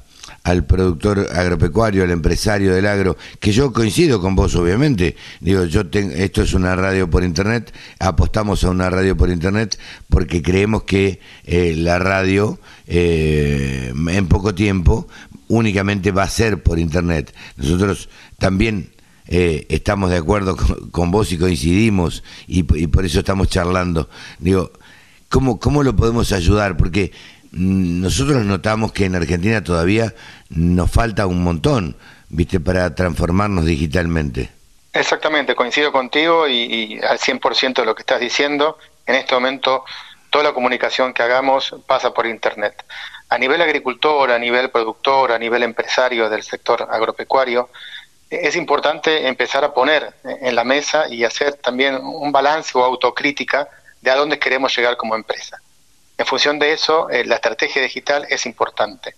S1: al productor agropecuario, al empresario del agro? Que yo coincido con vos, obviamente. Digo, yo tengo, esto es una radio por internet, apostamos a una radio por internet porque creemos que la radio en poco tiempo únicamente va a ser por Internet. Nosotros también eh, estamos de acuerdo con, vos y coincidimos y, por eso estamos charlando. Digo, ¿cómo, ¿cómo lo podemos ayudar? Porque mm, nosotros notamos que en Argentina todavía nos falta un montón, ¿viste? Para transformarnos digitalmente.
S19: Exactamente, coincido contigo y, y al 100% de lo que estás diciendo. En este momento, toda la comunicación que hagamos pasa por Internet a nivel agricultor, a nivel productor, a nivel empresario del sector agropecuario, es importante empezar a poner en la mesa y hacer también un balance o autocrítica de a dónde queremos llegar como empresa. En función de eso, eh, la estrategia digital es importante.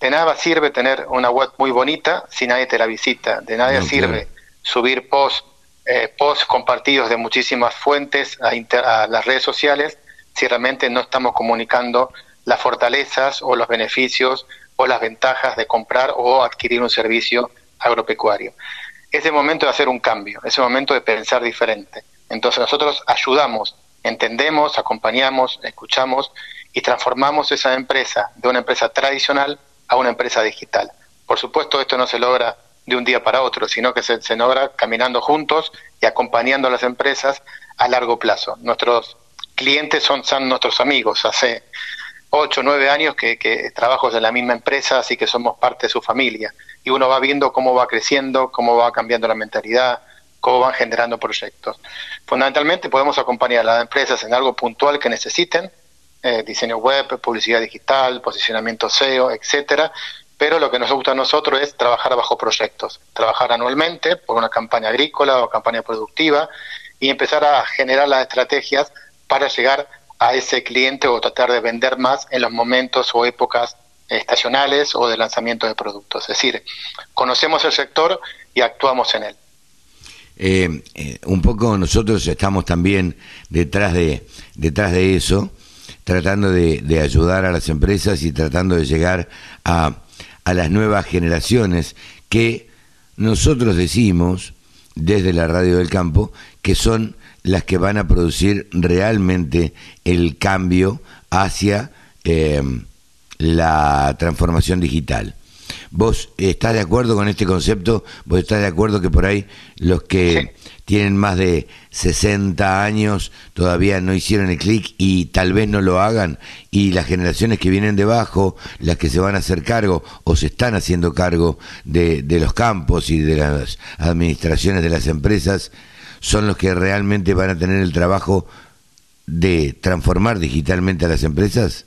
S19: De nada sirve tener una web muy bonita si nadie te la visita. De nada sirve subir posts eh, post compartidos de muchísimas fuentes a, a las redes sociales si realmente no estamos comunicando las fortalezas o los beneficios o las ventajas de comprar o adquirir un servicio agropecuario. Es el momento de hacer un cambio, es el momento de pensar diferente. Entonces nosotros ayudamos, entendemos, acompañamos, escuchamos y transformamos esa empresa de una empresa tradicional a una empresa digital. Por supuesto, esto no se logra de un día para otro, sino que se, logra caminando juntos y acompañando a las empresas a largo plazo. Nuestros clientes son, son nuestros amigos. Hace, ocho, nueve años que, que trabajo en la misma empresa, así que somos parte de su familia. Y uno va viendo cómo va creciendo, cómo va cambiando la mentalidad, cómo van generando proyectos. Fundamentalmente podemos acompañar a las empresas en algo puntual que necesiten, eh, diseño web, publicidad digital, posicionamiento SEO, etcétera, pero lo que nos gusta a nosotros es trabajar bajo proyectos, trabajar anualmente por una campaña agrícola o campaña productiva y empezar a generar las estrategias para llegar a ese cliente o tratar de vender más en los momentos o épocas estacionales o de lanzamiento de productos. Es decir, conocemos el sector y actuamos en él.
S1: Eh, eh, un poco nosotros estamos también detrás de, detrás de eso, tratando de, de ayudar a las empresas y tratando de llegar a, a las nuevas generaciones que nosotros decimos desde la radio del campo que son las que van a producir realmente el cambio hacia eh, la transformación digital. ¿Vos estás de acuerdo con este concepto? ¿Vos estás de acuerdo que por ahí los que tienen más de 60 años todavía no hicieron el clic y tal vez no lo hagan? Y las generaciones que vienen debajo, las que se van a hacer cargo o se están haciendo cargo de, de los campos y de las administraciones de las empresas, son los que realmente van a tener el trabajo de transformar digitalmente a las empresas?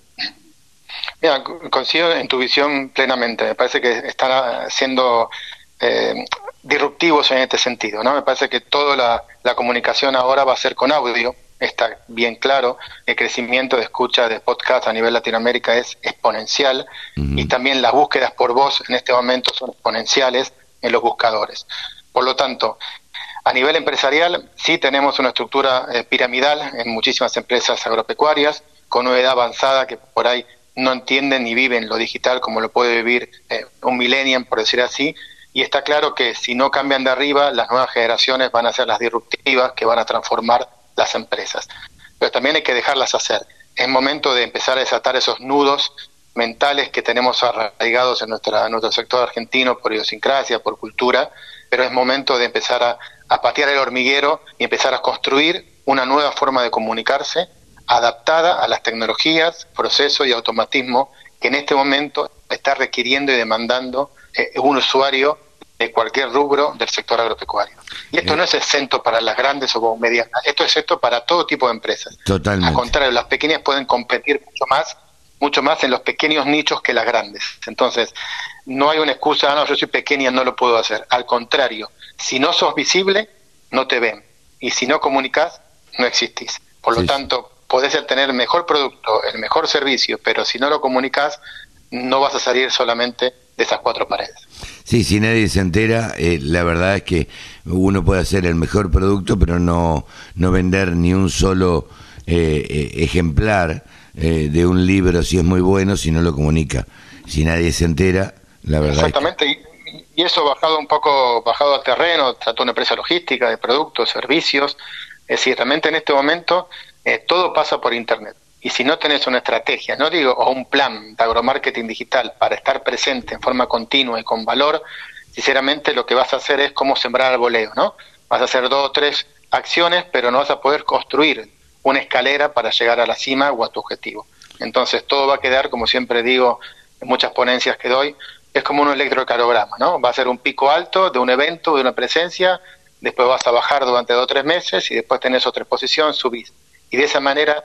S19: Mira, coincido en tu visión plenamente. Me parece que están siendo eh, disruptivos en este sentido. ¿no? Me parece que toda la, comunicación ahora va a ser con audio. Está bien claro. El crecimiento de escucha de podcast a nivel Latinoamérica es exponencial y también las búsquedas por voz en este momento son exponenciales en los buscadores. Por lo tanto, a nivel empresarial, sí tenemos una estructura eh, piramidal en muchísimas empresas agropecuarias, con una edad avanzada que por ahí no entienden ni viven lo digital como lo puede vivir eh, un millennium, por decir así, y está claro que si no cambian de arriba, las nuevas generaciones van a ser las disruptivas que van a transformar las empresas. Pero también hay que dejarlas hacer. Es momento de empezar a desatar esos nudos mentales que tenemos arraigados en, nuestra, nuestro sector argentino por idiosincrasia, por cultura, pero es momento de empezar a a patear el hormiguero y empezar a construir una nueva forma de comunicarse adaptada a las tecnologías, procesos y automatismo que en este momento está requiriendo y demandando eh, un usuario de cualquier rubro del sector agropecuario. Y esto no es exento para las grandes o medianas, esto es exento para todo tipo de empresas.
S1: Totalmente.
S19: Al contrario, las pequeñas pueden competir mucho más, mucho más en los pequeños nichos que las grandes. Entonces, no hay una excusa, ah, no, yo soy pequeña, no lo puedo hacer. Al contrario, si no sos visible, no te ven. Y si no comunicas, no existís. Por lo tanto, podés tener el mejor producto, el mejor servicio, pero si no lo comunicas, no vas a salir solamente de esas cuatro paredes.
S1: Sí, si nadie se entera, eh, la verdad es que uno puede hacer el mejor producto, pero no, no vender ni un solo eh, eh, ejemplar de un libro si es muy bueno, si no lo comunica. Si nadie se entera, la verdad.
S19: Exactamente, y, eso bajado un poco, bajado al terreno, tanto una empresa logística, de productos, servicios. Es decir, realmente en este momento todo pasa por Internet. Y si no tenés una estrategia, no digo, o un plan de agromarketing digital para estar presente en forma continua y con valor, sinceramente lo que vas a hacer es como sembrar al voleo, ¿no? Vas a hacer dos o tres acciones, pero no vas a poder construir una escalera para llegar a la cima o a tu objetivo. Entonces todo va a quedar, como siempre digo en muchas ponencias que doy, es como un electrocardiograma, ¿no? Va a ser un pico alto de un evento, de una presencia, después vas a bajar durante dos o tres meses y después tenés otra exposición, subís. Y de esa manera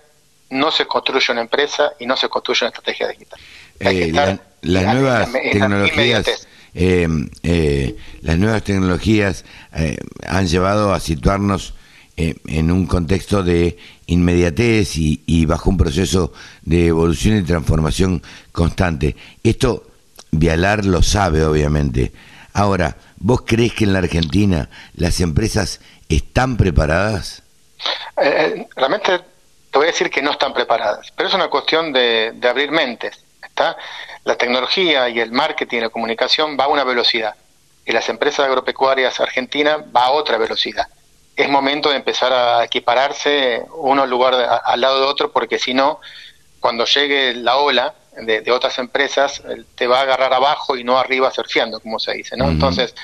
S19: no se construye una empresa y no se construye una estrategia digital.
S1: Eh, las nuevas tecnologías, eh, eh, las nuevas tecnologías han llevado a situarnos en un contexto de inmediatez y, bajo un proceso de evolución y transformación constante. Esto Vialar lo sabe, obviamente. Ahora, ¿vos crees que en la Argentina las empresas están preparadas?
S19: Realmente te voy a decir que no están preparadas, pero es una cuestión de, abrir mentes. ¿está? La tecnología y el marketing y la comunicación va a una velocidad y las empresas agropecuarias argentinas va a otra velocidad. Es momento de empezar a equipararse uno al lugar al lado de otro porque si no, cuando llegue la ola de, otras empresas, te va a agarrar abajo y no arriba surfeando, como se dice. ¿no? Entonces,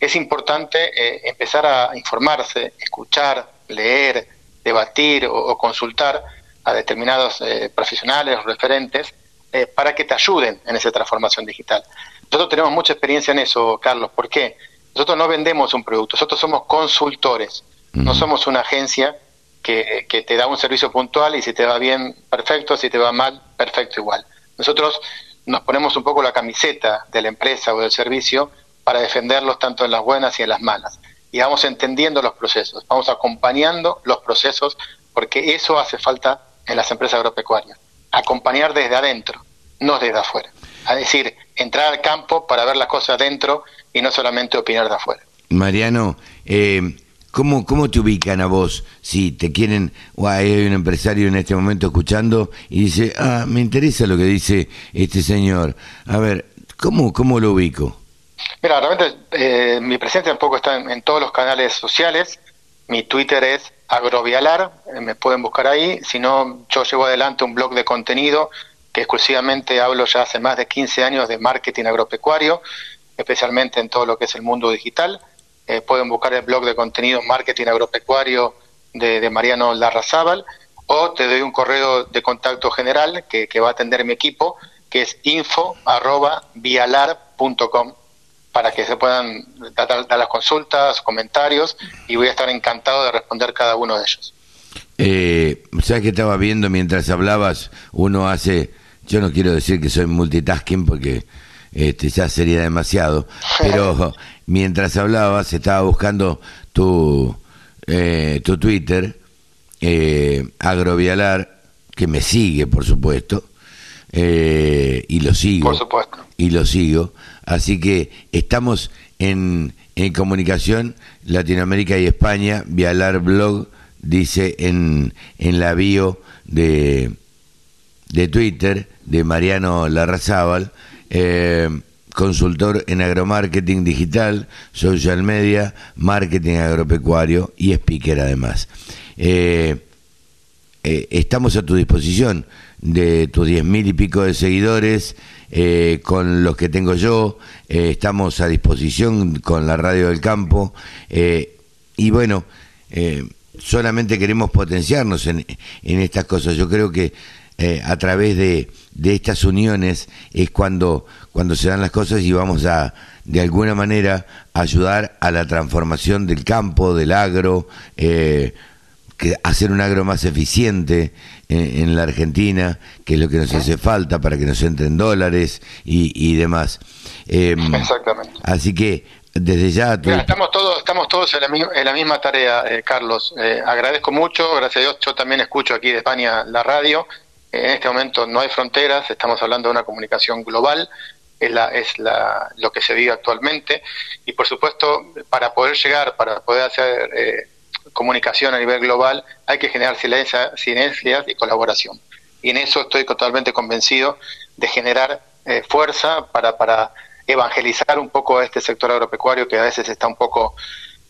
S19: es importante eh, empezar a informarse, escuchar, leer, debatir o, consultar a determinados eh, profesionales o referentes eh, para que te ayuden en esa transformación digital. Nosotros tenemos mucha experiencia en eso, Carlos. ¿Por qué? Nosotros no vendemos un producto, nosotros somos consultores, no somos una agencia que, que, te da un servicio puntual y si te va bien, perfecto, si te va mal, perfecto igual. Nosotros nos ponemos un poco la camiseta de la empresa o del servicio para defenderlos tanto en las buenas y en las malas y vamos entendiendo los procesos, vamos acompañando los procesos, porque eso hace falta en las empresas agropecuarias, acompañar desde adentro, no desde afuera. Es decir, entrar al campo para ver las cosas adentro y no solamente opinar de afuera.
S1: Mariano, eh, ¿cómo, ¿cómo te ubican a vos si te quieren, o hay un empresario en este momento escuchando y dice, ah, me interesa lo que dice este señor? A ver, ¿cómo, cómo lo ubico?
S19: Mira, realmente eh, mi presencia un poco está en, todos los canales sociales. Mi Twitter es agrovialar, eh, me pueden buscar ahí. Si no, yo llevo adelante un blog de contenido que exclusivamente hablo ya hace más de 15 años de marketing agropecuario, especialmente en todo lo que es el mundo digital. Eh, pueden buscar el blog de contenido marketing agropecuario de, Mariano Larrazábal o te doy un correo de contacto general que, que va a atender mi equipo, que es info arroba vialar.com para que se puedan dar, las consultas, comentarios, y voy a estar encantado de responder cada uno de ellos.
S1: Eh, ¿Sabes que estaba viendo mientras hablabas? Uno hace, yo no quiero decir que soy multitasking porque este, ya sería demasiado, *laughs* pero mientras hablabas estaba buscando tu, eh, tu Twitter, eh, Agrovialar, que me sigue, por supuesto, eh, y lo sigo.
S19: Por supuesto.
S1: Y lo sigo. Así que estamos en, en comunicación Latinoamérica y España. Vialar Blog dice en, en la bio de, de Twitter de Mariano Larrazábal, eh, consultor en agromarketing digital, social media, marketing agropecuario y speaker además. Eh, eh, estamos a tu disposición de tus diez mil y pico de seguidores eh, con los que tengo yo, eh, estamos a disposición con la radio del campo eh, y bueno, solamente queremos potenciarnos en, en, estas cosas. Yo creo que a través de, de, estas uniones es cuando, cuando se dan las cosas y vamos a, de alguna manera, ayudar a la transformación del campo, del agro, que hacer un agro más eficiente en, la Argentina, que es lo que nos hace falta para que nos entren dólares y, demás.
S19: Em, Exactamente.
S1: Así que desde ya...
S19: estamos todos, estamos todos en la, misma tarea, eh, Carlos. Eh, agradezco mucho, gracias a Dios yo también escucho aquí de España la radio. en este momento no hay fronteras, estamos hablando de una comunicación global es, la, es la, lo que se vive actualmente y por supuesto para poder llegar, para poder hacer eh, comunicación a nivel global hay que generar sinergias y colaboración y en eso estoy totalmente convencido de generar eh, fuerza para, para evangelizar un poco a este sector agropecuario que a veces está un poco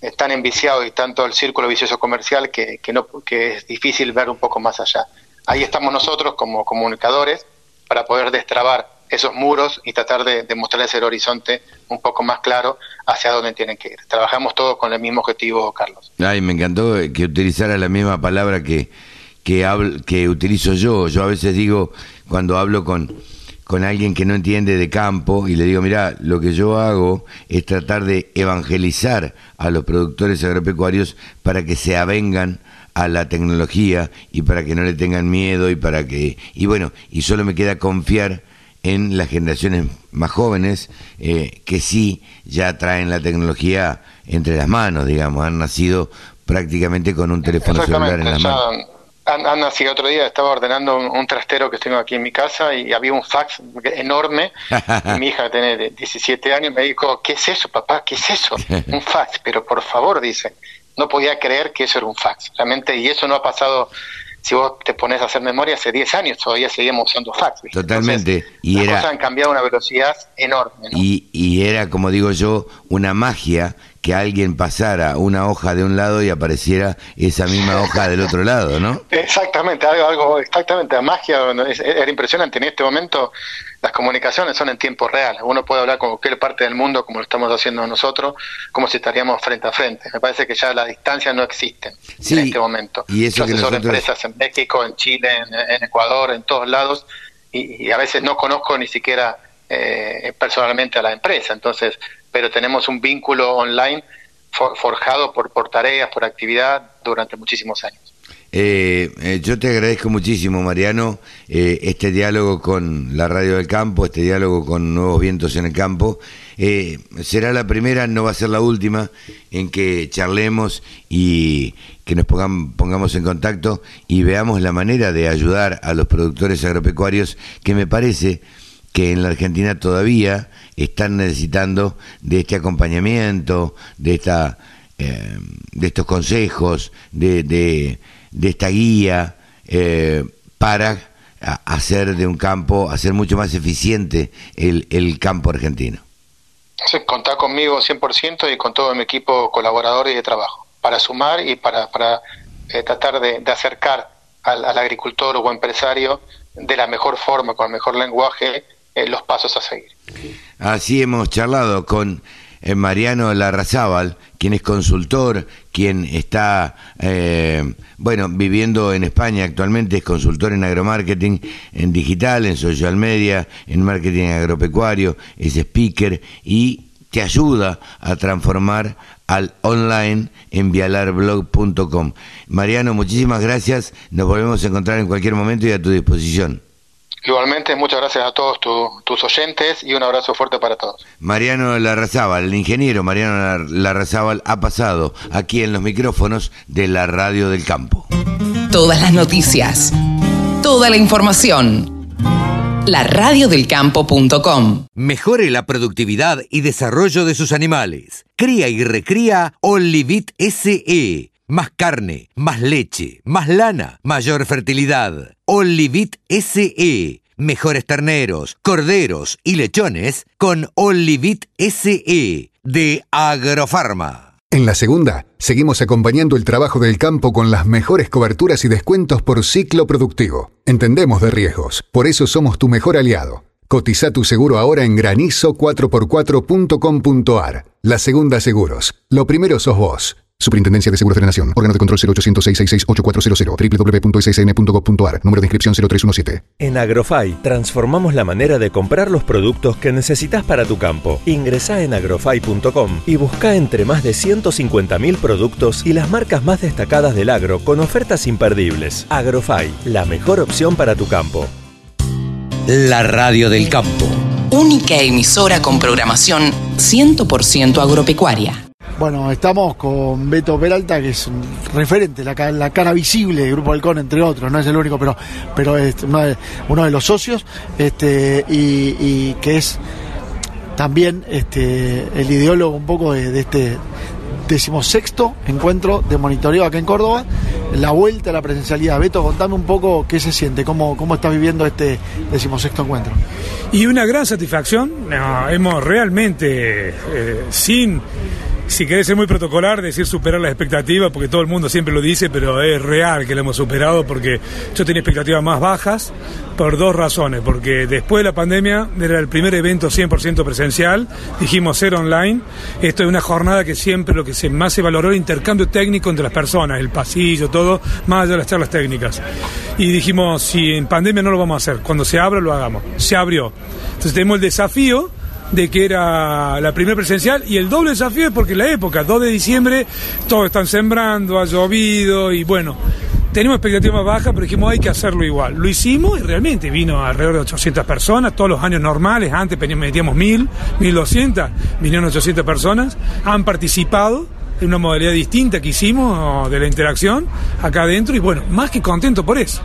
S19: eh, tan enviciado y tanto el círculo vicioso comercial que, que, no, que es difícil ver un poco más allá. Ahí estamos nosotros como comunicadores para poder destrabar esos muros y tratar de, de mostrar ese horizonte un poco más claro hacia dónde tienen que ir. Trabajamos todos con el mismo objetivo, Carlos.
S1: Ay, me encantó que utilizara la misma palabra que, que, que utilizo yo. Yo a veces digo, cuando hablo con, con alguien que no entiende de campo, y le digo, mira, lo que yo hago es tratar de evangelizar a los productores agropecuarios para que se avengan a la tecnología y para que no le tengan miedo y para que y bueno y solo me queda confiar en las generaciones más jóvenes eh, que sí ya traen la tecnología entre las manos digamos han nacido prácticamente con un teléfono celular en la mano
S19: Ana, sí, otro día estaba ordenando un, trastero que tengo aquí en mi casa y había un fax enorme. y *laughs* mi hija tiene 17 años me dijo, ¿qué es eso, papá? ¿Qué es eso? *laughs* Un fax, pero por favor, dice. No podía creer que eso era un fax. Realmente, y eso no ha pasado, si vos te pones a hacer memoria, hace 10 años todavía seguimos usando fax.
S1: Totalmente. y
S19: las cosas han cambiado a una velocidad enorme.
S1: Y, y era, como digo yo, una magia que alguien pasara una hoja de un lado y apareciera esa misma hoja del otro lado, ¿no?
S19: Exactamente, algo, algo exactamente, la magia era impresionante. En este momento las comunicaciones son en tiempo real. Uno puede hablar con cualquier parte del mundo como lo estamos haciendo nosotros, como si estaríamos frente a frente. Me parece que ya las distancias no existen en este momento.
S1: Y eso
S19: Yo que empresas en México, en Chile, en, Ecuador, en todos lados, y, a veces no conozco ni siquiera eh, personalmente a la empresa. Entonces, pero tenemos un vínculo online forjado por, tareas, por actividad durante muchísimos años.
S1: Eh, eh, yo te agradezco muchísimo, Mariano, eh, este diálogo con la Radio del Campo, este diálogo con Nuevos Vientos en el Campo. será la primera, no va a ser la última, en que charlemos y que nos pongamos en contacto y veamos la manera de ayudar a los productores agropecuarios, que me parece que en la Argentina todavía están necesitando de este acompañamiento, de esta eh, de estos consejos, de, de, esta guía eh, para hacer de un campo, hacer mucho más eficiente el, el campo argentino.
S19: Sí, contá conmigo 100% y con todo mi equipo colaborador y de trabajo, para sumar y para, para eh, tratar de, acercar al, al, agricultor o empresario de la mejor forma, con el mejor lenguaje, los pasos a seguir.
S1: Así hemos charlado con eh, Mariano Larrazábal, quien es consultor, quien está, eh, bueno, viviendo en España actualmente, es consultor en agromarketing, en digital, en social media, en marketing agropecuario, es speaker y te ayuda a transformar al online en vialarblog.com. Mariano, muchísimas gracias, nos volvemos a encontrar en cualquier momento y a tu disposición.
S19: Igualmente, muchas gracias a todos tus oyentes y un abrazo fuerte para todos.
S1: Mariano Larrazábal, el ingeniero Mariano Larrazábal ha pasado aquí en los micrófonos de la Radio del Campo.
S4: Todas las noticias, toda la información. La radiodelcampo.com.
S13: Mejore la productividad y desarrollo de sus animales. Cría y recría Olivit SE más carne, más leche, más lana, mayor fertilidad. Olivit SE. Mejores terneros, corderos y lechones con Olivit SE de Agrofarma.
S20: En la segunda, seguimos acompañando el trabajo del campo con las mejores coberturas y descuentos por ciclo productivo. Entendemos de riesgos, por eso somos tu mejor aliado. Cotiza tu seguro ahora en granizo4x4.com.ar. La segunda seguros. Lo primero sos vos. Superintendencia de Seguros de la Nación. Órgano de control 0800 666 www.ssn.gov.ar. Número de inscripción 0317.
S21: En Agrofy transformamos la manera de comprar los productos que necesitas para tu campo. Ingresa en agrofy.com y busca entre más de 150.000 productos y las marcas más destacadas del agro con ofertas imperdibles. Agrofy, la mejor opción para tu campo.
S4: La radio del campo. Única emisora con programación 100% agropecuaria.
S22: Bueno, estamos con Beto Peralta, que es un referente, la, cara visible del Grupo Halcón, entre otros, no es el único, pero, es uno de, los socios, este, y, que es también este, el ideólogo un poco de, de este decimosexto encuentro de monitoreo acá en Córdoba, la vuelta a la presencialidad. Beto, contame un poco qué se siente, cómo, cómo estás viviendo este decimosexto encuentro.
S23: Y una gran satisfacción, hemos realmente, eh, sin si querés ser muy protocolar, decir superar las expectativas, porque todo el mundo siempre lo dice, pero es real que lo hemos superado, porque yo tenía expectativas más bajas por dos razones, porque después de la pandemia era el primer evento 100% presencial, dijimos ser online, esto es una jornada que siempre lo que se, más se valoró el intercambio técnico entre las personas, el pasillo, todo, más allá de las charlas técnicas. Y dijimos, si en pandemia no lo vamos a hacer, cuando se abra lo hagamos. Se abrió. Entonces tenemos el desafío de que era la primera presencial y el doble desafío es porque la época, 2 de diciembre, todos están sembrando, ha llovido y bueno, tenemos expectativas bajas, pero dijimos hay que hacerlo igual. Lo hicimos y realmente vino alrededor de 800 personas, todos los años normales, antes metíamos 1000, 1200, vinieron 800 personas, han participado en una modalidad distinta que hicimos de la interacción acá adentro y bueno, más que contento por eso.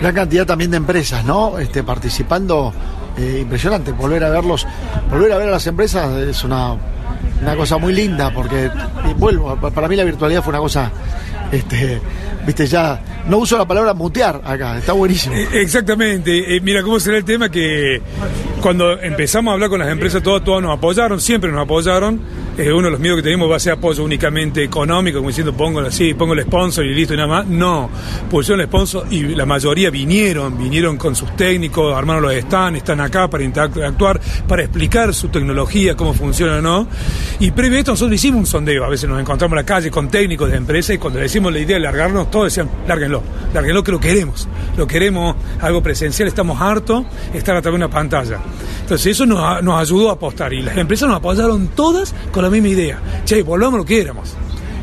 S22: Gran cantidad también de empresas, ¿no? Este, participando eh, impresionante. Volver a verlos, volver a ver a las empresas es una, una cosa muy linda, porque, vuelvo, para mí la virtualidad fue una cosa, este, viste, ya, no uso la palabra mutear acá, está buenísimo.
S23: Eh, Exactamente, Eh, mira cómo será el tema que cuando empezamos a hablar con las empresas, todos, todos nos apoyaron, siempre nos apoyaron. Eh, uno de los miedos que tenemos va a ser apoyo únicamente económico, como diciendo pongo así, pongo el sponsor y listo y nada más. No, pusieron el sponsor y la mayoría vinieron, vinieron con sus técnicos, armaron los stands, están acá para interactuar, para explicar su tecnología, cómo funciona o no. Y previo a esto nosotros hicimos un sondeo, a veces nos encontramos en la calle con técnicos de empresas y cuando le decimos la idea de largarnos, todos decían, lárguenlo, lárguenlo que lo queremos, lo queremos, algo presencial, estamos hartos estar atrás de una pantalla. Entonces eso nos, nos ayudó a apostar y las empresas nos apoyaron todas con la misma idea. Che, volvamos lo que éramos.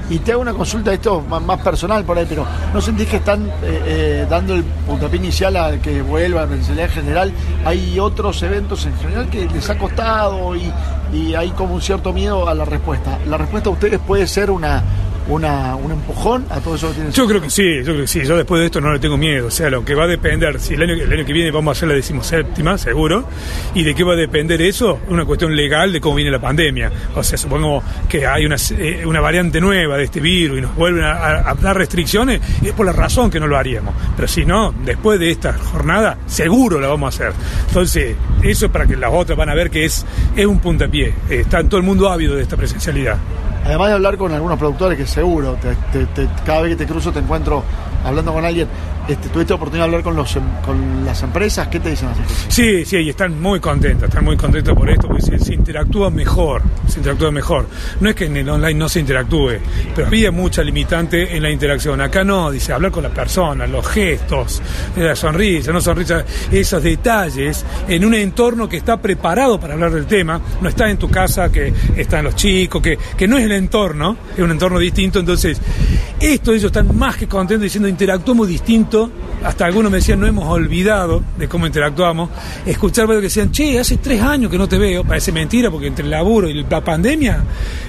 S22: Y te hago una consulta, esto más, personal por ahí, pero ¿no sentís que están eh, eh, dando el puntapié inicial a que vuelva a en general? Hay otros eventos en general que les ha costado y, y hay como un cierto miedo a la respuesta. ¿La respuesta a ustedes puede ser una, una, un empujón a todo eso que tienen?
S23: Yo creo que sí, yo creo que sí. Yo después de esto no le tengo miedo. O sea, lo que va a depender, si el año, el año que viene vamos a hacer la decimoséptima, seguro, y de qué va a depender eso, una cuestión legal de cómo viene la pandemia. O sea, supongo que hay una, eh, una variante nueva de este virus y nos vuelven a, a dar restricciones, y es por la razón que no lo haríamos. Pero si no, después de esta jornada, seguro la vamos a hacer. Entonces, eso es para que las otras van a ver que es, es un puntapié. Está todo el mundo ávido de esta presencialidad.
S22: Además de hablar con algunos productores que seguro, te- te- te- cada vez que te cruzo te encuentro hablando con alguien, este, ¿tuviste oportunidad de hablar con, los, em- con las empresas? ¿Qué te dicen las empresas?
S23: Sí, sí, y están muy contentas, están muy contentas por esto, porque se, interactúa mejor, se interactúa mejor. No es que en el online no se interactúe, pero había mucha limitante en la interacción. Acá no, dice, hablar con la persona, los gestos, la sonrisa, no sonrisa, esos detalles, en un entorno que está preparado para hablar del tema, no está en tu casa, que están los chicos, que, que no es el entorno, es un entorno distinto, entonces, esto ellos están más que contentos diciendo, interactuamos distinto, hasta algunos me decían, no hemos olvidado de cómo interactuamos, escuchar que decían, che, hace tres años que no te veo, parece mentira, porque entre el laburo y la pandemia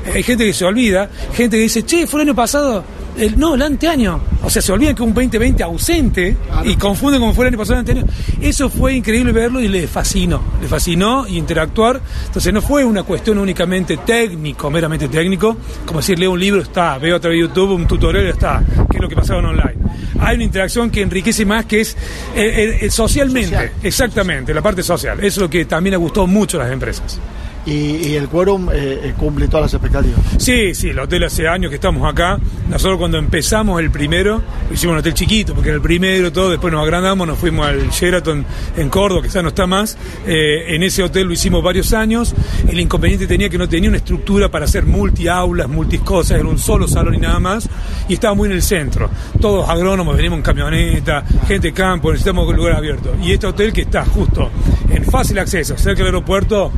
S23: eh, hay gente que se olvida, gente que dice, che, fue el año pasado, el, no, el anteaño, o sea, se olvidan que un 2020 ausente y confunden como fue el año pasado el anteaño, eso fue increíble verlo y le fascinó, le fascinó y interactuar, entonces no fue una cuestión únicamente técnico, meramente técnico, como decir, leo un libro, está, veo a través de YouTube un tutorial, está, que es lo que pasaba en online. Hay una interacción que enriquece más, que es eh, eh, eh, socialmente,
S22: Social.
S23: exactamente, la parte social. Es lo que también ha gustado mucho a las empresas.
S22: Y, el quórum eh, eh, cumple todas las expectativas.
S23: Sí, sí, el hotel hace años que estamos acá. Nosotros cuando empezamos el primero, hicimos un hotel chiquito, porque era el primero, todo, después nos agrandamos, nos fuimos al Sheraton en Córdoba, que ya no está más. Eh, en ese hotel lo hicimos varios años. El inconveniente tenía que no tenía una estructura para hacer multi-aulas, multi-cosas, era un solo salón y nada más. Y estaba muy en el centro. Todos agrónomos, venimos en camioneta, gente de campo, necesitamos un lugar abierto. Y este hotel que está justo en fácil acceso, cerca del aeropuerto,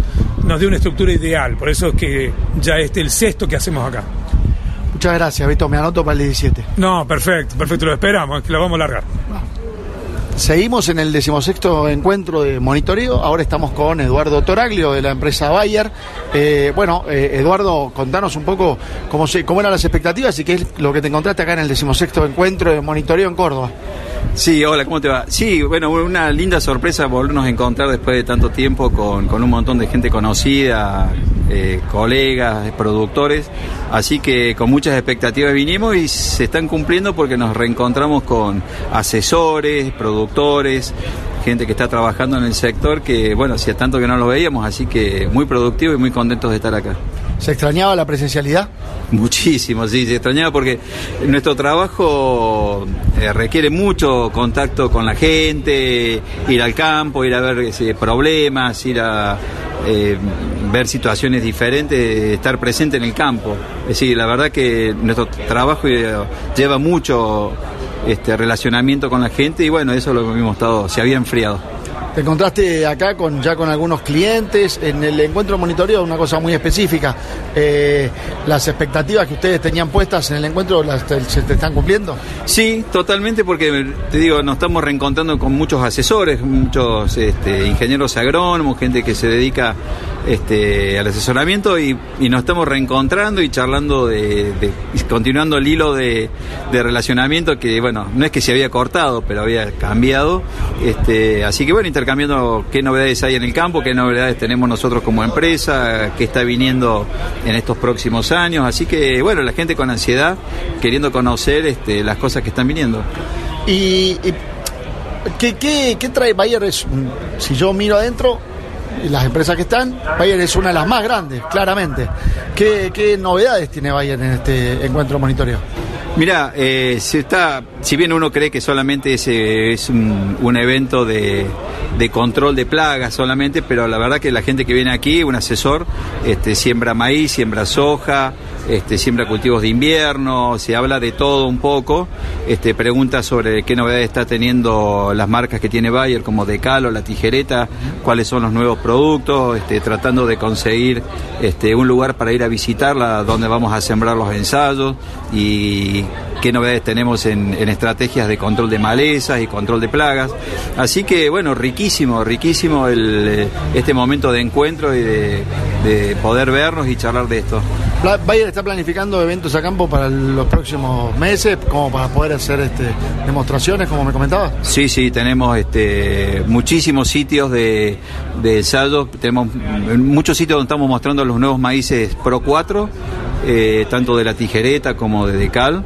S23: nos dio una estructura ideal. Por eso es que ya este es el sexto que hacemos acá.
S22: Muchas gracias, Beto. Me anoto para el 17.
S23: No, perfecto, perfecto, lo esperamos, que lo vamos a largar.
S22: Seguimos en el decimosexto encuentro de monitoreo. Ahora estamos con Eduardo Toraglio de la empresa Bayer. Eh, bueno, eh, Eduardo, contanos un poco cómo, se, cómo eran las expectativas y qué es lo que te encontraste acá en el decimosexto encuentro de monitoreo en Córdoba.
S24: Sí, hola, ¿cómo te va? Sí, bueno, una linda sorpresa volvernos a encontrar después de tanto tiempo con, con un montón de gente conocida, eh, colegas, productores, así que con muchas expectativas vinimos y se están cumpliendo porque nos reencontramos con asesores, productores, gente que está trabajando en el sector que, bueno, hacía tanto que no lo veíamos, así que muy productivo y muy contentos de estar acá.
S22: ¿Se extrañaba la presencialidad?
S24: Muchísimo, sí, se extrañaba porque nuestro trabajo eh, requiere mucho contacto con la gente, ir al campo, ir a ver eh, problemas, ir a eh, ver situaciones diferentes, estar presente en el campo. Es decir, la verdad que nuestro trabajo lleva mucho este relacionamiento con la gente y bueno, eso lo hemos estado, se había enfriado.
S22: Te encontraste acá con ya con algunos clientes en el encuentro monitoreo, una cosa muy específica. Eh, ¿Las expectativas que ustedes tenían puestas en el encuentro se te están cumpliendo?
S24: Sí, totalmente, porque te digo, nos estamos reencontrando con muchos asesores, muchos este, ingenieros agrónomos, gente que se dedica este, al asesoramiento y, nos estamos reencontrando y charlando de, continuando el hilo de, relacionamiento que, bueno, no es que se había cortado, pero había cambiado. Este, así que bueno, intercambiando qué novedades hay en el campo, qué novedades tenemos nosotros como empresa, qué está viniendo en estos próximos años. Así que, bueno, la gente con ansiedad, queriendo conocer este, las cosas que están viniendo.
S22: ¿Y, ¿qué, qué, trae Bayer? si yo miro adentro, las empresas que están, Bayer es una de las más grandes, claramente. ¿Qué, qué novedades tiene Bayer en este encuentro monitoreo?
S24: Mira, eh, si está, si bien uno cree que solamente es, eh, es un, evento de, de, control de plagas solamente, pero la verdad que la gente que viene aquí, un asesor, este, siembra maíz, siembra soja, este, siembra cultivos de invierno, se habla de todo un poco, este, pregunta sobre qué novedades está teniendo las marcas que tiene Bayer, como Decalo, la tijereta, cuáles son los nuevos productos, este, tratando de conseguir este, un lugar para ir a visitarla, donde vamos a sembrar los ensayos y qué novedades tenemos en, estrategias de control de malezas y control de plagas. Así que bueno, riquísimo, riquísimo este momento de encuentro y de, poder vernos y charlar de esto.
S22: Bayer está planificando eventos a campo para los próximos meses, como para poder hacer este, demostraciones, como me comentaba.
S24: Sí, sí, tenemos este, muchísimos sitios de, de tenemos muchos sitios donde estamos mostrando los nuevos maíces Pro 4, eh, tanto de la tijereta como de decal.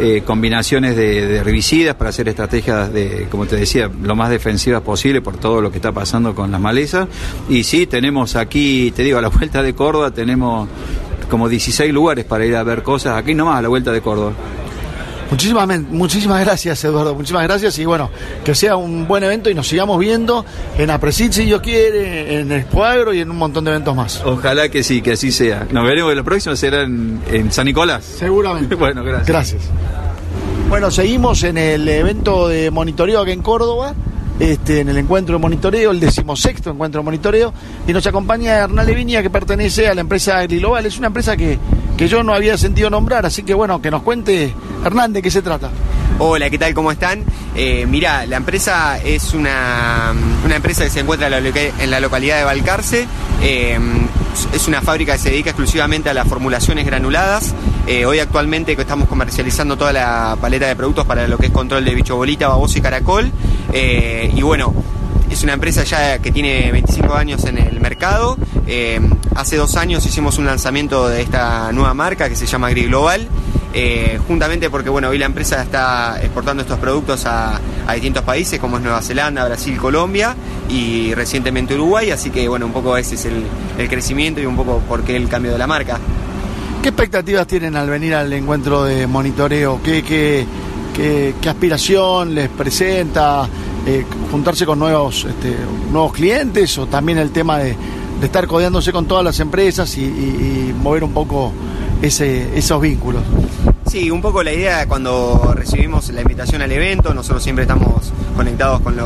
S24: Eh, combinaciones de, herbicidas para hacer estrategias de, como te decía, lo más defensivas posible por todo lo que está pasando con las malezas. Y sí, tenemos aquí, te digo, a la *laughs* vuelta de Córdoba tenemos como 16 lugares para ir a ver cosas, aquí nomás a la vuelta de Córdoba.
S22: Muchísimas, muchísimas gracias, Eduardo. Muchísimas gracias y bueno, que sea un buen evento y nos sigamos viendo en Apresit, si Dios quiere, en Escuadro y en un montón de eventos más.
S24: Ojalá que sí, que así sea. Nos veremos la próxima, será en, en San Nicolás.
S22: Seguramente. *laughs*
S24: bueno, gracias.
S22: Gracias. Bueno, seguimos en el evento de monitoreo aquí en Córdoba. Este, en el encuentro de monitoreo, el decimosexto encuentro de monitoreo, y nos acompaña Hernán Levinia, que pertenece a la empresa Global. Es una empresa que, que yo no había sentido nombrar, así que bueno, que nos cuente Hernán de qué se trata.
S25: Hola, ¿qué tal? ¿Cómo están? Eh, mira, la empresa es una, una, empresa que se encuentra en la, localidad de Balcarce. Eh, es una fábrica que se dedica exclusivamente a las formulaciones granuladas. Eh, hoy actualmente estamos comercializando toda la paleta de productos para lo que es control de bicho bolita, baboso y caracol. Eh, y bueno, es una empresa ya que tiene 25 años en el mercado. Eh, hace dos años hicimos un lanzamiento de esta nueva marca que se llama Gris Global. Juntamente porque bueno, hoy la empresa está exportando estos productos a, distintos países como es Nueva Zelanda, Brasil, Colombia y recientemente Uruguay, así que bueno, un poco ese es el, el crecimiento y un poco por qué el cambio de la marca.
S22: ¿Qué expectativas tienen al venir al encuentro de monitoreo? ¿Qué, qué, qué, aspiración les presenta? Eh, ¿Juntarse con nuevos, este, nuevos clientes o también el tema de, estar codeándose con todas las empresas y, mover un poco ese, esos vínculos?
S25: Sí, un poco la idea cuando recibimos la invitación al evento, nosotros siempre estamos conectados con,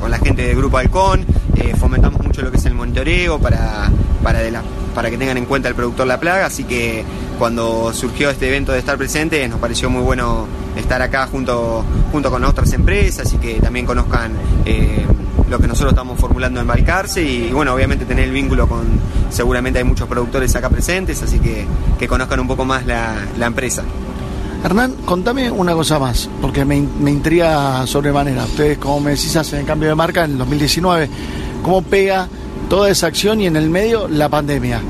S25: con la gente del Grupo Halcón, eh, fomentamos mucho lo que es el monitoreo para, para de la para que tengan en cuenta el productor La Plaga, así que cuando surgió este evento de estar presente nos pareció muy bueno estar acá junto, junto con otras empresas y que también conozcan eh, lo que nosotros estamos formulando en Balcarce y, bueno, obviamente tener el vínculo con, seguramente hay muchos productores acá presentes, así que que conozcan un poco más la, empresa.
S22: Hernán, contame una cosa más, porque me, me intriga sobremanera. Ustedes, como me decís, hacen el cambio de marca en el 2019. ¿Cómo pega toda esa acción y en el medio la pandemia?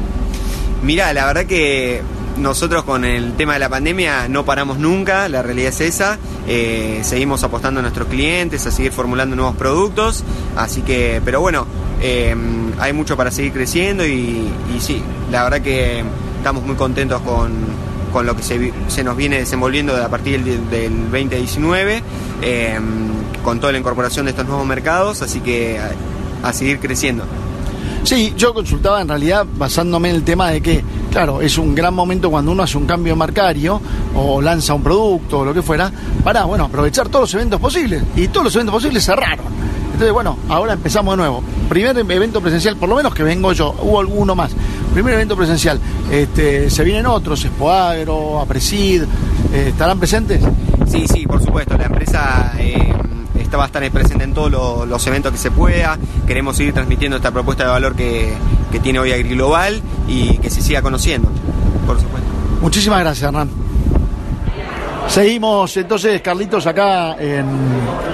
S25: Mirá, la verdad que nosotros con el tema de la pandemia no paramos nunca, la realidad es esa. Eh, seguimos apostando a nuestros clientes, a seguir formulando nuevos productos. Así que, pero bueno, eh, hay mucho para seguir creciendo y, sí, la verdad que estamos muy contentos con, con lo que se, nos viene desenvolviendo a partir del, del 2019, eh, con toda la incorporación de estos nuevos mercados, así que a seguir creciendo.
S22: Sí, yo consultaba en realidad basándome en el tema de que, claro, es un gran momento cuando uno hace un cambio marcario o lanza un producto o lo que fuera, para, bueno, aprovechar todos los eventos posibles. Y todos los eventos posibles cerraron. Entonces, bueno, ahora empezamos de nuevo. Primer evento presencial, por lo menos que vengo yo, hubo alguno más. Primer evento presencial. Este, se vienen otros, Expoagro, Apresid, eh, ¿estarán presentes?
S25: Sí, sí, por supuesto. La empresa eh, va a estar presente en todos lo- los eventos que se pueda. Queremos seguir transmitiendo esta propuesta de valor que, tiene hoy AgriGlobal y que se siga conociendo, por supuesto.
S22: Muchísimas gracias, Hernán. Seguimos entonces, Carlitos, acá en,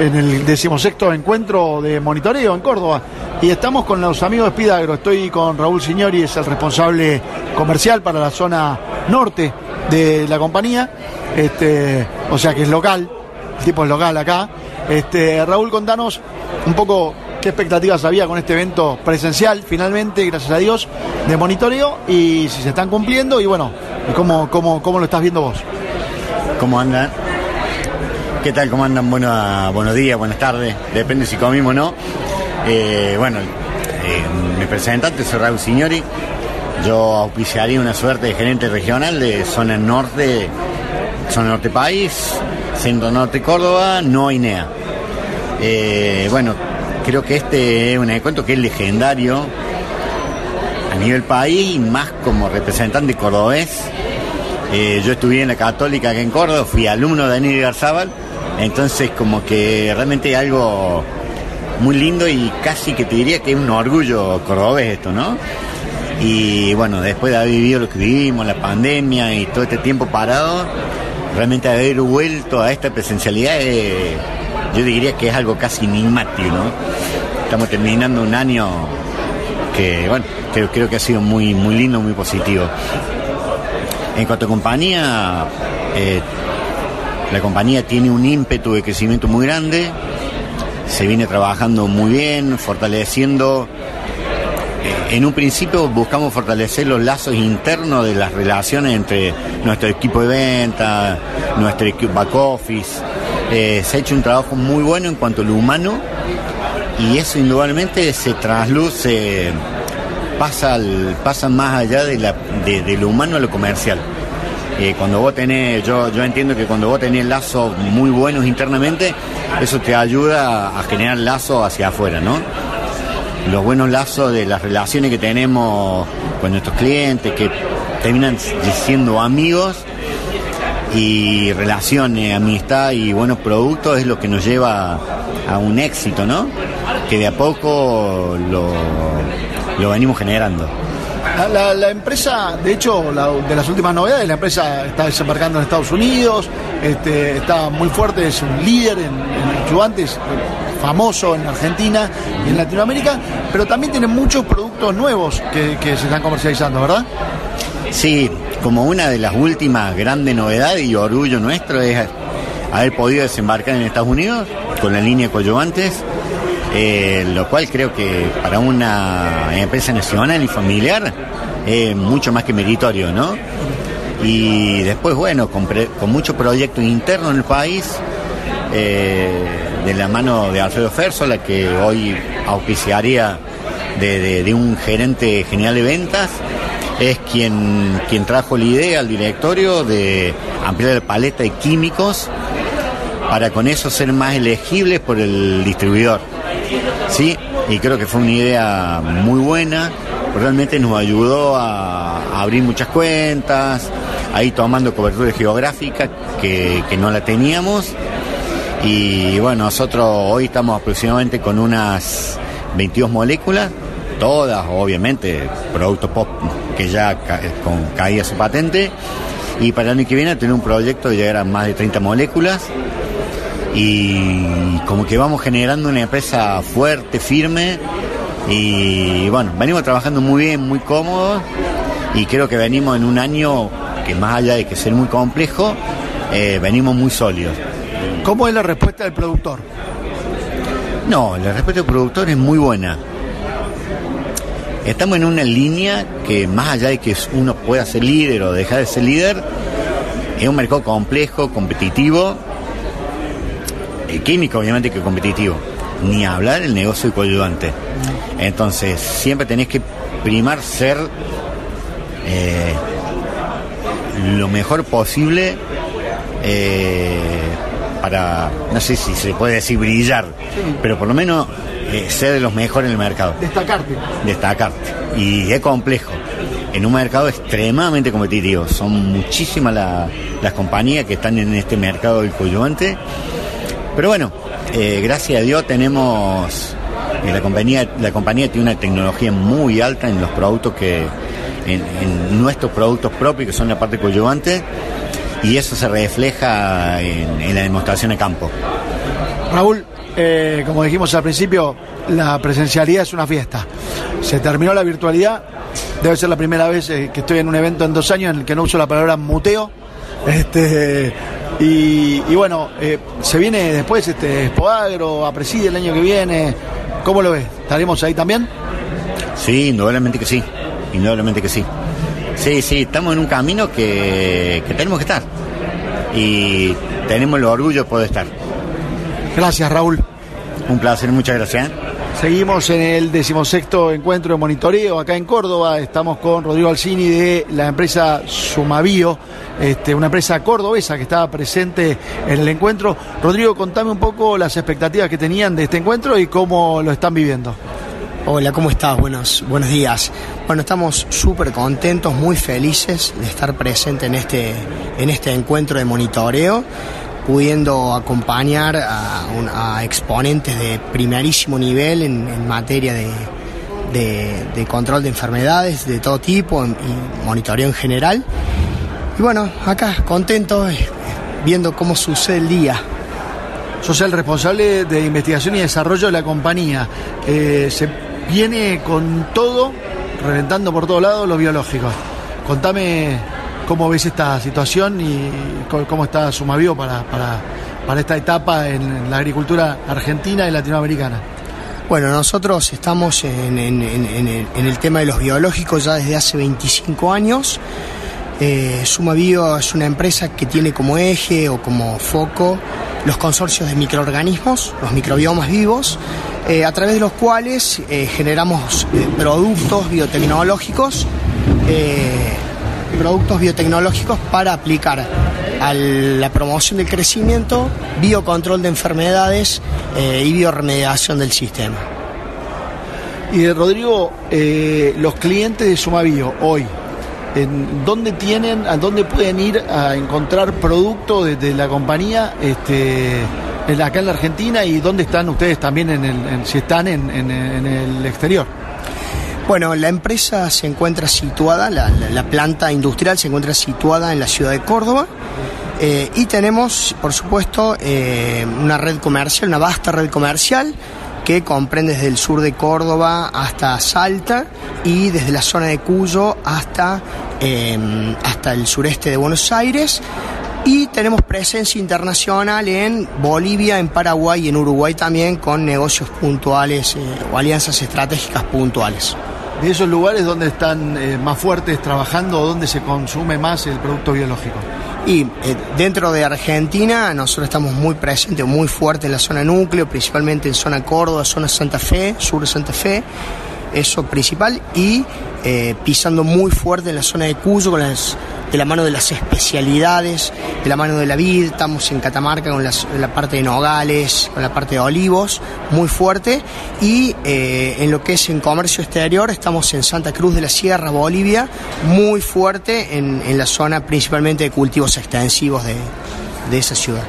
S22: en el decimosexto encuentro de monitoreo en Córdoba. Y estamos con los amigos de Spidagro. Estoy con Raúl Signori, es el responsable comercial para la zona norte de la compañía. Este, o sea que es local, tipo es local acá. Este, Raúl, contanos un poco qué expectativas había con este evento presencial, finalmente, gracias a Dios, de monitoreo y si se están cumpliendo y bueno, cómo, cómo, cómo lo estás viendo vos.
S26: ¿Cómo andan? ¿Qué tal? ¿Cómo andan? Bueno, buenos días, buenas tardes. Depende si comimos o no. Eh, bueno, eh, mi representante soy Raúl Signori. Yo auspiciaría una suerte de gerente regional de zona norte, zona norte país, centro norte Córdoba, no INEA. Eh, bueno, creo que este es un encuentro que es legendario a nivel país y más como representante cordobés. Eh, yo estudié en la Católica acá en Córdoba, fui alumno de Aníbal Garzábal, entonces como que realmente algo muy lindo y casi que te diría que es un orgullo cordobés esto, ¿no? Y bueno, después de haber vivido lo que vivimos, la pandemia y todo este tiempo parado, realmente haber vuelto a esta presencialidad, eh, yo diría que es algo casi enigmático, ¿no? Estamos terminando un año que, bueno, creo, creo que ha sido muy, muy lindo, muy positivo. En cuanto a compañía, eh, la compañía tiene un ímpetu de crecimiento muy grande, se viene trabajando muy bien, fortaleciendo. Eh, en un principio buscamos fortalecer los lazos internos de las relaciones entre nuestro equipo de venta, nuestro back office. Eh, se ha hecho un trabajo muy bueno en cuanto a lo humano y eso indudablemente se trasluce pasa, al- pasa más allá de lo humano a lo comercial. Eh, cuando vos tenés, yo, yo entiendo que cuando vos tenés lazos muy buenos internamente, eso te ayuda a generar lazos hacia afuera, ¿no? Los buenos lazos de las relaciones que tenemos con nuestros clientes, que terminan siendo amigos, y relaciones, amistad y buenos productos es lo que nos lleva a un éxito, ¿no? Que de a poco lo, lo venimos generando.
S22: La, empresa, de hecho, de las últimas novedades, la empresa está desembarcando en Estados Unidos, este, está muy fuerte, es un líder en, en famoso en Argentina y en Latinoamérica, pero también tiene muchos productos nuevos que, se están comercializando, ¿verdad?
S26: Sí, como una de las últimas grandes novedades y orgullo nuestro es haber podido desembarcar en Estados Unidos con la línea Coyoantes, eh, lo cual creo que para una empresa nacional y familiar es mucho más que meritorio, ¿no? Y después, bueno, con, muchos proyectos internos en el país, eh, de la mano de Alfredo Fersola, que hoy auspiciaría de, un gerente general de ventas, es quien, quien trajo la idea al directorio de ampliar la paleta de químicos para con eso ser más elegibles por el distribuidor. Sí, y creo que fue una idea muy buena, realmente nos ayudó a, abrir muchas cuentas, a ir tomando cobertura geográfica que, que no la teníamos. Y bueno, nosotros hoy estamos aproximadamente con unas 22 moléculas, todas obviamente productos pop que ya ca- con, caía su patente. Y para el año que viene tener un proyecto de llegar a más de 30 moléculas y como que vamos generando una empresa fuerte, firme y bueno, venimos trabajando muy bien, muy cómodos y creo que venimos en un año que más allá de que ser muy complejo, eh, venimos muy sólidos.
S22: ¿Cómo es la respuesta del productor?
S26: No, la respuesta del productor es muy buena. Estamos en una línea que más allá de que uno pueda ser líder o dejar de ser líder, es un mercado complejo, competitivo, el químico obviamente que competitivo, ni hablar el negocio de coayudante. Entonces, siempre tenés que primar ser eh, lo mejor posible eh, para, no sé si se puede decir brillar, pero por lo menos eh, ser de los mejores en el mercado.
S22: Destacarte.
S26: Destacarte. Y es complejo. En un mercado extremadamente competitivo. Son muchísimas la- las compañías que están en este mercado del coyuvante. Pero bueno, eh, gracias a Dios tenemos. eh, la, compañía, la compañía tiene una tecnología muy alta en los productos que. En, en nuestros productos propios, que son la parte coyuvante. Y eso se refleja en, en la demostración a campo.
S22: Raúl, eh, como dijimos al principio, la presencialidad es una fiesta. Se terminó la virtualidad. Debe ser la primera vez eh, que estoy en un evento en dos años en el que no uso la palabra muteo. Este, y, y bueno, eh, se viene después este Spoagro, a Preside el año que viene. ¿Cómo lo ves? ¿Estaremos ahí también?
S26: Sí, indudablemente que sí. Indudablemente que sí. Sí, sí, estamos en un camino que, que tenemos que estar. Y tenemos el orgullo de poder estar.
S22: Gracias, Raúl.
S26: Un placer, muchas gracias.
S22: Seguimos en el decimosexto encuentro de monitoreo acá en Córdoba. Estamos con Rodrigo Alcini de la empresa Sumavío, este, una empresa cordobesa que estaba presente en el encuentro. Rodrigo, contame un poco las expectativas que tenían de este encuentro y cómo lo están viviendo.
S27: Hola, ¿cómo estás? Buenos, buenos días. Bueno, estamos súper contentos, muy felices de estar presente en este, en este encuentro de monitoreo, pudiendo acompañar a, exponentes de primerísimo nivel en, materia de, control de enfermedades de todo tipo y monitoreo en general. Y bueno, acá contento eh, viendo cómo sucede el día.
S22: Sos el responsable de investigación y desarrollo de la compañía. Eh, viene con todo, reventando por todos lados lo biológico. Contame cómo ves esta situación y cómo está Sumavío para, para, para esta etapa en la agricultura argentina y latinoamericana.
S27: Bueno, nosotros estamos en, en el tema de los biológicos ya desde hace 25 años. Eh, Suma es una empresa que tiene como eje o como foco los consorcios de microorganismos, los microbiomas vivos, eh, a través de los cuales eh, generamos eh, productos biotecnológicos, productos biotecnológicos para aplicar a la promoción del crecimiento, biocontrol de enfermedades y bioremediación del sistema.
S22: Y Rodrigo, los clientes de Sumavío hoy, ¿en ¿dónde tienen, a dónde pueden ir a encontrar producto de, de la compañía este, en- acá en la Argentina y dónde están ustedes también, en el, si están en, el exterior?
S27: Bueno, la empresa se encuentra situada, la planta industrial se encuentra situada en la ciudad de Córdoba eh, y tenemos, por supuesto, eh, una red comercial, una vasta red comercial que comprende desde el sur de Córdoba hasta Salta y desde la zona de Cuyo hasta, eh, hasta el sureste de Buenos Aires. Y tenemos presencia internacional en Bolivia, en Paraguay y en Uruguay también con negocios puntuales eh, o alianzas estratégicas puntuales.
S22: De esos lugares donde están eh, más fuertes trabajando o donde se consume más el producto biológico.
S27: Y eh, dentro de Argentina nosotros estamos muy presentes, muy fuertes en la zona núcleo, principalmente en zona Córdoba, zona Santa Fe, sur de Santa Fe, eso principal, y eh, pisando muy fuerte en la zona de Cuyo, con de la mano de las especialidades, de la mano de la vid, estamos en Catamarca con la parte de nogales, con la parte de olivos, muy fuerte, y eh, en lo que es en comercio exterior estamos en Santa Cruz de la Sierra, Bolivia, muy fuerte en, la zona principalmente de cultivos extensivos de, de esa ciudad.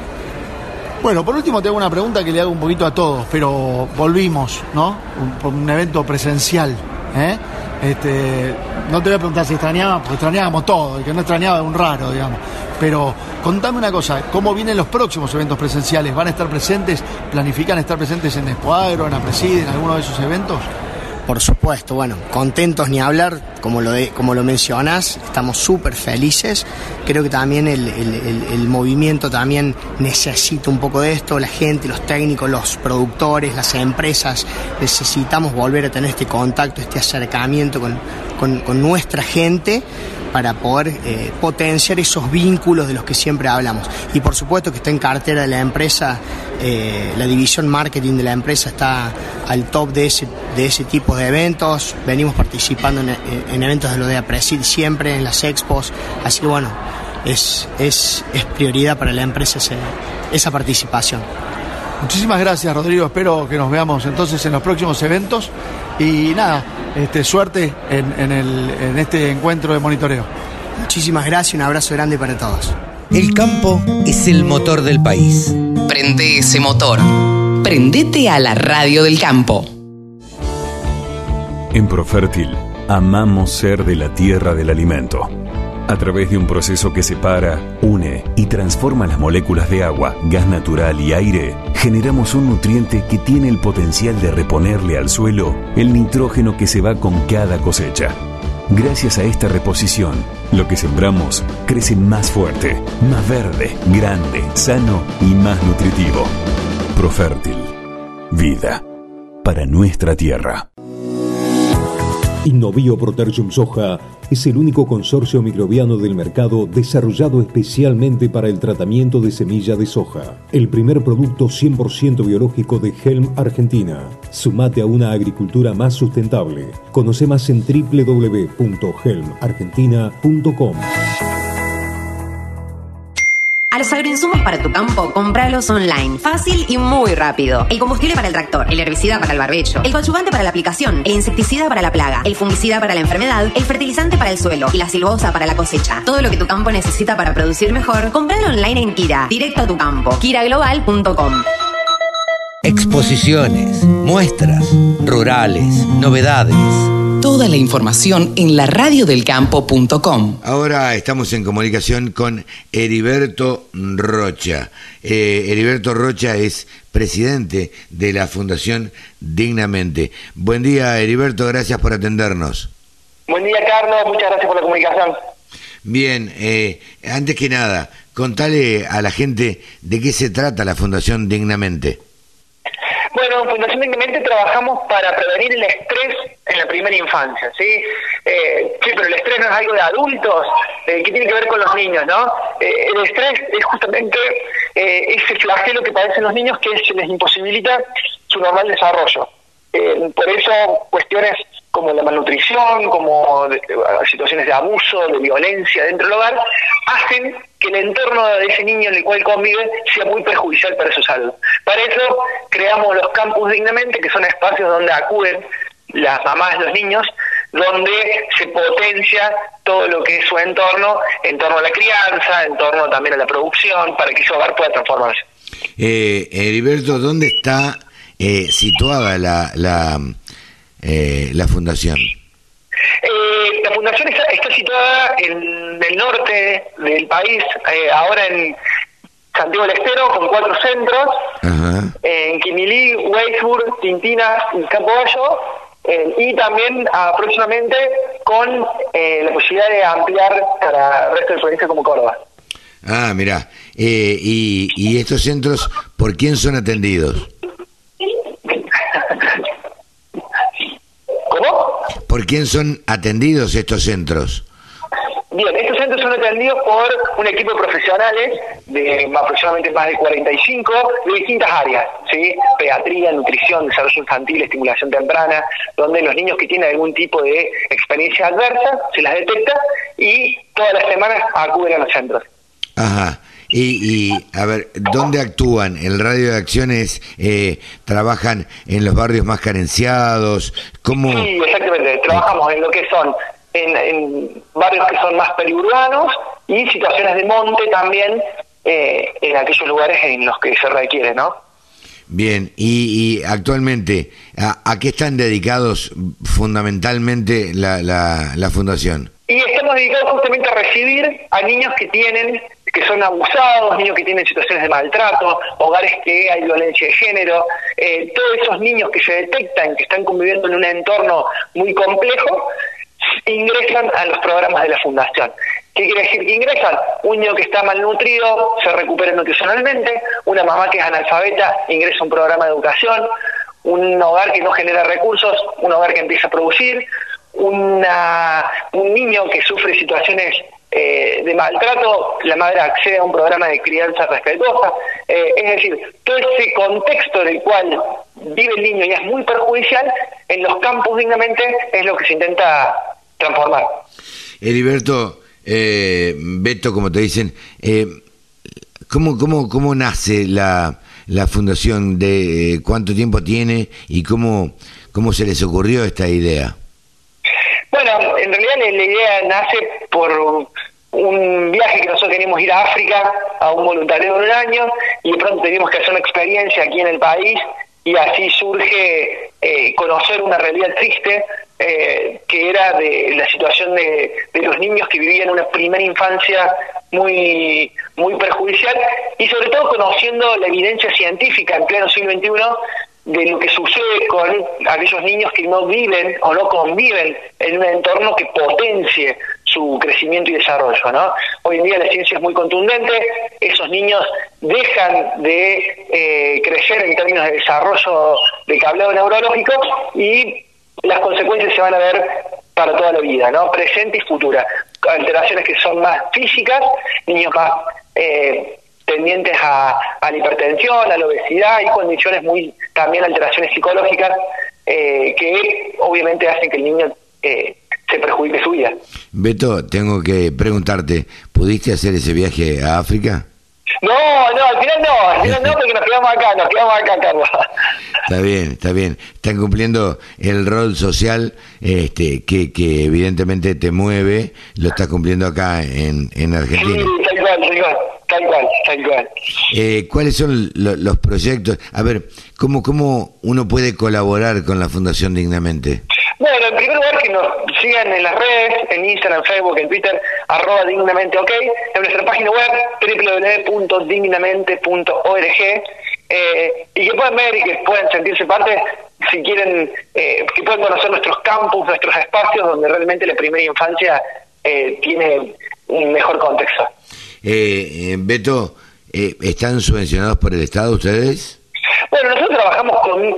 S22: Bueno, por último te hago una pregunta que le hago un poquito a todos, pero volvimos, ¿no? Un, un evento presencial. ¿eh? Este, no te voy a preguntar si extrañaba, porque extrañábamos todo, el que no extrañaba es un raro, digamos. Pero contame una cosa, ¿cómo vienen los próximos eventos presenciales? ¿Van a estar presentes, planifican estar presentes en Escuadro, en Apreside, en alguno de esos eventos?
S27: Por supuesto, bueno, contentos ni hablar, como lo, como lo mencionas, estamos súper felices. Creo que también el- el movimiento también necesita un poco de esto, la gente, los técnicos, los productores, las empresas, necesitamos volver a tener este contacto, este acercamiento con, con- con nuestra gente para poder eh, potenciar esos vínculos de los que siempre hablamos. Y por supuesto que está en cartera de la empresa, eh, la división marketing de la empresa está al top de ese, de ese tipo de eventos. Venimos participando en, en eventos de lo de Apresid siempre, en las expos. Así que bueno, es, es, es prioridad para la empresa ese- esa participación.
S22: Muchísimas gracias, Rodrigo. Espero que nos veamos entonces en los próximos eventos. Y nada, este, suerte en, en el- en este encuentro de monitoreo.
S27: Muchísimas gracias, un abrazo grande para todos.
S13: El campo es el motor del país.
S4: Prende ese motor. Prendete a la radio del campo.
S28: En Profértil, amamos ser de la tierra del alimento. A través de un proceso que separa, une y transforma las moléculas de agua, gas natural y aire, generamos un nutriente que tiene el potencial de reponerle al suelo el nitrógeno que se va con cada cosecha. Gracias a esta reposición, lo que sembramos crece más fuerte, más verde, grande, sano y más nutritivo. Profértil. Vida. Para nuestra tierra.
S29: Innovio Protergium Soja es el único consorcio microbiano del mercado desarrollado especialmente para el tratamiento de semilla de soja. El primer producto 100% biológico de Helm Argentina. Sumate a una agricultura más sustentable. Conoce más en www.helmargentina.com.
S30: Los agroinsumos para tu campo, compralos online. Fácil y muy rápido. El combustible para el tractor, el herbicida para el barbecho, el coadyuvante para la aplicación, el insecticida para la plaga, el fungicida para la enfermedad, el fertilizante para el suelo y la silvosa para la cosecha. Todo lo que tu campo necesita para producir mejor, compralo online en Kira. Directo a tu campo. kiraglobal.com.
S13: Exposiciones, muestras, rurales, novedades.
S4: Toda la información en laradiodelcampo.com.
S1: Ahora estamos en comunicación con Heriberto Rocha. Eh, Heriberto Rocha es presidente de la Fundación Dignamente. Buen día, Heriberto, gracias por atendernos.
S3: Buen día, Carlos. Muchas gracias por la comunicación.
S1: Bien, eh, antes que nada, contale a la gente de qué se trata la Fundación Dignamente.
S3: Bueno, en Fundación trabajamos para prevenir el estrés en la primera infancia, ¿sí? Eh, sí, pero el estrés no es algo de adultos, eh, que tiene que ver con los niños, ¿no? Eh, el estrés es justamente eh, ese flagelo que padecen los niños que se les imposibilita su normal desarrollo. Eh, por eso cuestiones como la malnutrición, como de- de- situaciones de abuso, de violencia dentro del hogar, hacen que el entorno de ese niño en el cual convive sea muy perjudicial para su salud. Para eso creamos los campus dignamente, que son espacios donde acuden las mamás, los niños, donde se potencia todo lo que es su entorno, en torno a la crianza, en torno también a la producción, para que su hogar pueda transformarse.
S1: Eh, Heriberto, ¿dónde está eh, situada la, la, eh, la Fundación?
S3: Eh, la fundación está, está situada en el norte del país, eh, ahora en Santiago del Estero, con cuatro centros, en Quimilí, Weisburg, Tintina y Campo Gallo, eh, y también ah, próximamente con eh, la posibilidad de ampliar para el resto de provincias como Córdoba.
S1: Ah, mira. y, ¿Y estos centros por quién son atendidos? ¿Por quién son atendidos estos centros?
S3: Bien, estos centros son atendidos por un equipo de profesionales de aproximadamente más de 45 de distintas áreas, ¿sí? Pediatría, nutrición, desarrollo infantil, estimulación temprana, donde los niños que tienen algún tipo de experiencia adversa se las detecta y todas las semanas acuden a los centros.
S1: Ajá. Y, y, a ver, ¿dónde actúan? ¿El radio de acciones eh, trabajan en los barrios más carenciados? ¿Cómo?
S3: Sí, exactamente. Trabajamos en lo que son, en, en barrios que son más periurbanos y situaciones de monte también eh, en aquellos lugares en los que se requiere, ¿no?
S1: Bien, y, y actualmente, ¿a, a qué están dedicados fundamentalmente la, la, la fundación?
S3: Y estamos dedicados justamente a recibir a niños que tienen, que son abusados, niños que tienen situaciones de maltrato, hogares que hay violencia de género, eh, todos esos niños que se detectan que están conviviendo en un entorno muy complejo, ingresan a los programas de la fundación. ¿Qué quiere decir que ingresan? Un niño que está malnutrido se recupera nutricionalmente, una mamá que es analfabeta ingresa a un programa de educación, un hogar que no genera recursos, un hogar que empieza a producir, una, un niño que sufre situaciones eh, de maltrato, la madre accede a un programa de crianza respetuosa. Eh, es decir, todo ese contexto en el cual vive el niño y es muy perjudicial, en los campos dignamente es lo que se intenta transformar.
S1: Heriberto, eh, Beto, como te dicen, eh, ¿cómo, cómo, ¿cómo nace la, la fundación? de eh, ¿Cuánto tiempo tiene y cómo, cómo se les ocurrió esta idea?
S3: Bueno, en realidad la, idea nace por un viaje que nosotros queríamos ir a África a un voluntariado de un año y de pronto teníamos que hacer una experiencia aquí en el país y así surge eh, conocer una realidad triste eh, que era de la situación de, de, los niños que vivían una primera infancia muy muy perjudicial y sobre todo conociendo la evidencia científica en pleno siglo XXI de lo que sucede con aquellos niños que no viven o no conviven en un entorno que potencie su crecimiento y desarrollo. ¿no? Hoy en día la ciencia es muy contundente, esos niños dejan de eh, crecer en términos de desarrollo de cableado neurológico y las consecuencias se van a ver para toda la vida, ¿no? presente y futura. Alteraciones que son más físicas, niños más eh, tendientes a, a, la hipertensión, a la obesidad y condiciones muy, también alteraciones psicológicas eh, que obviamente hacen que el niño eh, se perjudique su vida.
S1: Beto, tengo que preguntarte, ¿pudiste hacer ese viaje a África?
S3: No, no, al final no, al final no, *laughs* porque nos quedamos acá, nos quedamos acá, Carlos.
S1: Está bien, está bien. Están cumpliendo el rol social este, que, que evidentemente te mueve, lo estás cumpliendo acá en, en Argentina.
S3: Sí, tal cual, tal cual, tal cual, tal cual.
S1: Eh, ¿Cuáles son lo, los proyectos? A ver, ¿cómo, ¿cómo uno puede colaborar con la Fundación Dignamente?
S3: Bueno, en primer lugar que nos sigan en las redes, en Instagram, Facebook, en Twitter, arroba dignamente ok, en nuestra página web www.dignamente.org eh, y que puedan ver y que puedan sentirse parte, si quieren, eh, que puedan conocer nuestros campus, nuestros espacios donde realmente la primera infancia eh, tiene un mejor contexto.
S1: Eh, Beto, ¿están subvencionados por el Estado ustedes?
S3: Bueno, nosotros trabajamos con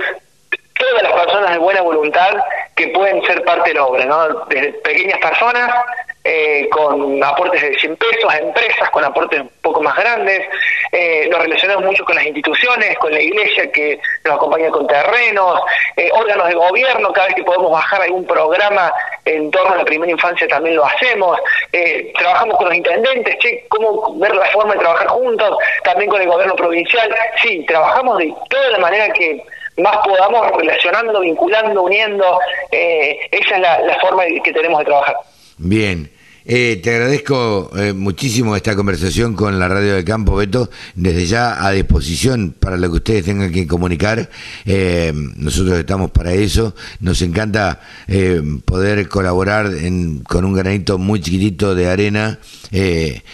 S3: todas las personas de buena voluntad que pueden ser parte de la obra, ¿no? Desde pequeñas personas eh, con aportes de 100 pesos, a empresas con aportes un poco más grandes, eh, nos relacionamos mucho con las instituciones, con la iglesia que nos acompaña con terrenos, eh, órganos de gobierno, cada vez que podemos bajar algún programa en torno a la primera infancia también lo hacemos, eh, trabajamos con los intendentes, che, cómo ver la forma de trabajar juntos, también con el gobierno provincial, sí, trabajamos de toda la manera que más podamos relacionando, vinculando, uniendo, eh, esa es la, la forma que tenemos de trabajar.
S1: Bien. Eh, te agradezco eh, muchísimo esta conversación con la Radio del Campo, Beto. Desde ya a disposición para lo que ustedes tengan que comunicar. Eh, nosotros estamos para eso. Nos encanta poder colaborar en, con un granito muy chiquitito de arena,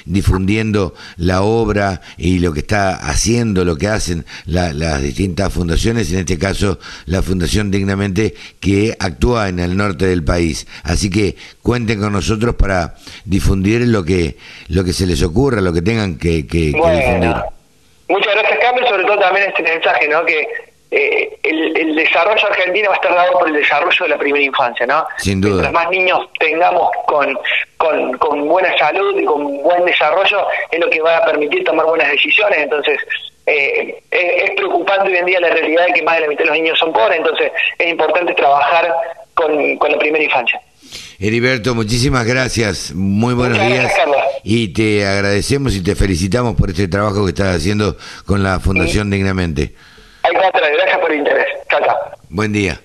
S1: difundiendo la obra y lo que está haciendo, lo que hacen la, las distintas fundaciones, en este caso la Fundación Dignamente, que actúa en el norte del país. Así que cuenten con nosotros para difundir lo que lo que se les ocurra, lo que tengan que, que,
S3: bueno,
S1: que difundir.
S3: Muchas gracias, Carlos, sobre todo también este mensaje, ¿no? Que eh, el, el, desarrollo argentino va a estar dado por el desarrollo de la primera infancia, ¿no?
S1: Sin duda.
S3: Mientras más niños tengamos con, con, con buena salud y con buen desarrollo, es lo que va a permitir tomar buenas decisiones. Entonces, eh, es, es preocupante hoy en día la realidad de que más de la mitad de los niños son pobres, entonces es importante trabajar con, con la primera infancia.
S1: Heriberto, muchísimas gracias, muy buenos
S3: Muchas
S1: días
S3: gracias,
S1: y te agradecemos y te felicitamos por este trabajo que estás haciendo con la Fundación Dignamente.
S3: Hay otra, gracias por el interés. Chao, chao.
S1: Buen día.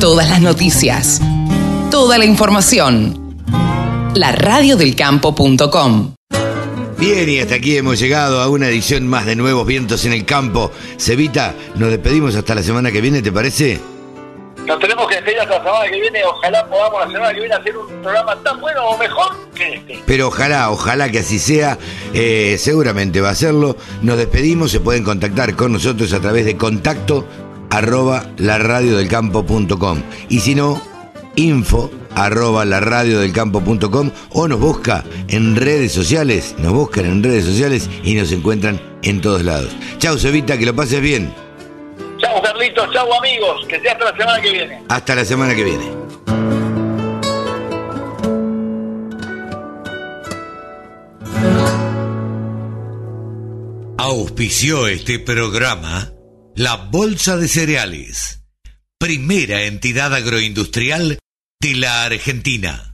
S4: Todas las noticias, toda la información. La radiodelcampo.com
S1: Bien, y hasta aquí hemos llegado a una edición más de Nuevos Vientos en el Campo. Cevita, nos despedimos hasta la semana que viene, ¿te parece?
S2: Nos tenemos que despedir hasta la semana que viene. Ojalá podamos la semana que viene hacer un programa tan bueno o mejor que este.
S1: Pero ojalá, ojalá que así sea. Eh, seguramente va a serlo. Nos despedimos. Se pueden contactar con nosotros a través de contacto arroba laradiodelcampo.com. Y si no, info arroba laradiodelcampo.com o nos busca en redes sociales, nos buscan en redes sociales y nos encuentran en todos lados. Chau, Cevita, que lo pases bien.
S2: Chau, Carlitos. Chau, amigos. Que sea hasta la semana que viene.
S1: Hasta la semana que viene.
S31: Auspició este programa la Bolsa de Cereales, primera entidad agroindustrial de la Argentina.